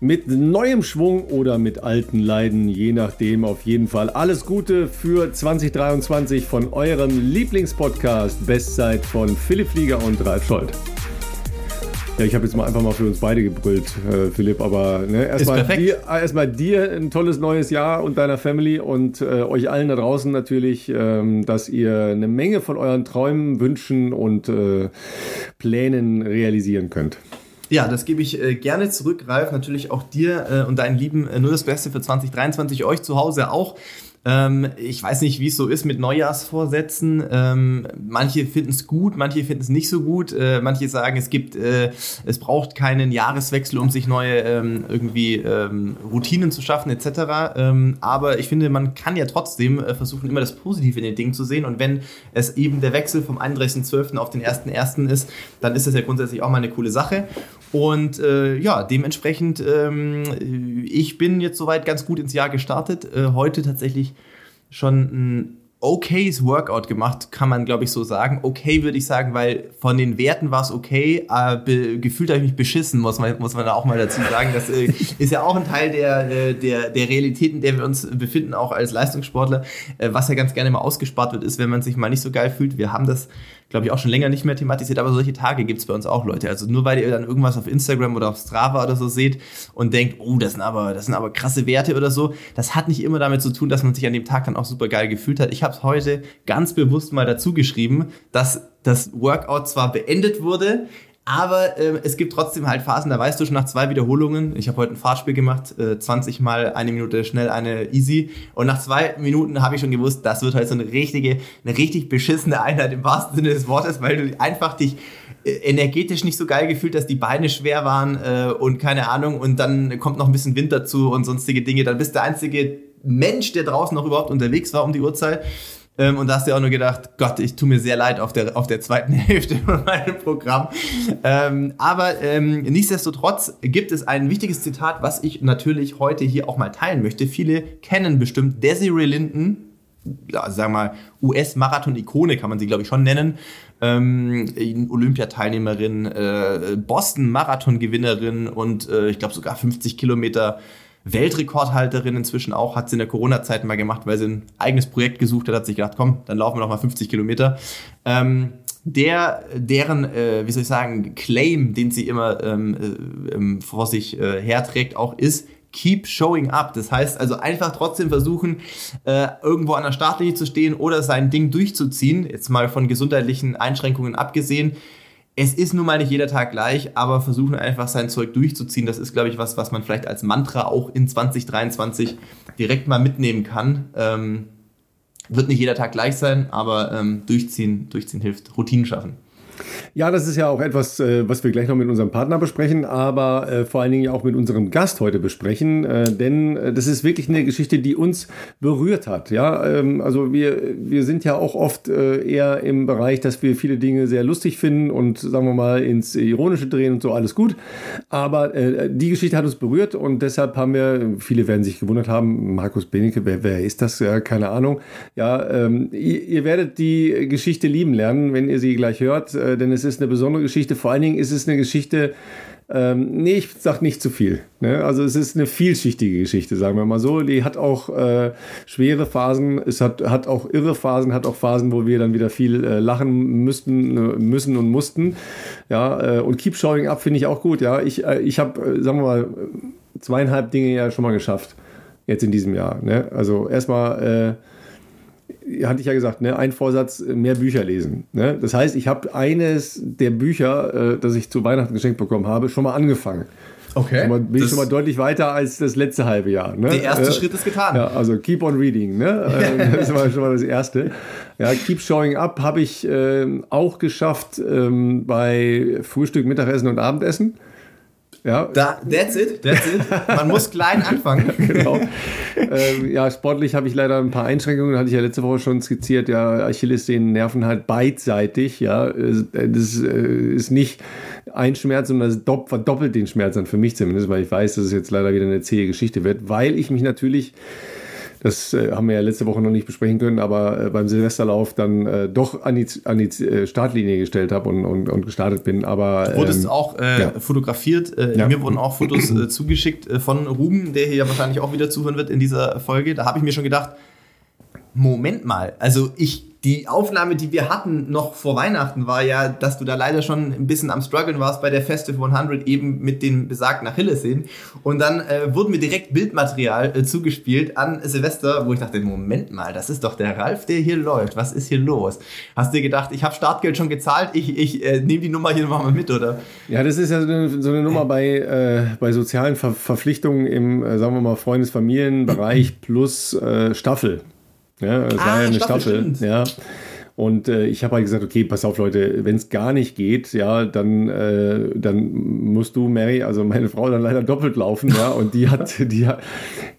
mit neuem Schwung oder mit alten Leiden, je nachdem. Auf jeden Fall alles Gute für 2023 von eurem Lieblingspodcast Bestzeit von Philipp Flieger und Ralf Scholz. Ja, ich habe jetzt mal einfach mal für uns beide gebrüllt, äh, Philipp, aber ne, erstmal dir, erstmal dir ein tolles neues Jahr und deiner Family und äh, euch allen da draußen natürlich, ähm, dass ihr eine Menge von euren Träumen, Wünschen und äh, Plänen realisieren könnt. Ja, das gebe ich äh, gerne zurück, Ralf. Natürlich auch dir äh, und deinen Lieben äh, nur das Beste für 2023, euch zu Hause auch. Ähm, ich weiß nicht, wie es so ist mit Neujahrsvorsätzen. Ähm, manche finden es gut, manche finden es nicht so gut. Äh, manche sagen, es gibt, äh, es braucht keinen Jahreswechsel, um sich neue ähm, irgendwie ähm, Routinen zu schaffen etc. Ähm, aber ich finde, man kann ja trotzdem äh, versuchen, immer das Positive in den Dingen zu sehen. Und wenn es eben der Wechsel vom 31.12. auf den 1.1. ist, dann ist das ja grundsätzlich auch mal eine coole Sache. Und äh, ja, dementsprechend, ähm, ich bin jetzt soweit ganz gut ins Jahr gestartet. Äh, heute tatsächlich schon ein okayes Workout gemacht, kann man glaube ich so sagen. Okay würde ich sagen, weil von den Werten war es okay, äh, gefühlt habe ich mich beschissen, muss man, muss man da auch mal dazu sagen. Das äh, ist ja auch ein Teil der, äh, der, der Realität, in der wir uns befinden, auch als Leistungssportler. Äh, was ja ganz gerne mal ausgespart wird, ist, wenn man sich mal nicht so geil fühlt. Wir haben das glaube ich, auch schon länger nicht mehr thematisiert, aber solche Tage gibt es bei uns auch, Leute. Also nur weil ihr dann irgendwas auf Instagram oder auf Strava oder so seht und denkt, oh, das sind aber, das sind aber krasse Werte oder so, das hat nicht immer damit zu tun, dass man sich an dem Tag dann auch super geil gefühlt hat. Ich habe es heute ganz bewusst mal dazu geschrieben, dass das Workout zwar beendet wurde, aber äh, es gibt trotzdem halt Phasen, da weißt du schon nach zwei Wiederholungen, ich habe heute ein Fahrtspiel gemacht, äh, 20 mal eine Minute schnell, eine easy. Und nach zwei Minuten habe ich schon gewusst, das wird halt so eine richtige, eine richtig beschissene Einheit im wahrsten Sinne des Wortes, weil du einfach dich äh, energetisch nicht so geil gefühlt, dass die Beine schwer waren äh, und keine Ahnung. Und dann kommt noch ein bisschen Wind dazu und sonstige Dinge. Dann bist du der einzige Mensch, der draußen noch überhaupt unterwegs war um die Uhrzeit. Ähm, und da hast du auch nur gedacht, Gott, ich tue mir sehr leid auf der, auf der zweiten Hälfte von meinem Programm. Ähm, aber ähm, nichtsdestotrotz gibt es ein wichtiges Zitat, was ich natürlich heute hier auch mal teilen möchte. Viele kennen bestimmt Desiree Linden, ja, sagen wir mal, US-Marathon-Ikone kann man sie, glaube ich, schon nennen. Ähm, Olympiateilnehmerin, äh, Boston-Marathon-Gewinnerin und äh, ich glaube sogar 50 Kilometer Weltrekordhalterin inzwischen auch, hat sie in der Corona-Zeit mal gemacht, weil sie ein eigenes Projekt gesucht hat, hat sich gedacht, komm, dann laufen wir noch mal 50 Kilometer. Ähm, der, deren, äh, wie soll ich sagen, Claim, den sie immer ähm, äh, ähm, vor sich äh, herträgt, auch ist, keep showing up. Das heißt also einfach trotzdem versuchen, äh, irgendwo an der Startlinie zu stehen oder sein Ding durchzuziehen. Jetzt mal von gesundheitlichen Einschränkungen abgesehen es ist nun mal nicht jeder Tag gleich, aber versuchen einfach sein Zeug durchzuziehen. Das ist, glaube ich, was, was man vielleicht als Mantra auch in 2023 direkt mal mitnehmen kann. Ähm, wird nicht jeder Tag gleich sein, aber ähm, durchziehen, durchziehen hilft. Routinen schaffen. Ja, das ist ja auch etwas, äh, was wir gleich noch mit unserem Partner besprechen, aber äh, vor allen Dingen auch mit unserem Gast heute besprechen, äh, denn das ist wirklich eine Geschichte, die uns berührt hat. Ja, ähm, also wir, wir sind ja auch oft eher im Bereich, dass wir viele Dinge sehr lustig finden und sagen wir mal ins Ironische drehen und so alles gut. Aber die Geschichte hat uns berührt und deshalb haben wir, viele werden sich gewundert haben, Markus Benecke, wer, wer ist das? Keine Ahnung. Ja, ähm, ihr werdet die Geschichte lieben lernen, wenn ihr sie gleich hört äh, denn es ist eine besondere Geschichte. Vor allen Dingen ist es eine Geschichte, ähm, nee, ich sag nicht zu viel. Ne? Also es ist eine vielschichtige Geschichte, sagen wir mal so. Die hat auch äh, schwere Phasen, es hat, hat auch irre Phasen, hat auch Phasen, wo wir dann wieder viel äh, lachen müssten, äh, müssen und mussten. Ja, äh, und Keep Showing Up finde ich auch gut. Ja, ich, äh, ich habe, äh, sagen wir mal, zweieinhalb Dinge ja schon mal geschafft. Jetzt in diesem Jahr. Ne? Also erstmal hatte ich ja gesagt, ne, ein Vorsatz, mehr Bücher lesen. Ne? Das heißt, ich habe eines der Bücher, äh, das ich zu Weihnachten geschenkt bekommen habe, schon mal angefangen. Okay. Schon mal, bin ich schon mal deutlich weiter als das letzte halbe Jahr. Ne? Der erste äh, Schritt ist getan. Ja, also keep on reading. Ne? Äh, das war schon mal das erste. Ja, keep showing up habe ich äh, auch geschafft ähm, bei Frühstück, Mittagessen und Abendessen. Ja. Da, that's it, that's it. Man muss klein anfangen. genau. ähm, ja, sportlich habe ich leider ein paar Einschränkungen, hatte ich ja letzte Woche schon skizziert. Ja, Achilles den Nerven halt beidseitig. Ja, das äh, ist nicht ein Schmerz, sondern das verdoppelt den Schmerz dann für mich zumindest, weil ich weiß, dass es jetzt leider wieder eine zähe Geschichte wird, weil ich mich natürlich das äh, haben wir ja letzte Woche noch nicht besprechen können, aber äh, beim Silvesterlauf dann äh, doch an die, an die äh, Startlinie gestellt habe und, und, und gestartet bin. Aber, du wurdest ähm, auch äh, ja. fotografiert. Äh, ja. Mir wurden auch Fotos zugeschickt von Ruben, der hier wahrscheinlich auch wieder zuhören wird in dieser Folge. Da habe ich mir schon gedacht, Moment mal, also ich die Aufnahme, die wir hatten noch vor Weihnachten, war ja, dass du da leider schon ein bisschen am struggeln warst bei der Festive 100 eben mit den besagten Achillessehnen. Und dann äh, wurden mir direkt Bildmaterial äh, zugespielt an Silvester, wo ich dachte, Moment mal, das ist doch der Ralf, der hier läuft. Was ist hier los? Hast du dir gedacht, ich habe Startgeld schon gezahlt, ich, ich äh, nehme die Nummer hier nochmal mal mit, oder? Ja, das ist ja so eine, so eine Nummer bei, äh, bei sozialen Ver Verpflichtungen im, äh, sagen wir mal, Freundesfamilienbereich plus äh, Staffel. Ja, es ah, war ja eine Staffel. Staffel ja. Und äh, ich habe halt gesagt, okay, pass auf, Leute, wenn es gar nicht geht, ja, dann, äh, dann musst du, Mary, also meine Frau, dann leider doppelt laufen, ja. Und die hat, die hat,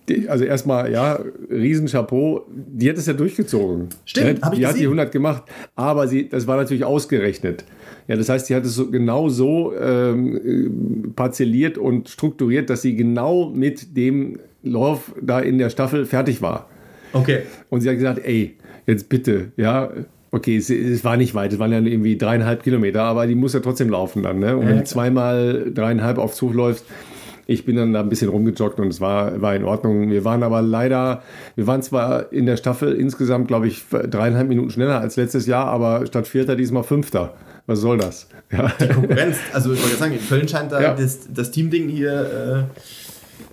die, also erstmal, ja, Riesenchapeau, die hat es ja durchgezogen. Stimmt, ja, habe ich Die gesehen. hat die 100 gemacht, aber sie, das war natürlich ausgerechnet. Ja, das heißt, sie hat es so, genau so ähm, parzelliert und strukturiert, dass sie genau mit dem Lauf da in der Staffel fertig war. Okay. Und sie hat gesagt, ey, jetzt bitte, ja, okay, es, es, war nicht weit, es waren ja irgendwie dreieinhalb Kilometer, aber die muss ja trotzdem laufen dann, ne? Und wenn du zweimal dreieinhalb auf Zug läufst, ich bin dann da ein bisschen rumgejoggt und es war, war in Ordnung. Wir waren aber leider, wir waren zwar in der Staffel insgesamt, glaube ich, dreieinhalb Minuten schneller als letztes Jahr, aber statt Vierter diesmal Fünfter. Was soll das? Ja. Die Konkurrenz, also ich wollte sagen, in Köln scheint da ja. das, das Teamding hier. Äh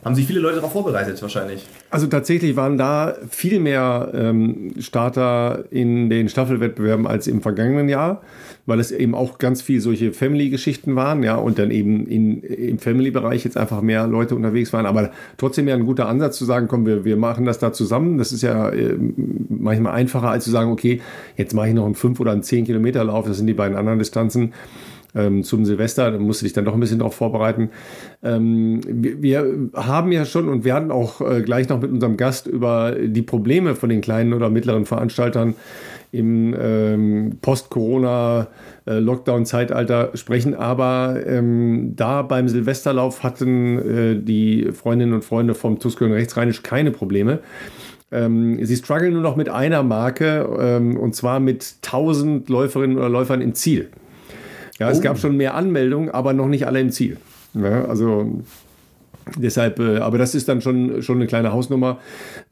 haben sich viele Leute darauf vorbereitet, wahrscheinlich. Also tatsächlich waren da viel mehr ähm, Starter in den Staffelwettbewerben als im vergangenen Jahr, weil es eben auch ganz viel solche Family-Geschichten waren, ja, und dann eben in, im Family-Bereich jetzt einfach mehr Leute unterwegs waren. Aber trotzdem ja ein guter Ansatz zu sagen, komm, wir, wir machen das da zusammen. Das ist ja äh, manchmal einfacher, als zu sagen, okay, jetzt mache ich noch einen 5 oder einen 10 Kilometer Lauf, das sind die beiden anderen Distanzen ähm, zum Silvester. Da musst du dich dann doch ein bisschen darauf vorbereiten. Ähm, wir, wir, haben ja schon und werden auch äh, gleich noch mit unserem Gast über die Probleme von den kleinen oder mittleren Veranstaltern im ähm, Post-Corona- äh, sprechen. Aber ähm, da beim Silvesterlauf hatten äh, die Freundinnen und Freunde vom Tuskeln Rechtsrheinisch keine Probleme. Ähm, sie strugglen nur noch mit einer Marke ähm, und zwar mit 1000 Läuferinnen oder Läufern im Ziel. Ja, es oh. gab schon mehr Anmeldungen, aber noch nicht alle im Ziel. Ja, also Deshalb, äh, aber das ist dann schon, schon eine kleine Hausnummer.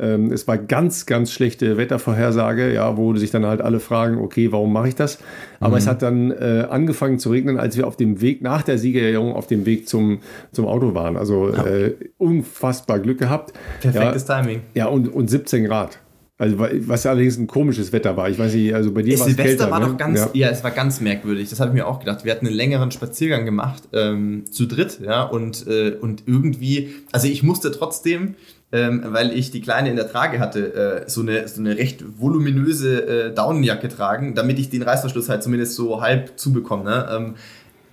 Ähm, es war ganz, ganz schlechte Wettervorhersage, ja, wo sich dann halt alle fragen, okay, warum mache ich das? Aber mhm. es hat dann äh, angefangen zu regnen, als wir auf dem Weg nach der Siegerehrung auf dem Weg zum, zum Auto waren. Also ja. äh, unfassbar Glück gehabt. Perfektes ja, Timing. Ja, und, und 17 Grad. Also was allerdings ein komisches Wetter war. Ich weiß nicht, also bei dir war es kälter. war ne? doch ganz, ja. ja. es war ganz merkwürdig. Das habe ich mir auch gedacht. Wir hatten einen längeren Spaziergang gemacht, ähm, zu dritt, ja, und, äh, und irgendwie, also ich musste trotzdem, ähm, weil ich die Kleine in der Trage hatte, äh, so, eine, so eine recht voluminöse äh, Daunenjacke tragen, damit ich den Reißverschluss halt zumindest so halb zubekomme. Ne? Ähm,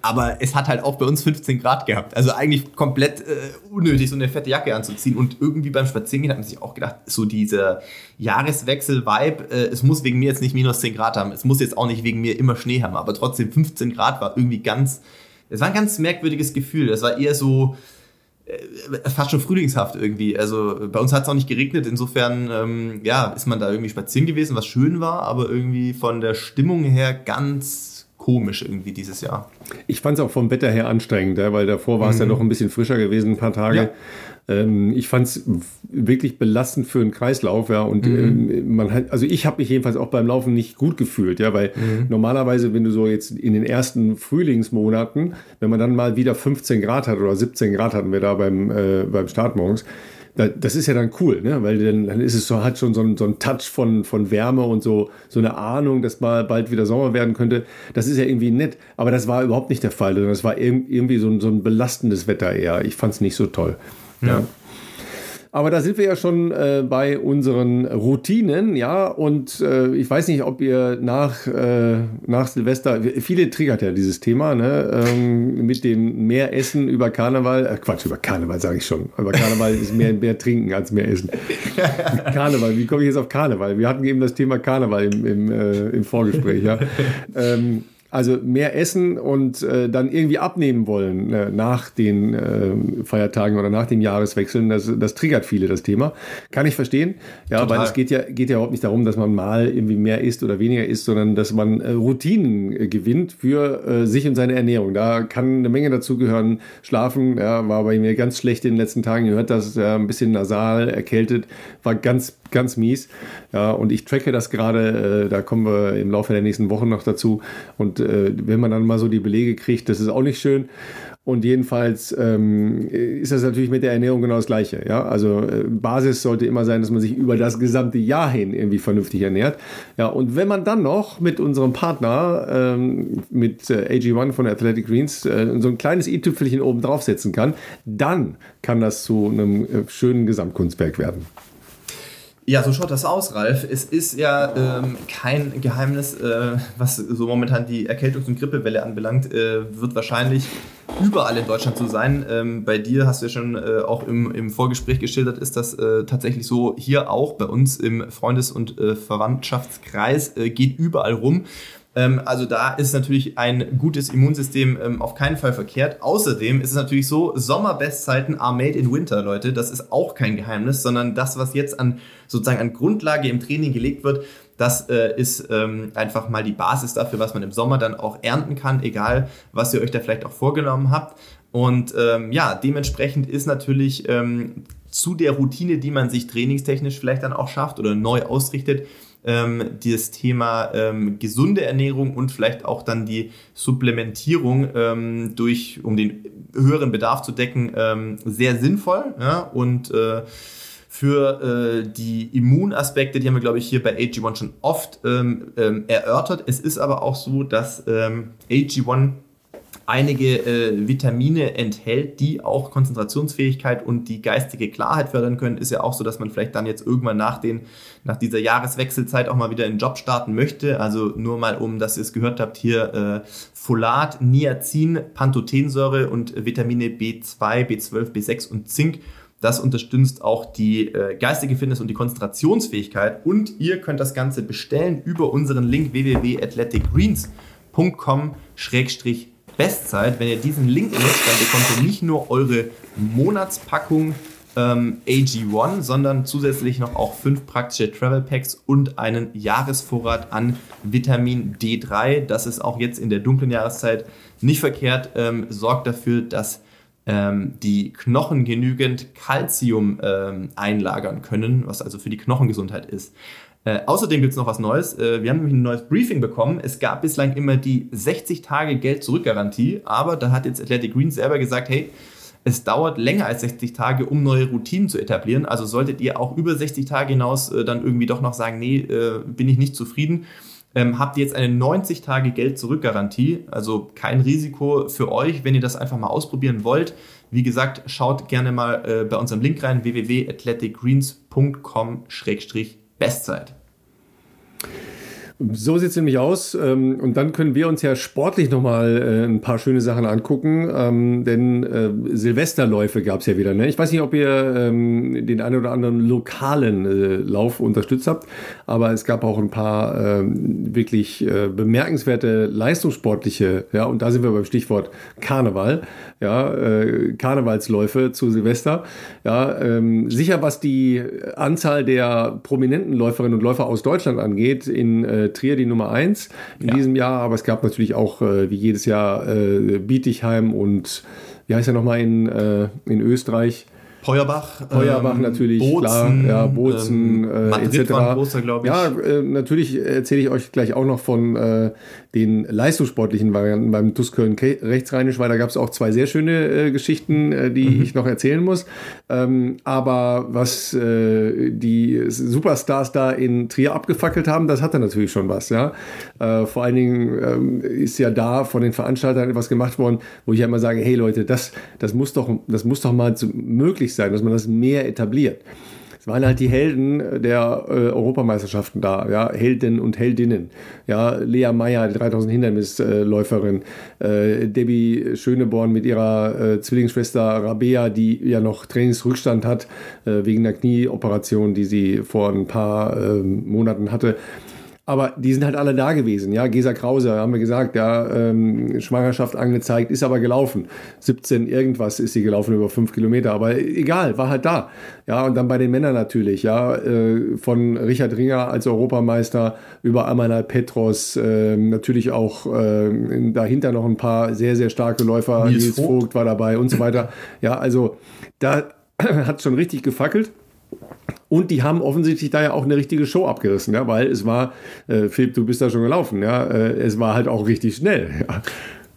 aber es hat halt auch bei uns 15 Grad gehabt. Also eigentlich komplett äh, unnötig, so eine fette Jacke anzuziehen. Und irgendwie beim Spazierengehen hat man sich auch gedacht, so dieser Jahreswechsel-Vibe, äh, es muss wegen mir jetzt nicht minus 10 Grad haben. Es muss jetzt auch nicht wegen mir immer Schnee haben. Aber trotzdem 15 Grad war irgendwie ganz, es war ein ganz merkwürdiges Gefühl. Das war eher so, äh, fast schon frühlingshaft irgendwie. Also bei uns hat es auch nicht geregnet, insofern ähm, ja, ist man da irgendwie spazieren gewesen, was schön war, aber irgendwie von der Stimmung her ganz komisch irgendwie dieses Jahr. Ich fand es auch vom Wetter her anstrengend, ja, weil davor war es mhm. ja noch ein bisschen frischer gewesen, ein paar Tage. Ja. Ähm, ich fand es wirklich belastend für einen Kreislauf, ja. Und mhm. ähm, man hat, also ich habe mich jedenfalls auch beim Laufen nicht gut gefühlt, ja, weil mhm. normalerweise, wenn du so jetzt in den ersten Frühlingsmonaten, wenn man dann mal wieder 15 Grad hat oder 17 Grad hatten wir da beim, äh, beim Start morgens, das ist ja dann cool, ne? weil dann, dann ist es so, hat schon so ein, so ein Touch von, von Wärme und so, so eine Ahnung, dass mal bald wieder Sommer werden könnte. Das ist ja irgendwie nett, aber das war überhaupt nicht der Fall. Das war irgendwie so ein, so ein belastendes Wetter eher. Ich fand es nicht so toll. ja. ja. Aber da sind wir ja schon äh, bei unseren Routinen, ja. Und äh, ich weiß nicht, ob ihr nach, äh, nach Silvester, viele triggert ja dieses Thema, ne? Ähm, mit dem mehr Essen über Karneval, äh, Quatsch, über Karneval sage ich schon. Aber Karneval ist mehr, mehr trinken als mehr essen. Karneval, wie komme ich jetzt auf Karneval? Wir hatten eben das Thema Karneval im, im, äh, im Vorgespräch, ja. Ähm, also mehr essen und äh, dann irgendwie abnehmen wollen äh, nach den äh, Feiertagen oder nach dem Jahreswechseln, das, das triggert viele das Thema. Kann ich verstehen. Ja, Total. weil es geht ja, geht ja überhaupt nicht darum, dass man mal irgendwie mehr isst oder weniger isst, sondern dass man äh, Routinen äh, gewinnt für äh, sich und seine Ernährung. Da kann eine Menge dazu gehören. Schlafen, ja, war bei mir ganz schlecht in den letzten Tagen. Ihr hört das, äh, ein bisschen nasal, erkältet, war ganz ganz mies. Ja, und ich tracke das gerade, äh, da kommen wir im Laufe der nächsten Wochen noch dazu. Und äh, wenn man dann mal so die Belege kriegt, das ist auch nicht schön. Und jedenfalls ähm, ist das natürlich mit der Ernährung genau das Gleiche. Ja? Also äh, Basis sollte immer sein, dass man sich über das gesamte Jahr hin irgendwie vernünftig ernährt. Ja, und wenn man dann noch mit unserem Partner, ähm, mit äh, AG1 von Athletic Greens, äh, so ein kleines i-Tüpfelchen oben draufsetzen kann, dann kann das zu einem äh, schönen Gesamtkunstwerk werden. Ja, so schaut das aus, Ralf. Es ist ja ähm, kein Geheimnis, äh, was so momentan die Erkältungs- und Grippewelle anbelangt, äh, wird wahrscheinlich überall in Deutschland so sein. Ähm, bei dir hast du ja schon äh, auch im, im Vorgespräch geschildert, ist das äh, tatsächlich so hier auch bei uns im Freundes- und äh, Verwandtschaftskreis, äh, geht überall rum. Ähm, also da ist natürlich ein gutes Immunsystem ähm, auf keinen Fall verkehrt. Außerdem ist es natürlich so, Sommerbestzeiten are made in winter, Leute. Das ist auch kein Geheimnis, sondern das, was jetzt an sozusagen an Grundlage im Training gelegt wird, das äh, ist ähm, einfach mal die Basis dafür, was man im Sommer dann auch ernten kann, egal was ihr euch da vielleicht auch vorgenommen habt. Und ähm, ja, dementsprechend ist natürlich ähm, zu der Routine, die man sich trainingstechnisch vielleicht dann auch schafft oder neu ausrichtet, ähm, das Thema ähm, gesunde Ernährung und vielleicht auch dann die Supplementierung ähm, durch, um den höheren Bedarf zu decken, ähm, sehr sinnvoll. Ja? Und äh, für äh, die Immunaspekte, die haben wir, glaube ich, hier bei AG1 schon oft ähm, ähm, erörtert. Es ist aber auch so, dass ähm, AG1 einige äh, Vitamine enthält, die auch Konzentrationsfähigkeit und die geistige Klarheit fördern können. Ist ja auch so, dass man vielleicht dann jetzt irgendwann nach, den, nach dieser Jahreswechselzeit auch mal wieder in den Job starten möchte. Also nur mal, um, dass ihr es gehört habt, hier äh, Folat, Niacin, Pantothensäure und Vitamine B2, B12, B6 und Zink. Das unterstützt auch die äh, geistige Fitness und die Konzentrationsfähigkeit. Und ihr könnt das Ganze bestellen über unseren Link www.athleticgreens.com Bestzeit. Wenn ihr diesen Link nutzt, dann bekommt ihr nicht nur eure Monatspackung ähm, AG1, sondern zusätzlich noch auch fünf praktische Travel Packs und einen Jahresvorrat an Vitamin D3. Das ist auch jetzt in der dunklen Jahreszeit nicht verkehrt. Ähm, sorgt dafür, dass ähm, die Knochen genügend Kalzium ähm, einlagern können, was also für die Knochengesundheit ist. Äh, außerdem gibt es noch was Neues. Äh, wir haben nämlich ein neues Briefing bekommen. Es gab bislang immer die 60 Tage Geld-Zurück-Garantie, aber da hat jetzt Athletic Greens selber gesagt, hey, es dauert länger als 60 Tage, um neue Routinen zu etablieren. Also solltet ihr auch über 60 Tage hinaus äh, dann irgendwie doch noch sagen, nee, äh, bin ich nicht zufrieden, ähm, habt ihr jetzt eine 90 Tage Geld-Zurück-Garantie. Also kein Risiko für euch, wenn ihr das einfach mal ausprobieren wollt. Wie gesagt, schaut gerne mal äh, bei unserem Link rein, www.athleticgreens.com-. Bestzeit. So sieht es nämlich aus. Ähm, und dann können wir uns ja sportlich nochmal äh, ein paar schöne Sachen angucken. Ähm, denn äh, Silvesterläufe gab es ja wieder. Ne? Ich weiß nicht, ob ihr ähm, den einen oder anderen lokalen äh, Lauf unterstützt habt, aber es gab auch ein paar wirklich bemerkenswerte leistungssportliche, ja, und da sind wir beim Stichwort Karneval, ja, Karnevalsläufe zu Silvester. Ja, sicher, was die Anzahl der prominenten Läuferinnen und Läufer aus Deutschland angeht, in Trier die Nummer 1 in ja. diesem Jahr, aber es gab natürlich auch äh, wie jedes Jahr äh, Bietigheim und wie heißt er nochmal in, äh, in Österreich? Peuerbach. Peuerbach ähm, natürlich, Bozen, klar. Ja, Bozen, ähm, äh, etc. Großer, ja, äh, natürlich erzähle ich euch gleich auch noch von äh, den leistungssportlichen Varianten beim TuS Köln rechtsrheinisch, weil da gab es auch zwei sehr schöne äh, Geschichten, äh, die mhm. ich noch erzählen muss. Ähm, aber was äh, die Superstars da in Trier abgefackelt haben, das hatte natürlich schon was. Ja? Vor allen Dingen ähm, ist ja da von den Veranstaltern etwas gemacht worden, wo ich ja immer sage, hey Leute, das, das, muss, doch, das muss doch mal möglich sein, dass man das mehr etabliert. Es waren halt die Helden der äh, Europameisterschaften da, ja, Helden und Heldinnen. Ja, Lea Meyer, die 3000 Hindernisläuferin, äh, Debbie Schöneborn mit ihrer äh, Zwillingsschwester Rabea, die ja noch Trainingsrückstand hat äh, wegen der Knieoperation, die sie vor ein paar ähm, Monaten hatte. Aber die sind halt alle da gewesen. Ja, Gesa Krause, haben wir gesagt, ja, ähm, Schwangerschaft angezeigt, ist aber gelaufen. 17 irgendwas ist sie gelaufen über fünf Kilometer. Aber egal, war halt da. Ja, und dann bei den Männern natürlich, ja, äh, von Richard Ringer als Europameister über Amanal Petros, äh, natürlich auch äh, dahinter noch ein paar sehr, sehr starke Läufer. Nils, Nils Vogt. Vogt war dabei und so weiter. Ja, also da hat es schon richtig gefackelt. Und die haben offensichtlich da ja auch eine richtige Show abgerissen, ja, weil es war, äh, Philipp, du bist da schon gelaufen, ja, äh, es war halt auch richtig schnell. Ja.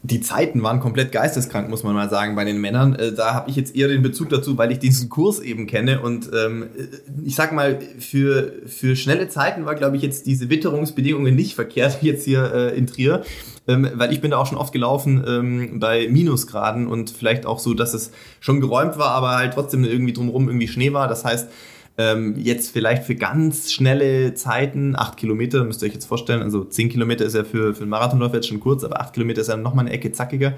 Die Zeiten waren komplett geisteskrank, muss man mal sagen, bei den Männern. Äh, da habe ich jetzt eher den Bezug dazu, weil ich diesen Kurs eben kenne. Und ähm, äh, ich sag mal, für, für schnelle Zeiten war, glaube ich, jetzt diese Witterungsbedingungen nicht verkehrt, jetzt hier äh, in Trier. Ähm, weil ich bin da auch schon oft gelaufen ähm, bei Minusgraden und vielleicht auch so, dass es schon geräumt war, aber halt trotzdem irgendwie drumherum irgendwie Schnee war. Das heißt, ähm, jetzt vielleicht für ganz schnelle Zeiten, acht Kilometer, müsst ihr euch jetzt vorstellen, also zehn Kilometer ist ja für, für einen Marathonläufer jetzt schon kurz, aber acht Kilometer ist ja nochmal eine Ecke zackiger.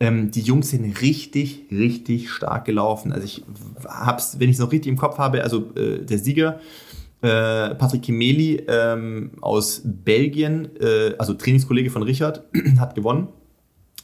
Ähm, die Jungs sind richtig, richtig stark gelaufen. Also ich hab's, wenn ich es noch richtig im Kopf habe, also äh, der Sieger, äh, Patrick Kimeli ähm, aus Belgien, äh, also Trainingskollege von Richard, hat gewonnen.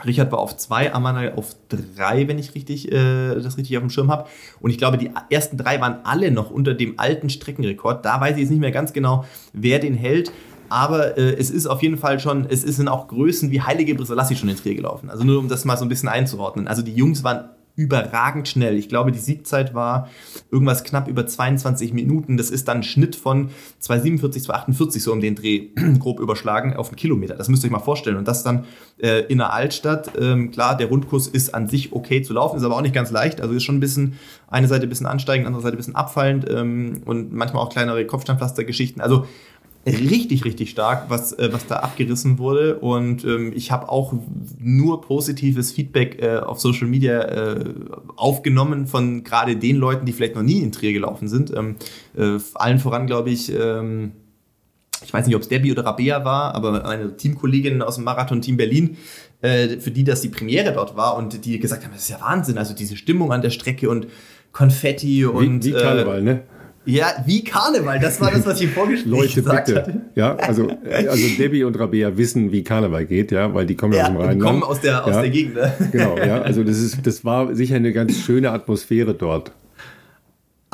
Richard war auf zwei, Amanal auf drei, wenn ich richtig, äh, das richtig auf dem Schirm habe. Und ich glaube, die ersten drei waren alle noch unter dem alten Streckenrekord. Da weiß ich jetzt nicht mehr ganz genau, wer den hält. Aber äh, es ist auf jeden Fall schon, es sind auch Größen wie Heilige Briselassi schon in Trier gelaufen. Also nur um das mal so ein bisschen einzuordnen. Also die Jungs waren überragend schnell. Ich glaube, die Siegzeit war irgendwas knapp über 22 Minuten. Das ist dann ein Schnitt von 2,47, 2,48 so um den Dreh grob überschlagen auf einen Kilometer. Das müsst ihr euch mal vorstellen. Und das dann äh, in der Altstadt. Ähm, klar, der Rundkurs ist an sich okay zu laufen, ist aber auch nicht ganz leicht. Also ist schon ein bisschen, eine Seite ein bisschen ansteigend, andere Seite ein bisschen abfallend ähm, und manchmal auch kleinere Kopfsteinpflastergeschichten. Also richtig, richtig stark, was, äh, was da abgerissen wurde. Und ähm, ich habe auch nur positives Feedback äh, auf Social Media äh, aufgenommen von gerade den Leuten, die vielleicht noch nie in Trier gelaufen sind. Ähm, äh, allen voran, glaube ich, ähm, ich weiß nicht, ob es Debbie oder Rabea war, aber eine Teamkollegin aus dem Marathon-Team Berlin, äh, für die das die Premiere dort war und die gesagt haben, das ist ja Wahnsinn, also diese Stimmung an der Strecke und Konfetti und... Wie, wie Karneval, äh, ne? Ja, wie Karneval, das war das, was ich vorgestellt Leute, gesagt bitte. hatte. Ja, also, also Debbie und Rabea wissen, wie Karneval geht, ja, weil die kommen ja, aus dem Rheinland. Die kommen aus der, aus ja, der Gegend. Ne? Genau, ja, also das, ist, das war sicher eine ganz schöne Atmosphäre dort.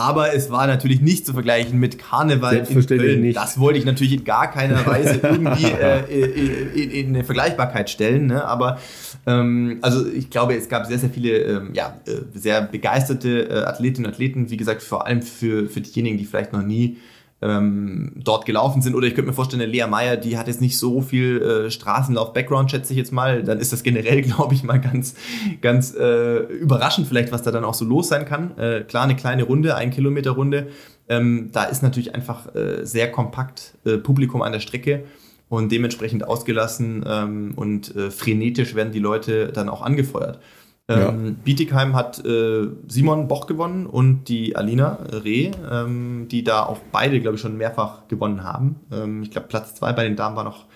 Aber es war natürlich nicht zu vergleichen mit Karneval in Köln. Nicht. Das wollte ich natürlich in gar keiner Weise irgendwie äh, in, in, eine Vergleichbarkeit stellen. Ne? Aber ähm, also ich glaube, es gab sehr, sehr viele ähm, ja, äh, sehr begeisterte äh, Athletinnen und Athleten. Wie gesagt, vor allem für, für diejenigen, die vielleicht noch nie ähm, dort gelaufen sind. Oder ich könnte mir vorstellen, Lea Meyer, die hat jetzt nicht so viel äh, Straßenlauf-Background, schätze ich jetzt mal. Dann ist das generell, glaube ich, mal ganz, ganz äh, überraschend vielleicht, was da dann auch so los sein kann. Äh, klar, eine kleine Runde, ein Kilometer Runde. Ähm, da ist natürlich einfach äh, sehr kompakt äh, Publikum an der Strecke und dementsprechend ausgelassen ähm, und äh, frenetisch werden die Leute dann auch angefeuert. Ähm, ja. Bietigheim hat äh, Simon Boch gewonnen und die Alina Reh, ähm, die da auch beide, glaube ich, schon mehrfach gewonnen haben. Ähm, ich glaube, Platz zwei bei den Damen war noch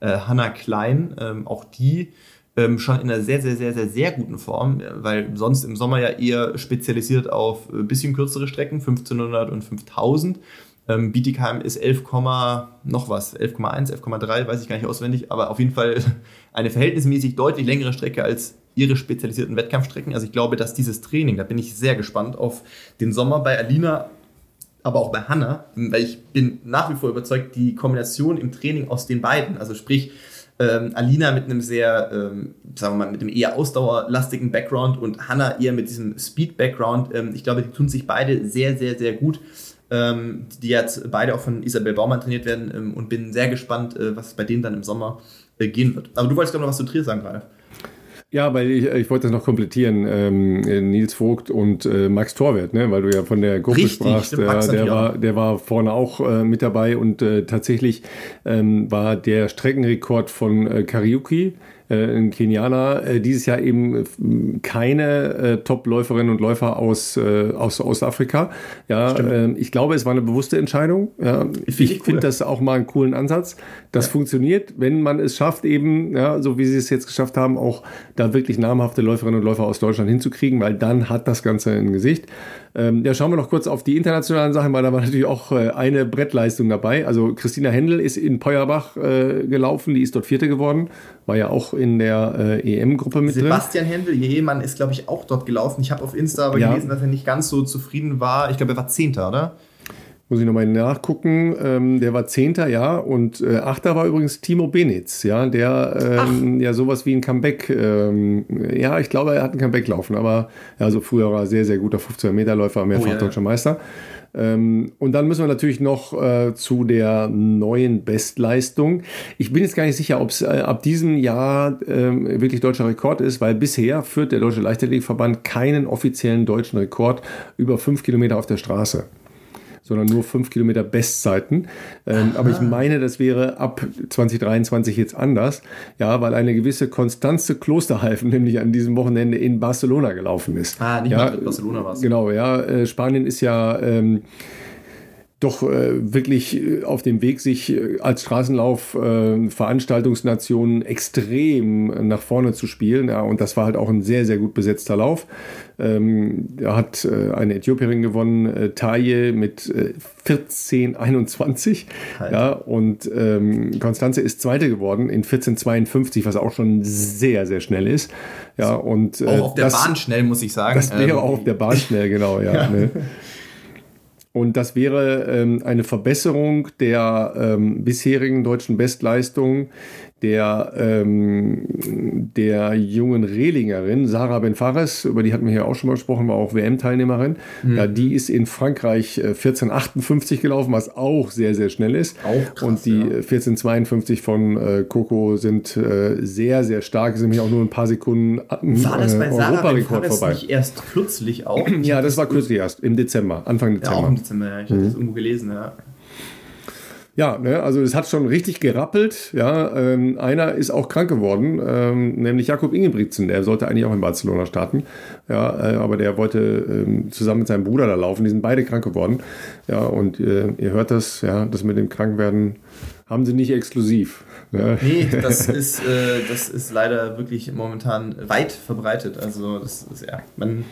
äh, Hanna Klein. Ähm, auch die ähm, schon in einer sehr, sehr, sehr, sehr, sehr guten Form, weil sonst im Sommer ja eher spezialisiert auf ein bisschen kürzere Strecken, 1500 und 5000. Ähm, Bietigheim ist 11, noch was, 11,1, 11,3, weiß ich gar nicht auswendig, aber auf jeden Fall eine verhältnismäßig deutlich längere Strecke als ihre spezialisierten Wettkampfstrecken. Also ich glaube, dass dieses Training, da bin ich sehr gespannt auf den Sommer bei Alina, aber auch bei Hanna, weil ich bin nach wie vor überzeugt, die Kombination im Training aus den beiden, also sprich ähm, Alina mit einem sehr, ähm, sagen wir mal, mit einem eher ausdauerlastigen Background und Hanna eher mit diesem Speed-Background, ähm, ich glaube, die tun sich beide sehr, sehr, sehr gut ähm, die jetzt beide auch von Isabel Baumann trainiert werden ähm, und bin sehr gespannt, äh, was bei denen dann im Sommer äh, gehen wird. Aber du wolltest glaube noch was zu Trier sagen, Ralf. Ja, weil ich, ich wollte das noch komplettieren. Ähm, Nils Vogt und äh, Max Torwert, ne? weil du ja von der Gruppe Richtig, sprachst. Äh, der, war, der war vorne auch äh, mit dabei und äh, tatsächlich ähm, war der Streckenrekord von äh, Kariuki äh, ein Kenianer, äh, dieses Jahr eben keine äh, Top-Läuferinnen und Läufer aus, äh, aus Ostafrika. Ja, äh, ich glaube, es war eine bewusste Entscheidung. Ja. Ich, ich cool. finde das auch mal einen coolen Ansatz. Das ja. funktioniert, wenn man es schafft, eben, ja, so wie sie es jetzt geschafft haben, auch da wirklich namhafte Läuferinnen und Läufer aus Deutschland hinzukriegen, weil dann hat das Ganze ein Gesicht. Ähm, ja, schauen wir noch kurz auf die internationalen Sachen, weil da war natürlich auch äh, eine Brettleistung dabei. Also Christina Händel ist in Peuerbach äh, gelaufen, die ist dort Vierte geworden, war ja auch in der äh, EM-Gruppe mit Sebastian drin. Händel, ihr Ehemann, ist glaube ich auch dort gelaufen. Ich habe auf Insta aber ja. gelesen, dass er nicht ganz so zufrieden war. Ich glaube, er war Zehnter, oder? Muss ich nochmal nachgucken. Ähm, der war Zehnter, ja. Und äh, Achter war übrigens Timo Benitz, ja, der ähm, ja sowas wie ein Comeback, ähm, ja, ich glaube, er hat ein Comeback laufen, aber ja, so früher war er sehr, sehr guter 15 Meter Läufer, mehrfach oh, ja, deutscher Meister. Ähm, und dann müssen wir natürlich noch äh, zu der neuen Bestleistung. Ich bin jetzt gar nicht sicher, ob es äh, ab diesem Jahr äh, wirklich deutscher Rekord ist, weil bisher führt der Deutsche Leichtathletikverband keinen offiziellen deutschen Rekord über fünf Kilometer auf der Straße sondern nur fünf Kilometer Bestzeiten. Ähm, aber ich meine, das wäre ab 2023 jetzt anders, ja, weil eine gewisse Konstanze Klosterhalfen nämlich an diesem Wochenende in Barcelona gelaufen ist. Ah, nicht ja, mal Barcelona war es. Genau, ja. Äh, Spanien ist ja ähm, doch äh, wirklich äh, auf dem Weg, sich äh, als Straßenlauf äh, extrem nach vorne zu spielen. Ja, und das war halt auch ein sehr, sehr gut besetzter Lauf. Ähm, da hat äh, eine Äthiopierin gewonnen, äh, Taye mit äh, 14,21. Ja, und ähm, Konstanze ist Zweite geworden in 14,52, was auch schon sehr, sehr schnell ist. Ja, und, äh, auch auf der das, Bahn schnell, muss ich sagen. Das wäre ähm, auch auf der Bahn schnell, genau, ja. ja. Ne? Und das wäre ähm, eine Verbesserung der ähm, bisherigen deutschen Bestleistung der, ähm, der jungen Rehlingerin, Sarah Benfares, über die hatten wir ja auch schon mal gesprochen, war auch WM-Teilnehmerin. Mhm. Ja, die ist in Frankreich 1458 äh, gelaufen, was auch sehr, sehr schnell ist. Auch krass, Und die ja. 1452 von äh, Coco sind äh, sehr, sehr stark, sind nämlich auch nur ein paar Sekunden äh, war das bei äh, Europarekord vorbei. nicht erst kürzlich auch? ja, das war kürzlich erst, im Dezember, Anfang Dezember. Ja, auch im Dezember, ja. Ich mhm. habe das irgendwo gelesen, ja. Ja, ne, also es hat schon richtig gerappelt. Ja, ähm, einer ist auch krank geworden, ähm, nämlich Jakob Ingebrigtsen. Der sollte eigentlich auch in Barcelona starten. Ja, äh, aber der wollte ähm, zusammen mit seinem Bruder da laufen. Die sind beide krank geworden. Ja, und äh, ihr hört das, ja, das mit dem Krankwerden haben sie nicht exklusiv. Ja. Nee, das ist, äh, das ist leider wirklich momentan weit verbreitet. Also das ist ja, man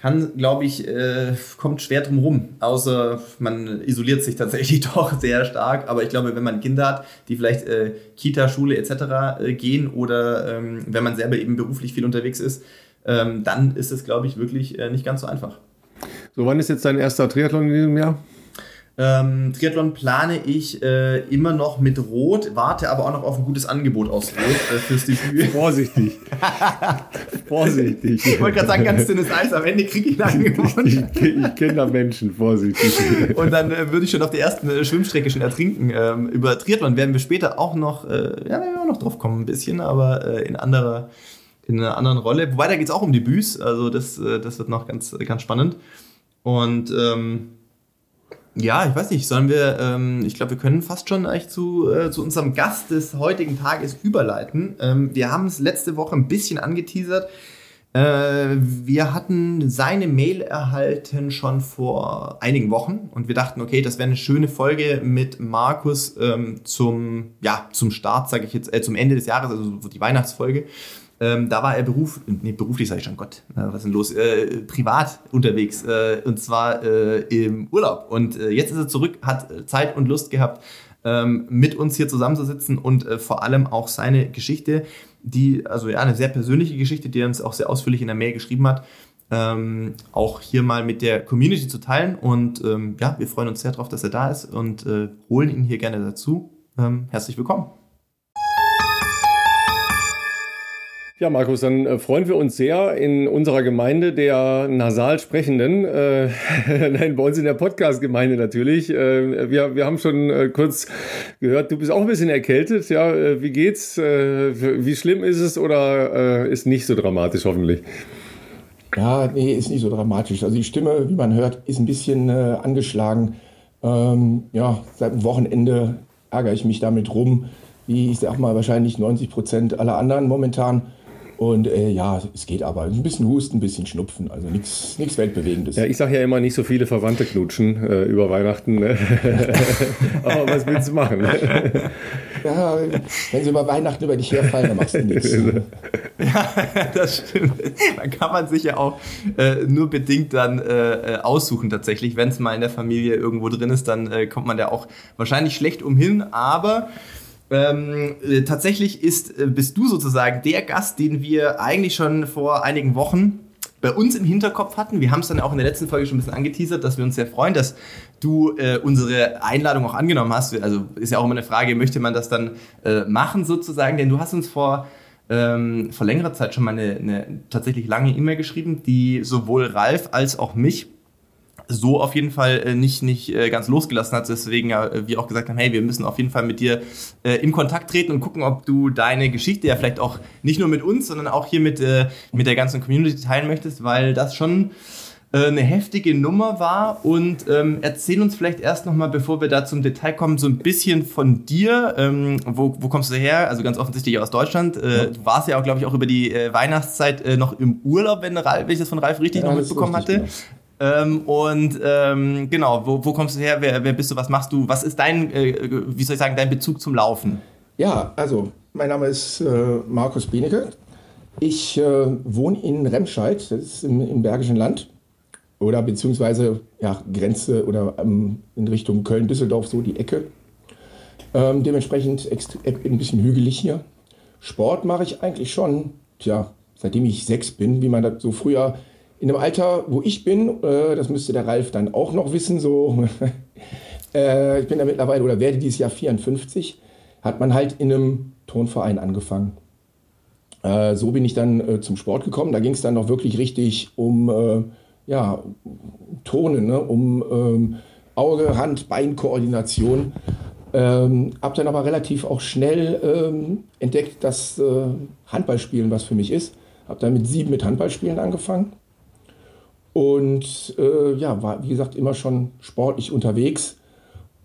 kann, glaube ich, äh, kommt schwer drum rum. Außer man isoliert sich tatsächlich doch sehr stark. Aber ich glaube, wenn man Kinder hat, die vielleicht äh, Kita, Schule etc. Äh, gehen oder ähm, wenn man selber eben beruflich viel unterwegs ist, ähm, dann ist es, glaube ich, wirklich äh, nicht ganz so einfach. So, wann ist jetzt dein erster Triathlon in diesem Jahr? Ähm, Triathlon plane ich äh, immer noch mit Rot, warte aber auch noch auf ein gutes Angebot aus Rot äh, fürs Debüt. Vorsichtig. Vorsichtig. Ich wollte gerade sagen, ganz dünnes Eis, am Ende kriege ich ein Angebot. Ich, ich, ich kenne da Menschen, vorsichtig. Und dann äh, würde ich schon auf der ersten äh, Schwimmstrecke schon ertrinken. Ähm, über Triathlon werden wir später auch noch, äh, ja, wir auch noch drauf kommen ein bisschen, aber äh, in anderer in einer anderen Rolle. Wobei, da geht es auch um Debüts, also das, das wird noch ganz, ganz spannend. Und ähm, ja, ich weiß nicht, sollen wir, ähm, ich glaube, wir können fast schon eigentlich zu, äh, zu unserem Gast des heutigen Tages überleiten. Ähm, wir haben es letzte Woche ein bisschen angeteasert. Äh, wir hatten seine Mail erhalten schon vor einigen Wochen und wir dachten, okay, das wäre eine schöne Folge mit Markus ähm, zum, ja, zum Start, sage ich jetzt, äh, zum Ende des Jahres, also die Weihnachtsfolge. Ähm, da war er Beruf, nee, beruflich sage ich schon, Gott, äh, was ist denn los? Äh, privat unterwegs äh, und zwar äh, im Urlaub. Und äh, jetzt ist er zurück, hat Zeit und Lust gehabt, ähm, mit uns hier zusammenzusitzen und äh, vor allem auch seine Geschichte, die, also ja, eine sehr persönliche Geschichte, die er uns auch sehr ausführlich in der Mail geschrieben hat, ähm, auch hier mal mit der Community zu teilen. Und ähm, ja, wir freuen uns sehr darauf, dass er da ist und holen ihn hier gerne dazu. Ähm, herzlich willkommen. Ja, Markus, dann äh, freuen wir uns sehr in unserer Gemeinde der nasal Sprechenden, äh, nein, bei uns in der Podcast-Gemeinde natürlich. Äh, wir, wir haben schon äh, kurz gehört, du bist auch ein bisschen erkältet. Ja, äh, wie geht's? Äh, wie schlimm ist es oder ist nicht so dramatisch hoffentlich? Ja, nee, ist nicht so dramatisch. Also die Stimme, wie man hört, ist ein bisschen angeschlagen. Ähm, ja, seit dem Wochenende ärgere ich mich damit rum wie ich sag mal wahrscheinlich 90 Prozent aller anderen momentan. Und äh, ja, es geht aber. Ein bisschen Husten, ein bisschen Schnupfen, also nichts Weltbewegendes. Ja, ich sage ja immer nicht so viele Verwandte knutschen äh, über Weihnachten. Ne? aber was willst du machen? ja, wenn sie über Weihnachten über dich herfallen, dann machst du nichts. ja, das stimmt. Dann kann man sich ja auch äh, nur bedingt dann äh, aussuchen tatsächlich. Wenn es mal in der Familie irgendwo drin ist, dann äh, kommt man da auch wahrscheinlich schlecht umhin. Aber ähm, äh, tatsächlich ist, äh, bist du sozusagen der Gast, den wir eigentlich schon vor einigen Wochen bei uns im Hinterkopf hatten. Wir haben es dann auch in der letzten Folge schon ein bisschen angeteasert, dass wir uns sehr freuen, dass du äh, unsere Einladung auch angenommen hast. Also ist ja auch immer eine Frage, möchte man das dann äh, machen sozusagen? Denn du hast uns vor, ähm, vor längerer Zeit schon mal eine, eine tatsächlich lange E-Mail geschrieben, die sowohl Ralf als auch mich so auf jeden Fall äh, nicht, nicht äh, ganz losgelassen hat. Deswegen äh, wir auch gesagt haben, hey, wir müssen auf jeden Fall mit dir in Kontakt treten und gucken, ob du deine Geschichte ja vielleicht auch nicht nur mit uns, sondern auch hier mit, mit der ganzen Community teilen möchtest, weil das schon eine heftige Nummer war und ähm, erzähl uns vielleicht erst nochmal, bevor wir da zum Detail kommen, so ein bisschen von dir. Ähm, wo, wo kommst du her? Also ganz offensichtlich aus Deutschland. Äh. Du warst ja auch, glaube ich, auch über die äh, Weihnachtszeit äh, noch im Urlaub, wenn, Ralf, wenn ich das von Ralf richtig ja, noch mitbekommen richtig, hatte. Ähm, und ähm, genau, wo, wo, kommst du her? Wer, wer, bist du? Was machst du? Was ist dein, äh, wie soll ich sagen, dein Bezug zum Laufen? Ja, also mein Name ist äh, Markus Benecke. Ich äh, wohne in Remscheid, das ist im, im, Bergischen Land. Oder beziehungsweise ja, Grenze oder ähm, in Richtung Köln-Düsseldorf, so die Ecke. Ähm, dementsprechend ein bisschen hügelig hier. Sport mache ich eigentlich schon, tja, seitdem ich sechs bin, wie man das so früher in dem Alter, wo ich bin, äh, das müsste der Ralf dann auch noch wissen, so, äh, ich bin da mittlerweile oder werde dieses Jahr 54, hat man halt in einem Turnverein angefangen. Äh, so bin ich dann zum Sport gekommen. Da ging es dann noch wirklich richtig um ja, Turnen, ne? um ähm, Auge, Hand, Beinkoordination. Ähm, hab dann aber relativ auch schnell ähm, entdeckt, dass äh, Handballspielen was für mich ist. Hab dann mit sieben mit Handballspielen angefangen und äh, ja, war wie gesagt immer schon sportlich unterwegs.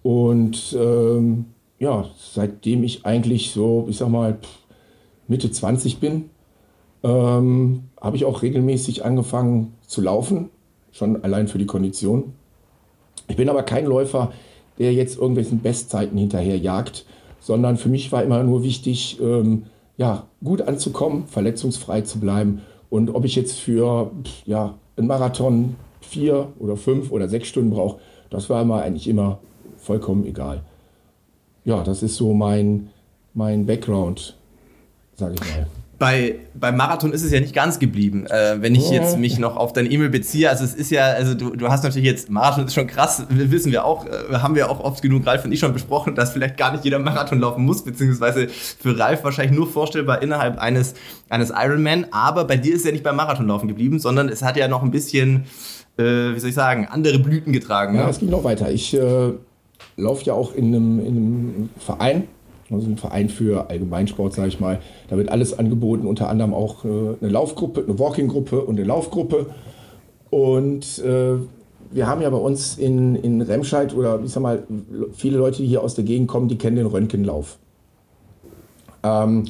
Und ähm, ja, seitdem ich eigentlich so, ich sag mal, Mitte 20 bin, ähm, habe ich auch regelmäßig angefangen zu laufen, schon allein für die Kondition. Ich bin aber kein Läufer, der jetzt irgendwelchen Bestzeiten hinterher jagt, sondern für mich war immer nur wichtig, ähm, ja, gut anzukommen, verletzungsfrei zu bleiben. Und ob ich jetzt für ja, ein Marathon vier oder fünf oder sechs Stunden braucht, das war mir eigentlich immer vollkommen egal. Ja, das ist so mein, mein Background, sage ich mal bei, beim Marathon ist es ja nicht ganz geblieben. Äh, wenn ich jetzt mich noch auf deine E-Mail beziehe, also es ist ja, also du, du hast natürlich jetzt, Marathon ist schon krass, wissen wir auch, äh, haben wir auch oft genug, Ralf und ich schon besprochen, dass vielleicht gar nicht jeder Marathon laufen muss, beziehungsweise für Ralf wahrscheinlich nur vorstellbar innerhalb eines, eines Ironman, aber bei dir ist es ja nicht beim Marathonlaufen geblieben, sondern es hat ja noch ein bisschen, äh, wie soll ich sagen, andere Blüten getragen. Ja, ne? es ging noch weiter. Ich äh, laufe ja auch in einem, in einem Verein, also ein Verein für Allgemeinsport, sage ich mal. Da wird alles angeboten, unter anderem auch äh, eine Laufgruppe, eine Walking-Gruppe und eine Laufgruppe. Und äh, wir haben ja bei uns in, in Remscheid oder ich sag mal, viele Leute, die hier aus der Gegend kommen, die kennen den Röntgenlauf. Ähm,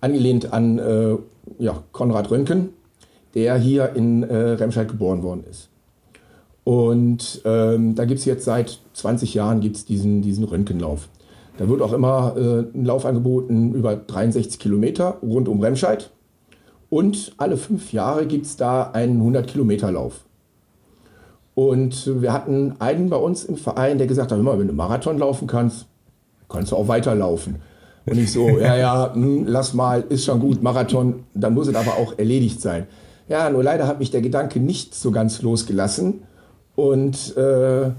angelehnt an äh, ja, Konrad Röntgen, der hier in äh, Remscheid geboren worden ist. Und ähm, da gibt es jetzt seit 20 Jahren gibt's diesen, diesen Röntgenlauf. Da wird auch immer äh, ein Lauf angeboten über 63 Kilometer rund um Remscheid. Und alle fünf Jahre gibt es da einen 100-Kilometer-Lauf. Und wir hatten einen bei uns im Verein, der gesagt hat, immer, wenn du Marathon laufen kannst, kannst du auch weiterlaufen. Und ich so, ja, ja, mh, hm, lass mal, ist schon gut, Marathon, dann muss es aber auch erledigt sein. Ja, nur leider hat mich der Gedanke nicht so ganz losgelassen. Und äh,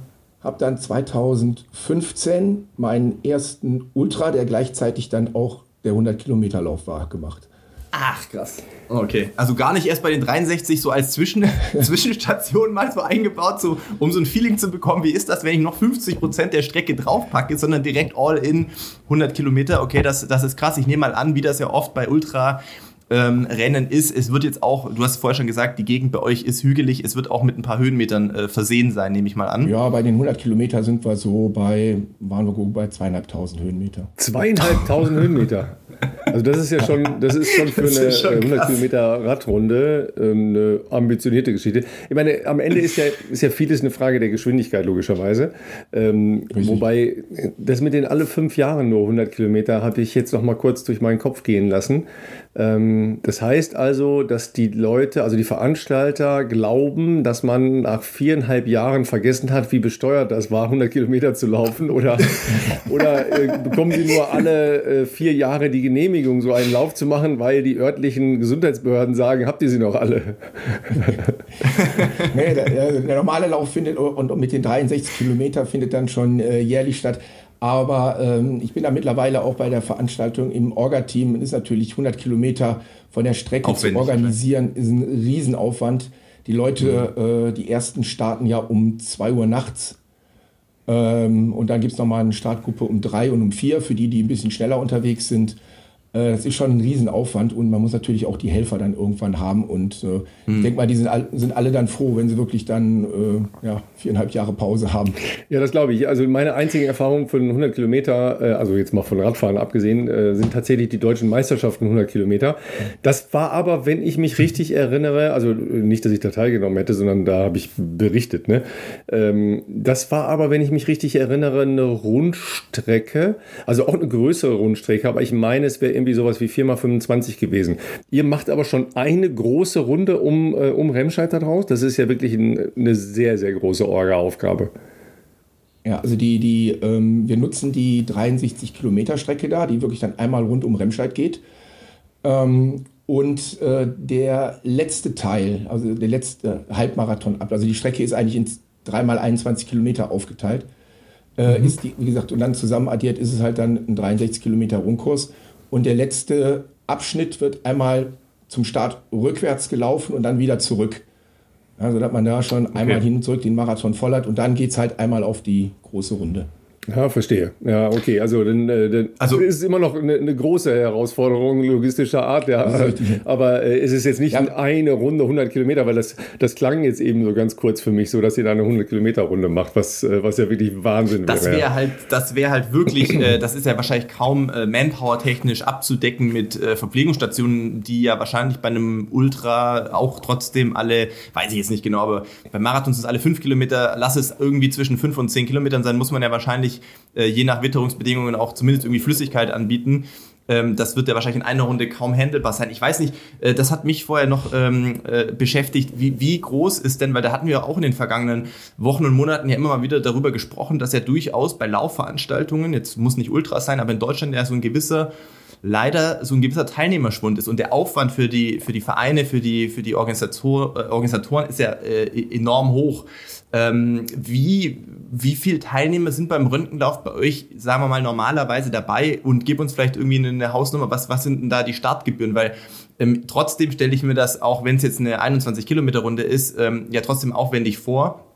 habe dann 2015 meinen ersten Ultra, der gleichzeitig dann auch der 100-Kilometer-Lauf war, gemacht. Ach, krass. Okay. Also gar nicht erst bei den 63 so als Zwischen Zwischenstation mal so eingebaut, so, um so ein Feeling zu bekommen, wie ist das, wenn ich noch 50 Prozent der Strecke draufpacke, sondern direkt all in 100 Kilometer. Okay, das, das ist krass. Ich nehme mal an, wie das ja oft bei Ultra ähm, Rennen ist. Es wird jetzt auch, du hast vorher schon gesagt, die Gegend bei euch ist hügelig. Es wird auch mit ein paar Höhenmetern äh, versehen sein, nehme ich mal an. Ja, bei den 100 Kilometern sind wir so bei, waren wir bei zweieinhalbtausend Höhenmeter. Zweieinhalbtausend Höhenmeter. Also das ist ja schon, das ist schon für eine schon 100 äh, Kilometer Radrunde ähm, eine ambitionierte Geschichte. Ich meine, am Ende ist ja, ist ja vieles eine Frage der Geschwindigkeit, logischerweise. Ähm, wobei, das mit den alle fünf Jahren nur 100 Kilometer habe ich jetzt noch mal kurz durch meinen Kopf gehen lassen. Ähm, das heißt also, dass die Leute, also die Veranstalter glauben, dass man nach viereinhalb Jahren vergessen hat, wie besteuert das war, 100 Kilometer zu laufen oder, oder äh, bekommen sie nur alle äh, vier Jahre die Genehmigung, so einen Lauf zu machen, weil die örtlichen Gesundheitsbehörden sagen, habt ihr sie noch alle? nee, der, der, normale Lauf findet und mit den 63 Kilometern findet dann schon äh, jährlich statt. Aber ähm, ich bin da mittlerweile auch bei der Veranstaltung im Orga-Team. Ist natürlich 100 Kilometer von der Strecke Aufwendig, zu organisieren, ist ein Riesenaufwand. Die Leute, mhm. äh, die ersten starten ja um 2 Uhr nachts. Ähm, und dann gibt es nochmal eine Startgruppe um 3 und um 4 für die, die ein bisschen schneller unterwegs sind. Äh, das ist schon ein Riesenaufwand und man muss natürlich auch die Helfer dann irgendwann haben. Und äh, hm. ich denke mal, die sind, all, sind alle dann froh, wenn sie wirklich dann äh, ja, viereinhalb Jahre Pause haben. Ja, das glaube ich. Also meine einzigen Erfahrungen von 100 Kilometer, äh, also jetzt mal von Radfahren abgesehen, äh, sind tatsächlich die deutschen Meisterschaften 100 Kilometer. Das war aber, wenn ich mich richtig erinnere, also nicht, dass ich da teilgenommen hätte, sondern da habe ich berichtet. Ne? Ähm, das war aber, wenn ich mich richtig erinnere, eine Rundstrecke, also auch eine größere Rundstrecke, aber ich meine, es wäre irgendwie sowas wie 4x25 gewesen. Ihr macht aber schon eine große Runde um, äh, um Remscheid daraus. Das ist ja wirklich ein, eine sehr, sehr große Orga-Aufgabe. Ja, also die, die, ähm, wir nutzen die 63 Kilometer Strecke da, die wirklich dann einmal rund um Remscheid geht. Ähm, und äh, der letzte Teil, also der letzte Halbmarathon ab, also die Strecke ist eigentlich in 3x21 Kilometer aufgeteilt. Äh, mhm. ist die, wie gesagt, und dann zusammen addiert ist es halt dann ein 63 Kilometer Rundkurs. Und der letzte Abschnitt wird einmal zum Start rückwärts gelaufen und dann wieder zurück. Also, dass man da schon einmal hin und zurück den Marathon voll hat und dann geht es halt einmal auf die große Runde. Ja, verstehe. Ja, okay. Also, dann, äh, dann also ist es immer noch eine, eine, große Herausforderung logistischer Art. Ja. Aber äh, es ist jetzt nicht ja. eine Runde 100 Kilometer, weil das, das klang jetzt eben so ganz kurz für mich, so dass ihr da eine 100 Kilometer Runde macht, was, äh, was ja wirklich Wahnsinn das wäre. Wär halt, das wäre halt wirklich, äh, das ist ja wahrscheinlich kaum äh, Manpower-technisch abzudecken mit äh, Verpflegungsstationen, die ja wahrscheinlich bei einem Ultra auch trotzdem alle, weiß ich jetzt nicht genau, aber bei Marathons ist alle 5 Kilometer, lass es irgendwie zwischen 5 und 10 Kilometern sein, muss man ja wahrscheinlich wahrscheinlich äh, je nach Witterungsbedingungen auch zumindest irgendwie Flüssigkeit anbieten. Ähm, das wird ja wahrscheinlich in einer Runde kaum handelbar sein. Ich weiß nicht, äh, das hat mich vorher noch ähm, äh, beschäftigt. Wie, wie groß ist denn, weil da hatten wir auch in den vergangenen Wochen und Monaten ja immer mal wieder darüber gesprochen, dass ja durchaus bei Laufveranstaltungen, jetzt muss nicht Ultras sein, aber in Deutschland ja so ein gewisser leider so ein gewisser Teilnehmerschwund ist und der Aufwand für die, für die Vereine, für die, für die Organisator, äh, Organisatoren ist ja äh, enorm hoch. Ähm, wie, wie viele Teilnehmer sind beim Röntgenlauf bei euch, sagen wir mal, normalerweise dabei und gib uns vielleicht irgendwie eine Hausnummer, was, was sind denn da die Startgebühren? Weil ähm, trotzdem stelle ich mir das, auch wenn es jetzt eine 21 Kilometer Runde ist, ähm, ja trotzdem aufwendig vor.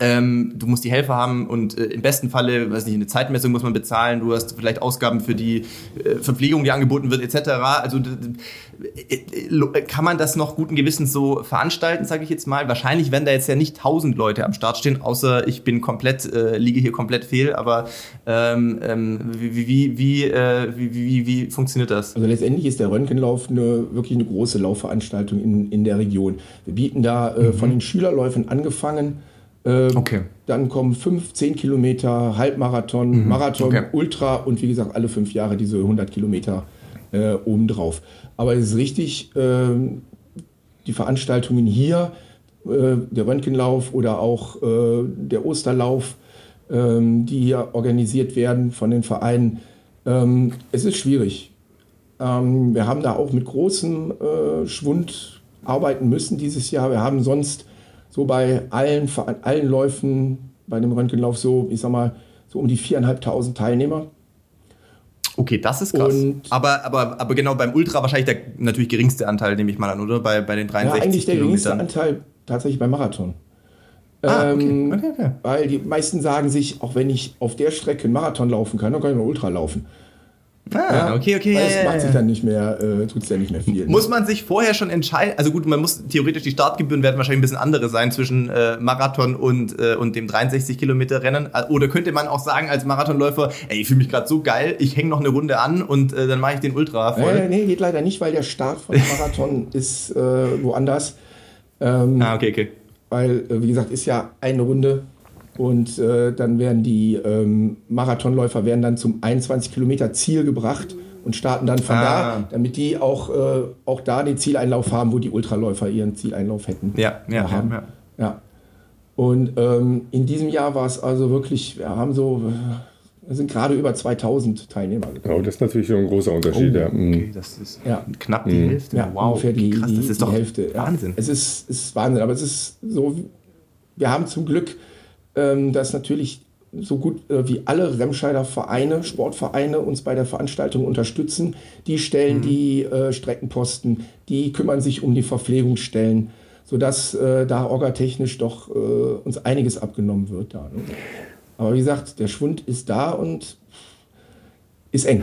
Ähm, du musst die Helfer haben und äh, im besten Falle, weiß nicht, eine Zeitmessung muss man bezahlen, du hast vielleicht Ausgaben für die äh, Verpflegung, die angeboten wird, etc. Also äh, äh, kann man das noch guten Gewissens so veranstalten, sage ich jetzt mal. Wahrscheinlich werden da jetzt ja nicht tausend Leute am Start stehen, außer ich bin komplett, äh, liege hier komplett fehl, aber ähm, ähm, wie, wie, wie, wie, wie, wie, funktioniert das? Also letztendlich ist der Röntgenlauf eine, wirklich eine große Laufveranstaltung in, in der Region. Wir bieten da mhm. von den Schülerläufen angefangen, äh, okay. Dann kommen fünf, zehn Kilometer, Halbmarathon, mhm. Marathon, okay. Ultra und wie gesagt alle fünf Jahre diese 100 Kilometer äh, obendrauf. Aber es ist richtig, äh, die Veranstaltungen hier, äh, der Röntgenlauf oder auch äh, der Osterlauf, ähm, die hier organisiert werden von den Vereinen, ähm, es ist schwierig. Ähm, wir haben da auch mit großem äh, Schwund arbeiten müssen dieses Jahr. Wir haben sonst so bei allen, allen Läufen bei dem Röntgenlauf so, ich sag mal, so um die 4.500 Teilnehmer. Okay, das ist krass. Und aber, aber, aber genau beim Ultra wahrscheinlich der natürlich geringste Anteil, nehme ich mal an, oder? Bei, bei den 63 Ja, eigentlich der geringste Anteil tatsächlich beim Marathon. Ah, okay. Ähm, okay, okay. Weil die meisten sagen sich, auch wenn ich auf der Strecke einen Marathon laufen kann, dann kann ich einen Ultra laufen. Ah, okay, okay. Weil Ja, es ja, macht sich dann nicht mehr, äh, tut es ja nicht mehr viel. Muss man sich vorher schon entscheiden? Also gut, man muss theoretisch die Startgebühren werden wahrscheinlich ein bisschen andere sein zwischen äh, Marathon und, äh, und dem 63 Kilometer Rennen. Äh, Oder könnte man auch sagen als Marathonläufer, ey, ich fühle mich gerade so geil, ich hänge noch eine Runde an und äh, dann mache ich den Ultra voll. Äh, nee, geht leider nicht, weil der Start von dem Marathon ist äh, woanders. Ähm, Ah, okay, okay. Weil, äh, wie gesagt, ist ja eine Runde und äh, dann werden die ähm, Marathonläufer werden dann zum 21 Kilometer Ziel gebracht und starten dann von Ah. da, damit die auch, äh, auch da den Zieleinlauf haben, wo die Ultraläufer ihren Zieleinlauf hätten. Ja, ja, ja, haben. ja. Ja. Und ähm, in diesem Jahr war es also wirklich, wir haben so, es sind gerade über 2000 Teilnehmer gekommen. Oh, das ist natürlich schon ein großer Unterschied. Oh, ja. Mhm. Okay, das ist Ja. knapp die Hälfte. Ja, wow, ungefähr die, krass, die, das ist die doch Hälfte. Ja. Wahnsinn. Es ist, es ist Wahnsinn, aber es ist so, wir haben zum Glück, dass natürlich so gut äh, wie alle Remscheider Vereine, Sportvereine uns bei der Veranstaltung unterstützen. Die stellen die äh, Streckenposten, die kümmern sich um die Verpflegungsstellen, sodass äh, da orgatechnisch doch äh, uns einiges abgenommen wird. Da, ne? Aber wie gesagt, der Schwund ist da und ist eng.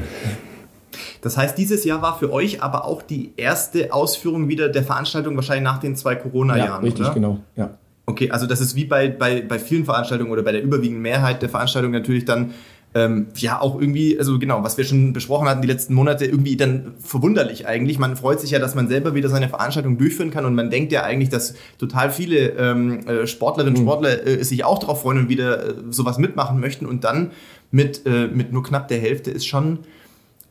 Das heißt, dieses Jahr war für euch aber auch die erste Ausführung wieder der Veranstaltung wahrscheinlich nach den zwei Corona-Jahren, richtig, oder? genau. Ja. Okay, also das ist wie bei, bei, bei vielen Veranstaltungen oder bei der überwiegenden Mehrheit der Veranstaltungen natürlich dann ähm, ja auch irgendwie, also genau, was wir schon besprochen hatten die letzten Monate, irgendwie dann verwunderlich eigentlich. Man freut sich ja, dass man selber wieder seine Veranstaltung durchführen kann und man denkt ja eigentlich, dass total viele ähm, äh, Sportlerinnen und Sportler äh, sich auch darauf freuen und wieder äh, sowas mitmachen möchten und dann mit, äh, mit nur knapp der Hälfte ist schon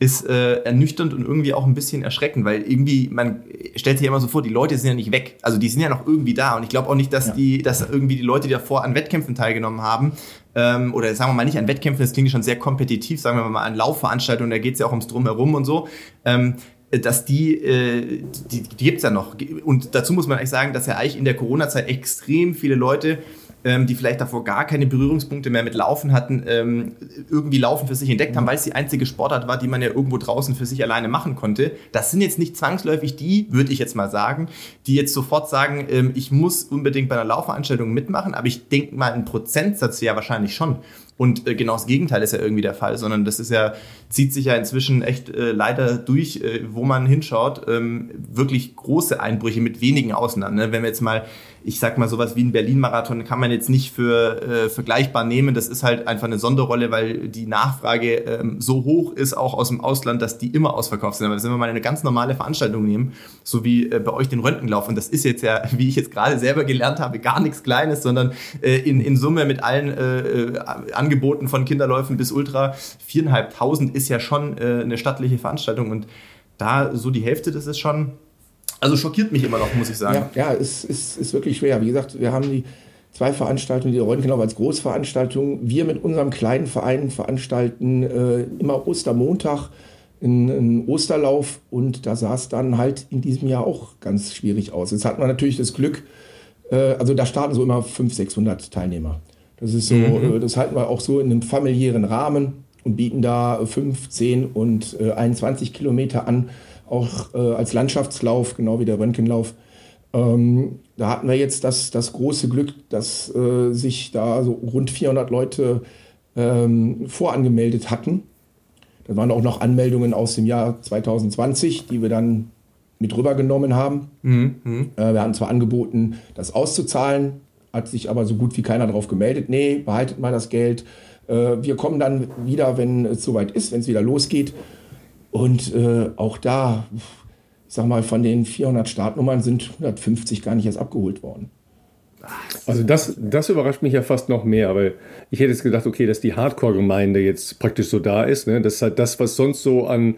ist äh, ernüchternd und irgendwie auch ein bisschen erschreckend, weil irgendwie, man stellt sich ja immer so vor, die Leute sind ja nicht weg. Also die sind ja noch irgendwie da. Und ich glaube auch nicht, dass Ja. die, dass irgendwie die Leute, die davor an Wettkämpfen teilgenommen haben, ähm, oder sagen wir mal nicht an Wettkämpfen, das klingt schon sehr kompetitiv, sagen wir mal an Laufveranstaltungen, da geht es ja auch ums Drumherum und so. Ähm, dass die, äh, die, die gibt es ja noch. Und dazu muss man eigentlich sagen, dass ja eigentlich in der Corona-Zeit extrem viele Leute ähm, die vielleicht davor gar keine Berührungspunkte mehr mit Laufen hatten, ähm, irgendwie Laufen für sich entdeckt haben, weil es die einzige Sportart war, die man ja irgendwo draußen für sich alleine machen konnte. Das sind jetzt nicht zwangsläufig die, würde ich jetzt mal sagen, die jetzt sofort sagen, ähm, ich muss unbedingt bei einer Laufveranstaltung mitmachen, aber ich denke mal, ein Prozentsatz ja wahrscheinlich schon. Und äh, genau das Gegenteil ist ja irgendwie der Fall, sondern das ist ja, zieht sich ja inzwischen echt äh, leider durch, äh, wo man hinschaut, ähm, wirklich große Einbrüche mit wenigen Ausnahmen. Ne? Wenn wir jetzt mal, ich sag mal sowas wie ein Berlin-Marathon kann man jetzt nicht für äh, vergleichbar nehmen. Das ist halt einfach eine Sonderrolle, weil die Nachfrage ähm, so hoch ist, auch aus dem Ausland, dass die immer ausverkauft sind. Aber wenn wir mal eine ganz normale Veranstaltung nehmen, so wie äh, bei euch den Röntgenlauf, und das ist jetzt ja, wie ich jetzt gerade selber gelernt habe, gar nichts Kleines, sondern äh, in, in Summe mit allen äh, äh, Angeboten von Kinderläufen bis Ultra, viereinhalbtausend ist ja schon äh, eine stattliche Veranstaltung und da so die Hälfte, das ist schon, also schockiert mich immer noch, muss ich sagen. Ja, ja es ist, ist wirklich schwer. Wie gesagt, wir haben die zwei Veranstaltungen, die Röntgenlauf als Großveranstaltung. Wir mit unserem kleinen Verein veranstalten äh, immer Ostermontag einen, Osterlauf und da sah es dann halt in diesem Jahr auch ganz schwierig aus. Jetzt hat man natürlich das Glück, äh, also da starten so immer 500, 600 Teilnehmer. Das ist so, äh, das halten wir auch so in einem familiären Rahmen und bieten da 5, 10 und äh, 21 Kilometer an, auch äh, als Landschaftslauf, genau wie der Röntgenlauf. Ähm, da hatten wir jetzt das, das große Glück, dass äh, sich da so rund 400 Leute ähm, vorangemeldet hatten. Da waren auch noch Anmeldungen aus dem Jahr 2020, die wir dann mit rübergenommen haben. Äh, wir haben zwar angeboten, das auszuzahlen, hat sich aber so gut wie keiner darauf gemeldet. Nee, behaltet mal das Geld. Äh, wir kommen dann wieder, wenn es soweit ist, wenn es wieder losgeht. Und äh, auch da, ich sag mal, von den 400 Startnummern sind 150 gar nicht erst abgeholt worden. Also das, das überrascht mich ja fast noch mehr, weil ich hätte jetzt gedacht, okay, dass die Hardcore-Gemeinde jetzt praktisch so da ist, ne? dass halt das, was sonst so an,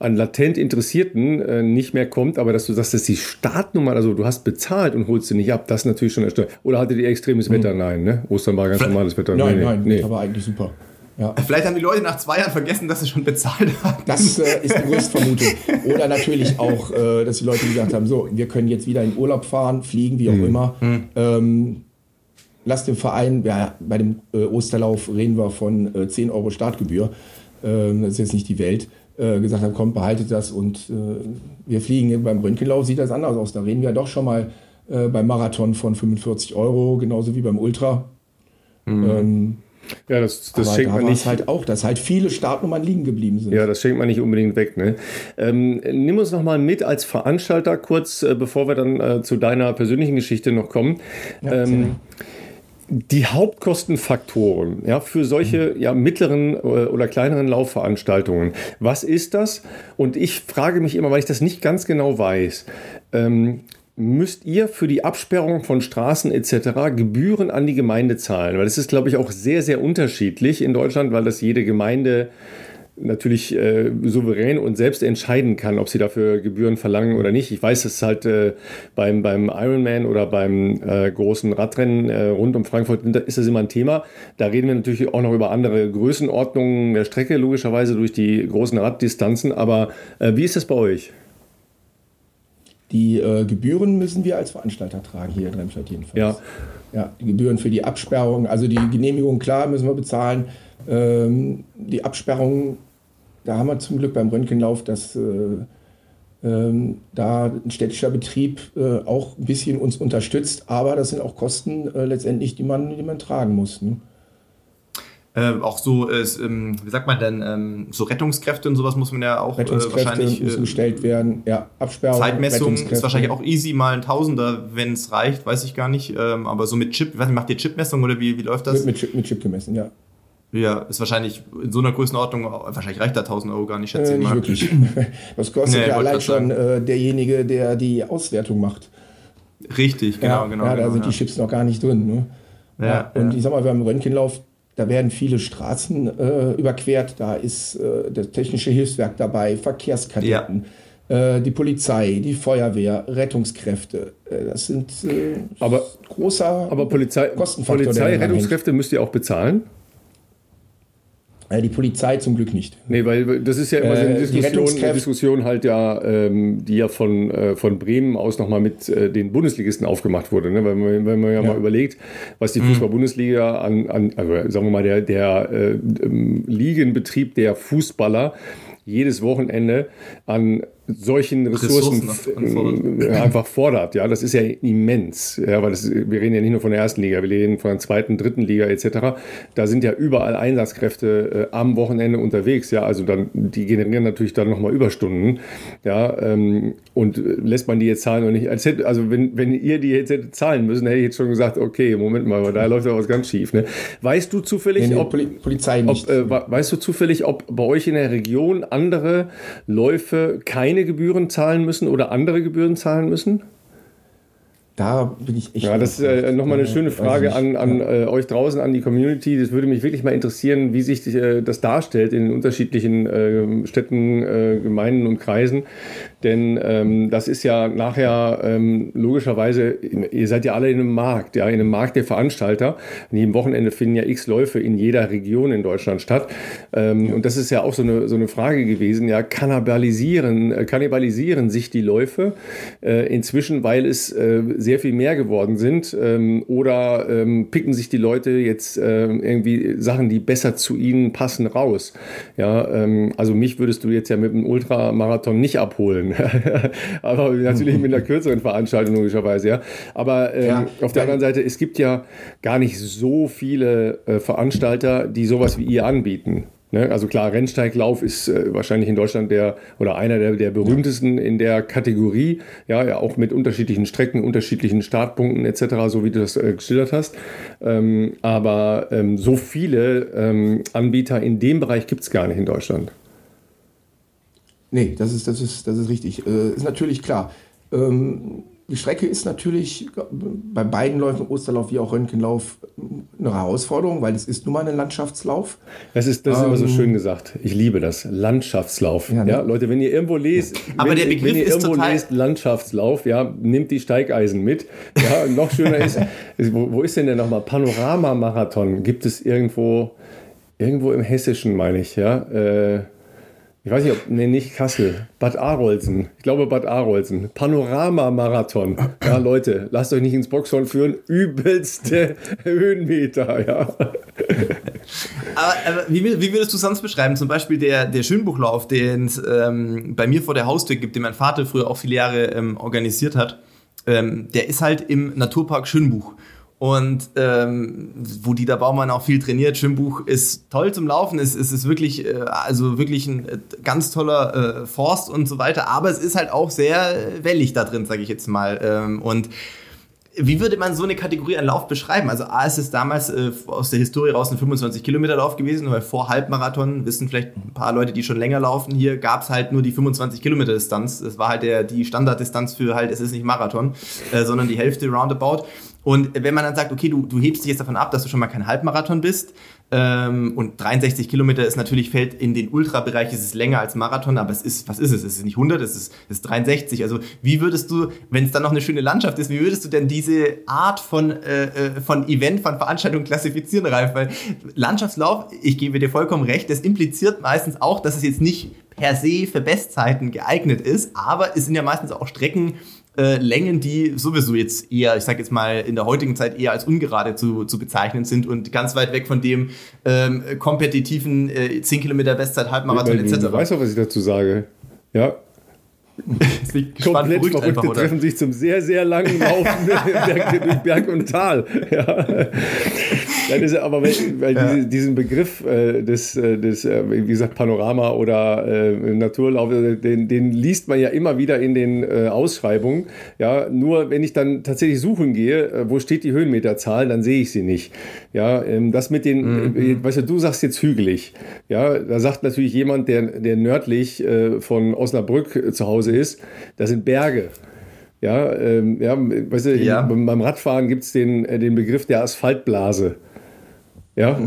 an latent Interessierten äh, nicht mehr kommt, aber dass du sagst, dass die Startnummer, also du hast bezahlt und holst sie nicht ab, das ist natürlich schon erstaunlich. Oder hattet ihr extremes Wetter? Nein, ne? Ostern war ganz normales Wetter. Nein, nee, nein, nee. war eigentlich super. Ja. Vielleicht haben die Leute nach zwei Jahren vergessen, dass sie schon bezahlt haben. Das äh, ist die größte Vermutung. Oder natürlich auch, äh, dass die Leute gesagt haben, so, wir können jetzt wieder in Urlaub fahren, fliegen, wie auch immer. Ähm, lasst den Verein, ja, bei dem äh, Osterlauf reden wir von äh, 10 Euro Startgebühr. Ähm, das ist jetzt nicht die Welt. Äh, gesagt haben, kommt, behaltet das und äh, wir fliegen. Beim Röntgenlauf sieht das anders aus. Da reden wir doch schon mal äh, beim Marathon von 45 Euro, genauso wie beim Ultra. Ähm, Ja, das, das Aber schenkt da man nicht. halt auch, dass halt viele Startnummern liegen geblieben sind. Ja, das schenkt man nicht unbedingt weg. Ne? Ähm, nimm uns noch mal mit als Veranstalter kurz, äh, bevor wir dann äh, zu deiner persönlichen Geschichte noch kommen. ähm, die Hauptkostenfaktoren ja, für solche ja, mittleren äh, oder kleineren Laufveranstaltungen. Was ist das? Und ich frage mich immer, weil ich das nicht ganz genau weiß. Ähm, müsst ihr für die Absperrung von Straßen etc. Gebühren an die Gemeinde zahlen? Weil es ist, glaube ich, auch sehr, sehr unterschiedlich in Deutschland, weil das jede Gemeinde natürlich äh, souverän und selbst entscheiden kann, ob sie dafür Gebühren verlangen oder nicht. Ich weiß, ist halt äh, beim, beim Ironman oder beim äh, großen Radrennen äh, rund um Frankfurt ist das immer ein Thema. Da reden wir natürlich auch noch über andere Größenordnungen der Strecke, logischerweise durch die großen Raddistanzen. Aber äh, wie ist das bei euch? Die äh, Gebühren müssen wir als Veranstalter tragen, hier in Remscheid jedenfalls. Ja. Ja, die Gebühren für die Absperrung, also die Genehmigung, klar, müssen wir bezahlen. Ähm, die Absperrung, da haben wir zum Glück beim Röntgenlauf, dass äh, ähm, da ein städtischer Betrieb äh, auch ein bisschen uns unterstützt, aber das sind auch Kosten äh, letztendlich, die man, die man tragen muss. Ne? Äh, auch so, äh, ähm, wie sagt man denn, ähm, so Rettungskräfte und sowas muss man ja auch äh, Rettungskräfte wahrscheinlich. müssen äh, gestellt werden, ja, Absperrung. Zeitmessung ist wahrscheinlich auch easy, mal ein Tausender, wenn es reicht, weiß ich gar nicht. Ähm, aber so mit Chip, ich weiß nicht, macht ihr Chipmessung oder wie, wie läuft das? Mit, mit, Chip, mit Chip gemessen, ja. ja, ist wahrscheinlich in so einer Größenordnung, wahrscheinlich reicht da 1000 Euro gar nicht, schätze Äh, ich nicht mal. wirklich. Das kostet Nee, ja allein schon äh, derjenige, der die Auswertung macht. Richtig, genau, ja, genau. ja, da genau, sind ja. die Chips noch gar nicht drin. Ne? Ja, und ja. ich sag mal, beim Röntgenlauf, da werden viele Straßen äh, überquert. Da ist äh, das technische Hilfswerk dabei, Verkehrskadetten, äh, die Polizei, die Feuerwehr, Rettungskräfte. Äh, das sind äh, Aber- großer Aber Polizei, Kostenfaktor, Polizei. Rettungskräfte müsst ihr auch bezahlen? Äh, die Polizei zum Glück nicht. Nee, weil das ist ja immer so Äh, eine die Diskussion, eine Diskussion halt ja, ähm, die ja von, äh, von Bremen aus nochmal mit äh, den Bundesligisten aufgemacht wurde. Ne? Weil man, wenn man ja, Ja. mal überlegt, was die Fußball-Bundesliga an, an also sagen wir mal, der, der äh, ähm, Ligenbetrieb der Fußballer jedes Wochenende an solchen Ressourcen, Ressourcen äh, einfach fordert. Ja, das ist ja immens. Ja, weil das, wir reden ja nicht nur von der ersten Liga, wir reden von der zweiten, dritten Liga etc. Da sind ja überall Einsatzkräfte äh, am Wochenende unterwegs. Ja, also dann die generieren natürlich dann nochmal Überstunden. Ja, ähm, und äh, lässt man die jetzt zahlen oder nicht? Als hätte, also wenn, wenn ihr die jetzt hättet zahlen müssen, hätte ich jetzt schon gesagt, okay, Moment mal, da läuft ja was ganz schief. Ne? Weißt du zufällig, Nee, nee, ob Poli Polizei nicht. ob, äh, we- weißt du zufällig, ob bei euch in der Region andere Läufe keine Gebühren zahlen müssen oder andere Gebühren zahlen müssen? da bin ich echt. Ja, das ist äh, nochmal eine schöne Frage an, an äh, euch draußen, an die Community. Das würde mich wirklich mal interessieren, wie sich äh, das darstellt in den unterschiedlichen äh, Städten, Gemeinden und Kreisen. Denn ähm, das ist ja nachher ähm, logischerweise, ihr seid ja alle in einem Markt, ja, in einem Markt der Veranstalter. An jedem Wochenende finden ja x Läufe in jeder Region in Deutschland statt. Ähm, Und das ist ja auch so eine, so eine Frage gewesen, ja, kannibalisieren, äh, kannibalisieren sich die Läufe äh, inzwischen, weil es äh, sehr viel mehr geworden sind ähm, oder ähm, picken sich die Leute jetzt ähm, irgendwie Sachen, die besser zu ihnen passen, raus. Ja, ähm, also mich würdest du jetzt ja mit einem Ultramarathon nicht abholen, aber natürlich mit einer kürzeren Veranstaltung logischerweise, ja. Aber ähm, Ja, auf der anderen Seite, es gibt ja gar nicht so viele äh, Veranstalter, die sowas wie ihr anbieten. Ne? Also klar, Rennsteiglauf ist äh, wahrscheinlich in Deutschland der oder einer der, der berühmtesten in der Kategorie, ja, ja, auch mit unterschiedlichen Strecken, unterschiedlichen Startpunkten etc., so wie du das äh, geschildert hast. Ähm, aber ähm, so viele ähm, Anbieter in dem Bereich gibt es gar nicht in Deutschland. Nee, das ist, das ist, das ist richtig. Äh, ist natürlich klar. Ähm, die Strecke ist natürlich bei beiden Läufen, Osterlauf wie auch Röntgenlauf, eine Herausforderung, weil es ist nun mal ein Landschaftslauf. Das ist, das ist immer so schön gesagt. Ich liebe das. Landschaftslauf. Ja, Ja, ne? Leute, wenn ihr irgendwo lest, Aber wenn, der Begriff wenn ihr ist irgendwo total- lest Landschaftslauf, ja, nehmt die Steigeisen mit. Ja, noch schöner ist, ist wo, wo ist denn der nochmal? Panorama-Marathon. Gibt es irgendwo, irgendwo im Hessischen, meine ich, ja. Äh, ich weiß nicht, ob, nee, nicht Kassel, Bad Arolsen. Ich glaube Bad Arolsen. Panorama-Marathon. Ja, Leute, lasst euch nicht ins Boxhorn führen. Übelste Höhenmeter, ja. Aber, aber wie, wie würdest du sonst beschreiben? Zum Beispiel der, der Schönbuchlauf, den es ähm, bei mir vor der Haustür gibt, den mein Vater früher auch viele Jahre ähm, organisiert hat. Ähm, der ist halt im Naturpark Schönbuch. Und ähm, wo Dieter Baumann auch viel trainiert. Schwimmbuch ist toll zum Laufen, es, es ist wirklich, äh, also wirklich ein äh, ganz toller äh, Forst und so weiter, aber es ist halt auch sehr wellig da drin, sage ich jetzt mal. Ähm, und wie würde man so eine Kategorie an Lauf beschreiben? Also A ist es damals äh, aus der Historie raus ein 25 Kilometer Lauf gewesen, weil vor Halbmarathon, wissen vielleicht ein paar Leute, die schon länger laufen, hier gab es halt nur die 25 Kilometer Distanz. Das war halt der, die Standarddistanz für halt, es ist nicht Marathon, äh, sondern die Hälfte roundabout. Und wenn man dann sagt, okay, du, du hebst dich jetzt davon ab, dass du schon mal kein Halbmarathon bist, ähm, und 63 Kilometer ist natürlich, fällt in den Ultrabereich, ist es länger als Marathon, aber es ist, was ist es? Es ist nicht 100, es ist, ist 63. Also wie würdest du, wenn es dann noch eine schöne Landschaft ist, wie würdest du denn diese Art von, äh, äh, von Event, von Veranstaltung klassifizieren, Ralf? Weil Landschaftslauf, ich gebe dir vollkommen recht, das impliziert meistens auch, dass es jetzt nicht per se für Bestzeiten geeignet ist, aber es sind ja meistens auch Strecken, äh, Längen, die sowieso jetzt eher, ich sage jetzt mal, in der heutigen Zeit eher als ungerade zu, zu bezeichnen sind und ganz weit weg von dem ähm, kompetitiven äh, 10 Kilometer Bestzeit, Halbmarathon etc. Du weißt doch, was ich dazu sage. Ja, Komplett verrückt, Verrückte treffen sich zum sehr, sehr langen Laufen durch Berg und Tal. Ja. Ja, das, aber weil, weil ja. diese, diesen Begriff äh, des, äh, des äh, wie gesagt, Panorama oder äh, Naturlauf, äh, den, den, liest man ja immer wieder in den äh, Ausschreibungen. Ja, nur wenn ich dann tatsächlich suchen gehe, wo steht die Höhenmeterzahl, dann sehe ich sie nicht. Ja, ähm, das mit den, mhm. weißt du, du sagst jetzt hügelig. Ja, da sagt natürlich jemand, der, der nördlich von Osnabrück zu Hause ist, das sind Berge. Ja, ähm, ja, weißt du, ja. Beim Radfahren gibt es den, den Begriff der Asphaltblase. Ja,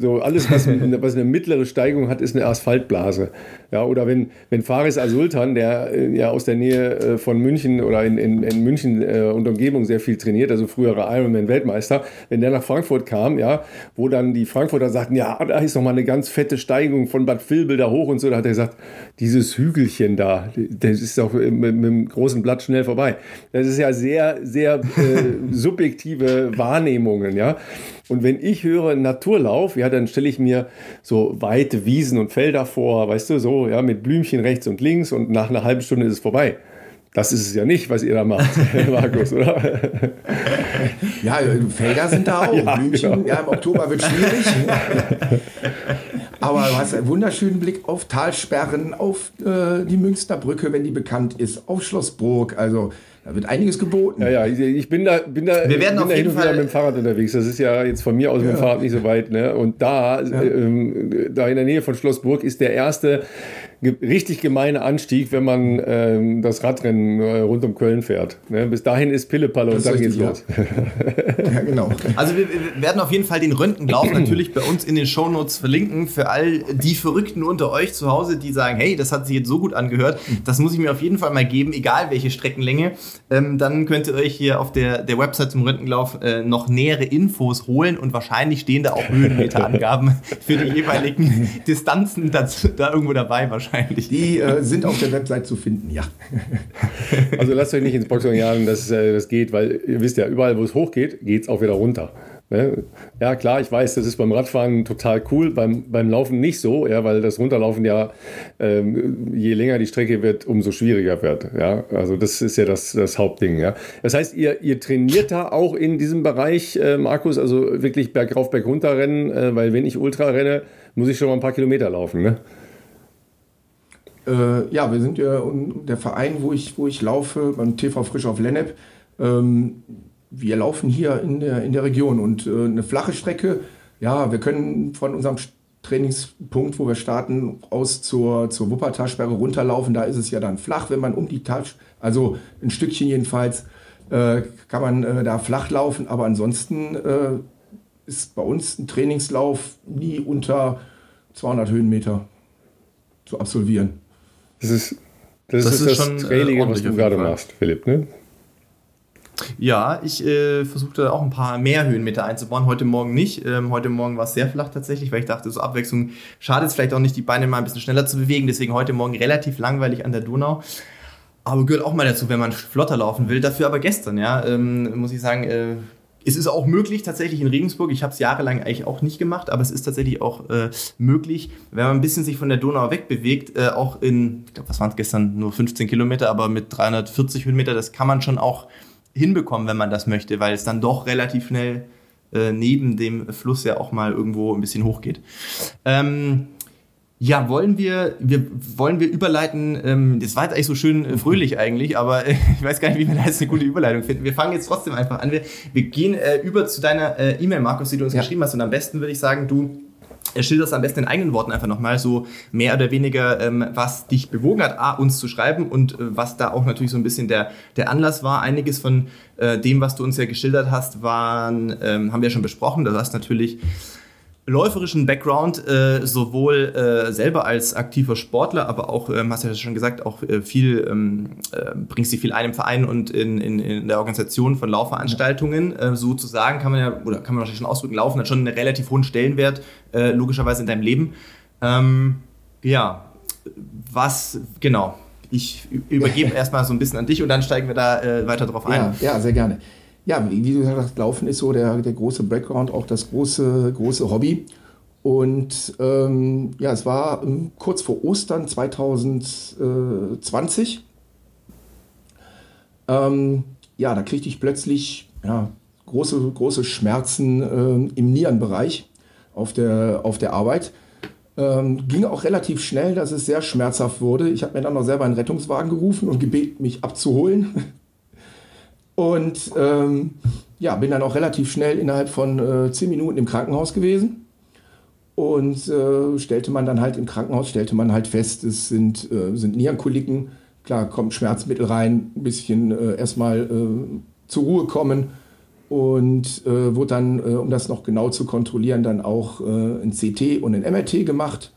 so alles, was, was eine mittlere Steigung hat, ist eine Asphaltblase. Ja, oder wenn, wenn Faris Asultan, der äh, ja aus der Nähe äh, von München oder in, in, in München äh, und Umgebung sehr viel trainiert, also früherer Ironman-Weltmeister, wenn der nach Frankfurt kam, ja, wo dann die Frankfurter sagten, ja, da ist noch mal eine ganz fette Steigung von Bad Vilbel da hoch und so, da hat er gesagt, dieses Hügelchen da, das ist doch mit, mit dem großen Blatt schnell vorbei. Das ist ja sehr, sehr äh, subjektive Wahrnehmungen, ja. Und wenn ich höre Naturlauf, ja, dann stelle ich mir so weite Wiesen und Felder vor, weißt du, so, ja, mit Blümchen rechts und links und nach einer halben Stunde ist es vorbei. Das ist es ja nicht, was ihr da macht, Markus, oder? Ja, Felder sind da auch. Ja, Blümchen, genau. ja, im Oktober wird schwierig. Aber du hast einen wunderschönen Blick auf Talsperren, auf äh, die Münsterbrücke, wenn die bekannt ist, auf Schlossburg. Also da wird einiges geboten. Ja, ja, ich bin da, bin da, Wir werden bin auf da jeden hin und wieder mit dem Fahrrad unterwegs. Das ist ja jetzt von mir aus ja. mit dem Fahrrad nicht so weit. Ne? Und da, ja. ähm, da in der Nähe von Schlossburg ist der erste richtig gemeine Anstieg, wenn man ähm, das Radrennen äh, rund um Köln fährt. Ne? Bis dahin ist Pillepalle und dann geht's los. ja, genau. Also wir, wir, werden auf jeden Fall den Röntgenlauf natürlich bei uns in den Shownotes verlinken für all die Verrückten unter euch zu Hause, die sagen, hey, das hat sich jetzt so gut angehört, das muss ich mir auf jeden Fall mal geben, egal welche Streckenlänge. Ähm, dann könnt ihr euch hier auf der, der Website zum Röntgenlauf äh, noch nähere Infos holen und wahrscheinlich stehen da auch Höhenmeterangaben für die jeweiligen Distanzen dazu, da irgendwo dabei wahrscheinlich wahrscheinlich. Die äh, sind auf der Website zu finden, ja. Also lasst euch nicht ins Boxen jagen, dass äh, das geht, weil ihr wisst ja, überall, wo es hochgeht, geht es auch wieder runter. Ne? Ja, klar, ich weiß, das ist beim Radfahren total cool, beim, beim Laufen nicht so, ja, weil das Runterlaufen ja, ähm, je länger die Strecke wird, umso schwieriger wird. Ja? Also das ist ja das, das Hauptding. Ja? Das heißt, ihr, ihr trainiert da auch in diesem Bereich, äh, Markus, also wirklich bergauf, bergunter rennen, äh, weil wenn ich Ultra renne, muss ich schon mal ein paar Kilometer laufen. Ne? Äh, ja, wir sind ja der Verein, wo ich, wo ich laufe, beim TV Frisch auf Lennep. Ähm, wir laufen hier in der, in der Region und äh, eine flache Strecke, ja, wir können von unserem Trainingspunkt, wo wir starten, aus zur, zur Wuppertalsperre runterlaufen. Da ist es ja dann flach, wenn man um die Talsperre, also ein Stückchen jedenfalls, äh, kann man äh, da flach laufen. Aber ansonsten äh, ist bei uns ein Trainingslauf nie unter 200 Höhenmeter zu absolvieren. Das ist das, das, ist, ist das schon, Training, äh, was du gerade machst, Philipp, ne? Ja, ich äh, versuchte auch ein paar mehr Höhenmeter einzubauen. Heute Morgen nicht. Ähm, heute Morgen war es sehr flach tatsächlich, weil ich dachte, so Abwechslung schadet es vielleicht auch nicht, die Beine mal ein bisschen schneller zu bewegen. Deswegen heute Morgen relativ langweilig an der Donau. Aber gehört auch mal dazu, wenn man flotter laufen will. Dafür aber gestern, ja, ähm, muss ich sagen, äh, es ist auch möglich, tatsächlich in Regensburg, ich habe es jahrelang eigentlich auch nicht gemacht, aber es ist tatsächlich auch äh, möglich, wenn man ein bisschen sich von der Donau wegbewegt, äh, auch in, ich glaube, was waren es gestern, nur 15 Kilometer, aber mit 340 Höhenmeter, das kann man schon auch hinbekommen, wenn man das möchte, weil es dann doch relativ schnell äh, neben dem Fluss ja auch mal irgendwo ein bisschen hochgeht. Ähm, ja, wollen wir, wir, wollen wir überleiten, ähm, das war jetzt eigentlich so schön äh, fröhlich eigentlich, aber äh, ich weiß gar nicht, wie wir da jetzt eine gute Überleitung finden. Wir fangen jetzt trotzdem einfach an. Wir, wir gehen äh, über zu deiner äh, E-Mail, Markus, die du uns ja. geschrieben hast. Und am besten würde ich sagen, du schilderst am besten in eigenen Worten einfach nochmal so mehr oder weniger, ähm, was dich bewogen hat, A, uns zu schreiben und äh, was da auch natürlich so ein bisschen der, der Anlass war. Einiges von äh, dem, was du uns ja geschildert hast, waren, ähm, haben wir ja schon besprochen. Das hast natürlich läuferischen Background, äh, sowohl äh, selber als aktiver Sportler, aber auch, ähm, hast du ja schon gesagt, auch äh, viel, ähm, äh, bringst dich viel ein im Verein und in, in, in der Organisation von Laufveranstaltungen. Äh, sozusagen kann man ja, oder kann man wahrscheinlich schon ausdrücken, Laufen hat schon einen relativ hohen Stellenwert, äh, logischerweise in deinem Leben. Ähm, ja, was, genau, ich übergebe erstmal so ein bisschen an dich und dann steigen wir da äh, weiter drauf ein. Ja, ja, sehr gerne ja, wie du gesagt hast, Laufen ist so der, der große Background, auch das große, große Hobby. Und ähm, ja, es war ähm, kurz vor Ostern 2020. Ähm, ja, da kriegte ich plötzlich ja, große, große Schmerzen äh, im Nierenbereich auf der, auf der Arbeit. Ähm, ging auch relativ schnell, dass es sehr schmerzhaft wurde. Ich habe mir dann noch selber einen Rettungswagen gerufen und gebeten, mich abzuholen. Und ähm, ja, bin dann auch relativ schnell innerhalb von äh, zehn Minuten im Krankenhaus gewesen. Und äh, stellte man dann halt im Krankenhaus, stellte man halt fest, es sind, äh, sind Nierenkoliken. Klar, kommt Schmerzmittel rein, ein bisschen äh, erstmal äh, zur Ruhe kommen. Und äh, wurde dann, äh, um das noch genau zu kontrollieren, dann auch ein CT und ein MRT gemacht.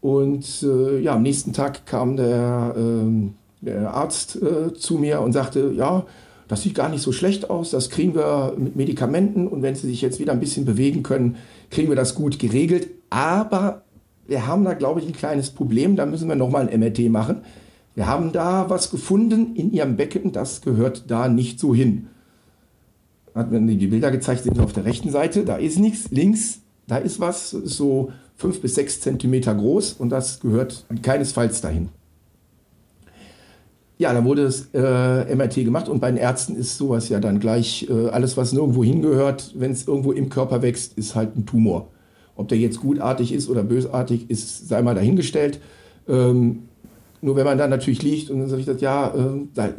Und ja, am nächsten Tag kam der, ähm, der Arzt zu mir und sagte, ja, das sieht gar nicht so schlecht aus, das kriegen wir mit Medikamenten und wenn Sie sich jetzt wieder ein bisschen bewegen können, kriegen wir das gut geregelt. Aber wir haben da, glaube ich, ein kleines Problem, da müssen wir nochmal ein MRT machen. Wir haben da was gefunden in Ihrem Becken, das gehört da nicht so hin. Hat mir die Bilder gezeigt, sind auf der rechten Seite, da ist nichts, links, da ist was, so fünf bis sechs Zentimeter groß und das gehört keinesfalls dahin. Ja, dann wurde das äh, MRT gemacht und bei den Ärzten ist sowas ja dann gleich, äh, alles was nirgendwo hingehört, wenn es irgendwo im Körper wächst, ist halt ein Tumor. Ob der jetzt gutartig ist oder bösartig, ist, sei mal dahingestellt. Ähm, nur wenn man dann natürlich liegt und dann sage ich das, ja, äh,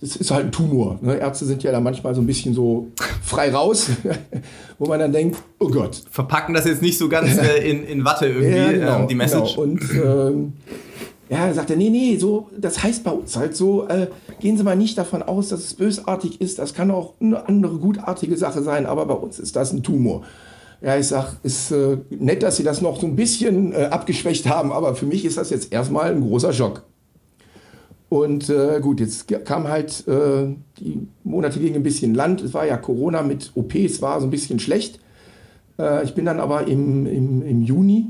das ist halt ein Tumor. Ne? Ärzte sind ja da manchmal so ein bisschen so frei raus, wo man dann denkt, oh Gott. Verpacken das jetzt nicht so ganz äh, in, in Watte irgendwie, ja, genau, ähm, die Message. Genau. Und ähm, ja, sagt er, nee, nee, so, das heißt bei uns halt so, äh, gehen Sie mal nicht davon aus, dass es bösartig ist. Das kann auch eine andere gutartige Sache sein, aber bei uns ist das ein Tumor. Ja, ich sag, ist äh, nett, dass Sie das noch so ein bisschen äh, abgeschwächt haben, aber für mich ist das jetzt erstmal ein großer Schock. Und äh, gut, jetzt kam halt, äh, die Monate gingen ein bisschen Land. Es war ja Corona mit OPs, war so ein bisschen schlecht. Äh, ich bin dann aber im, im, im Juni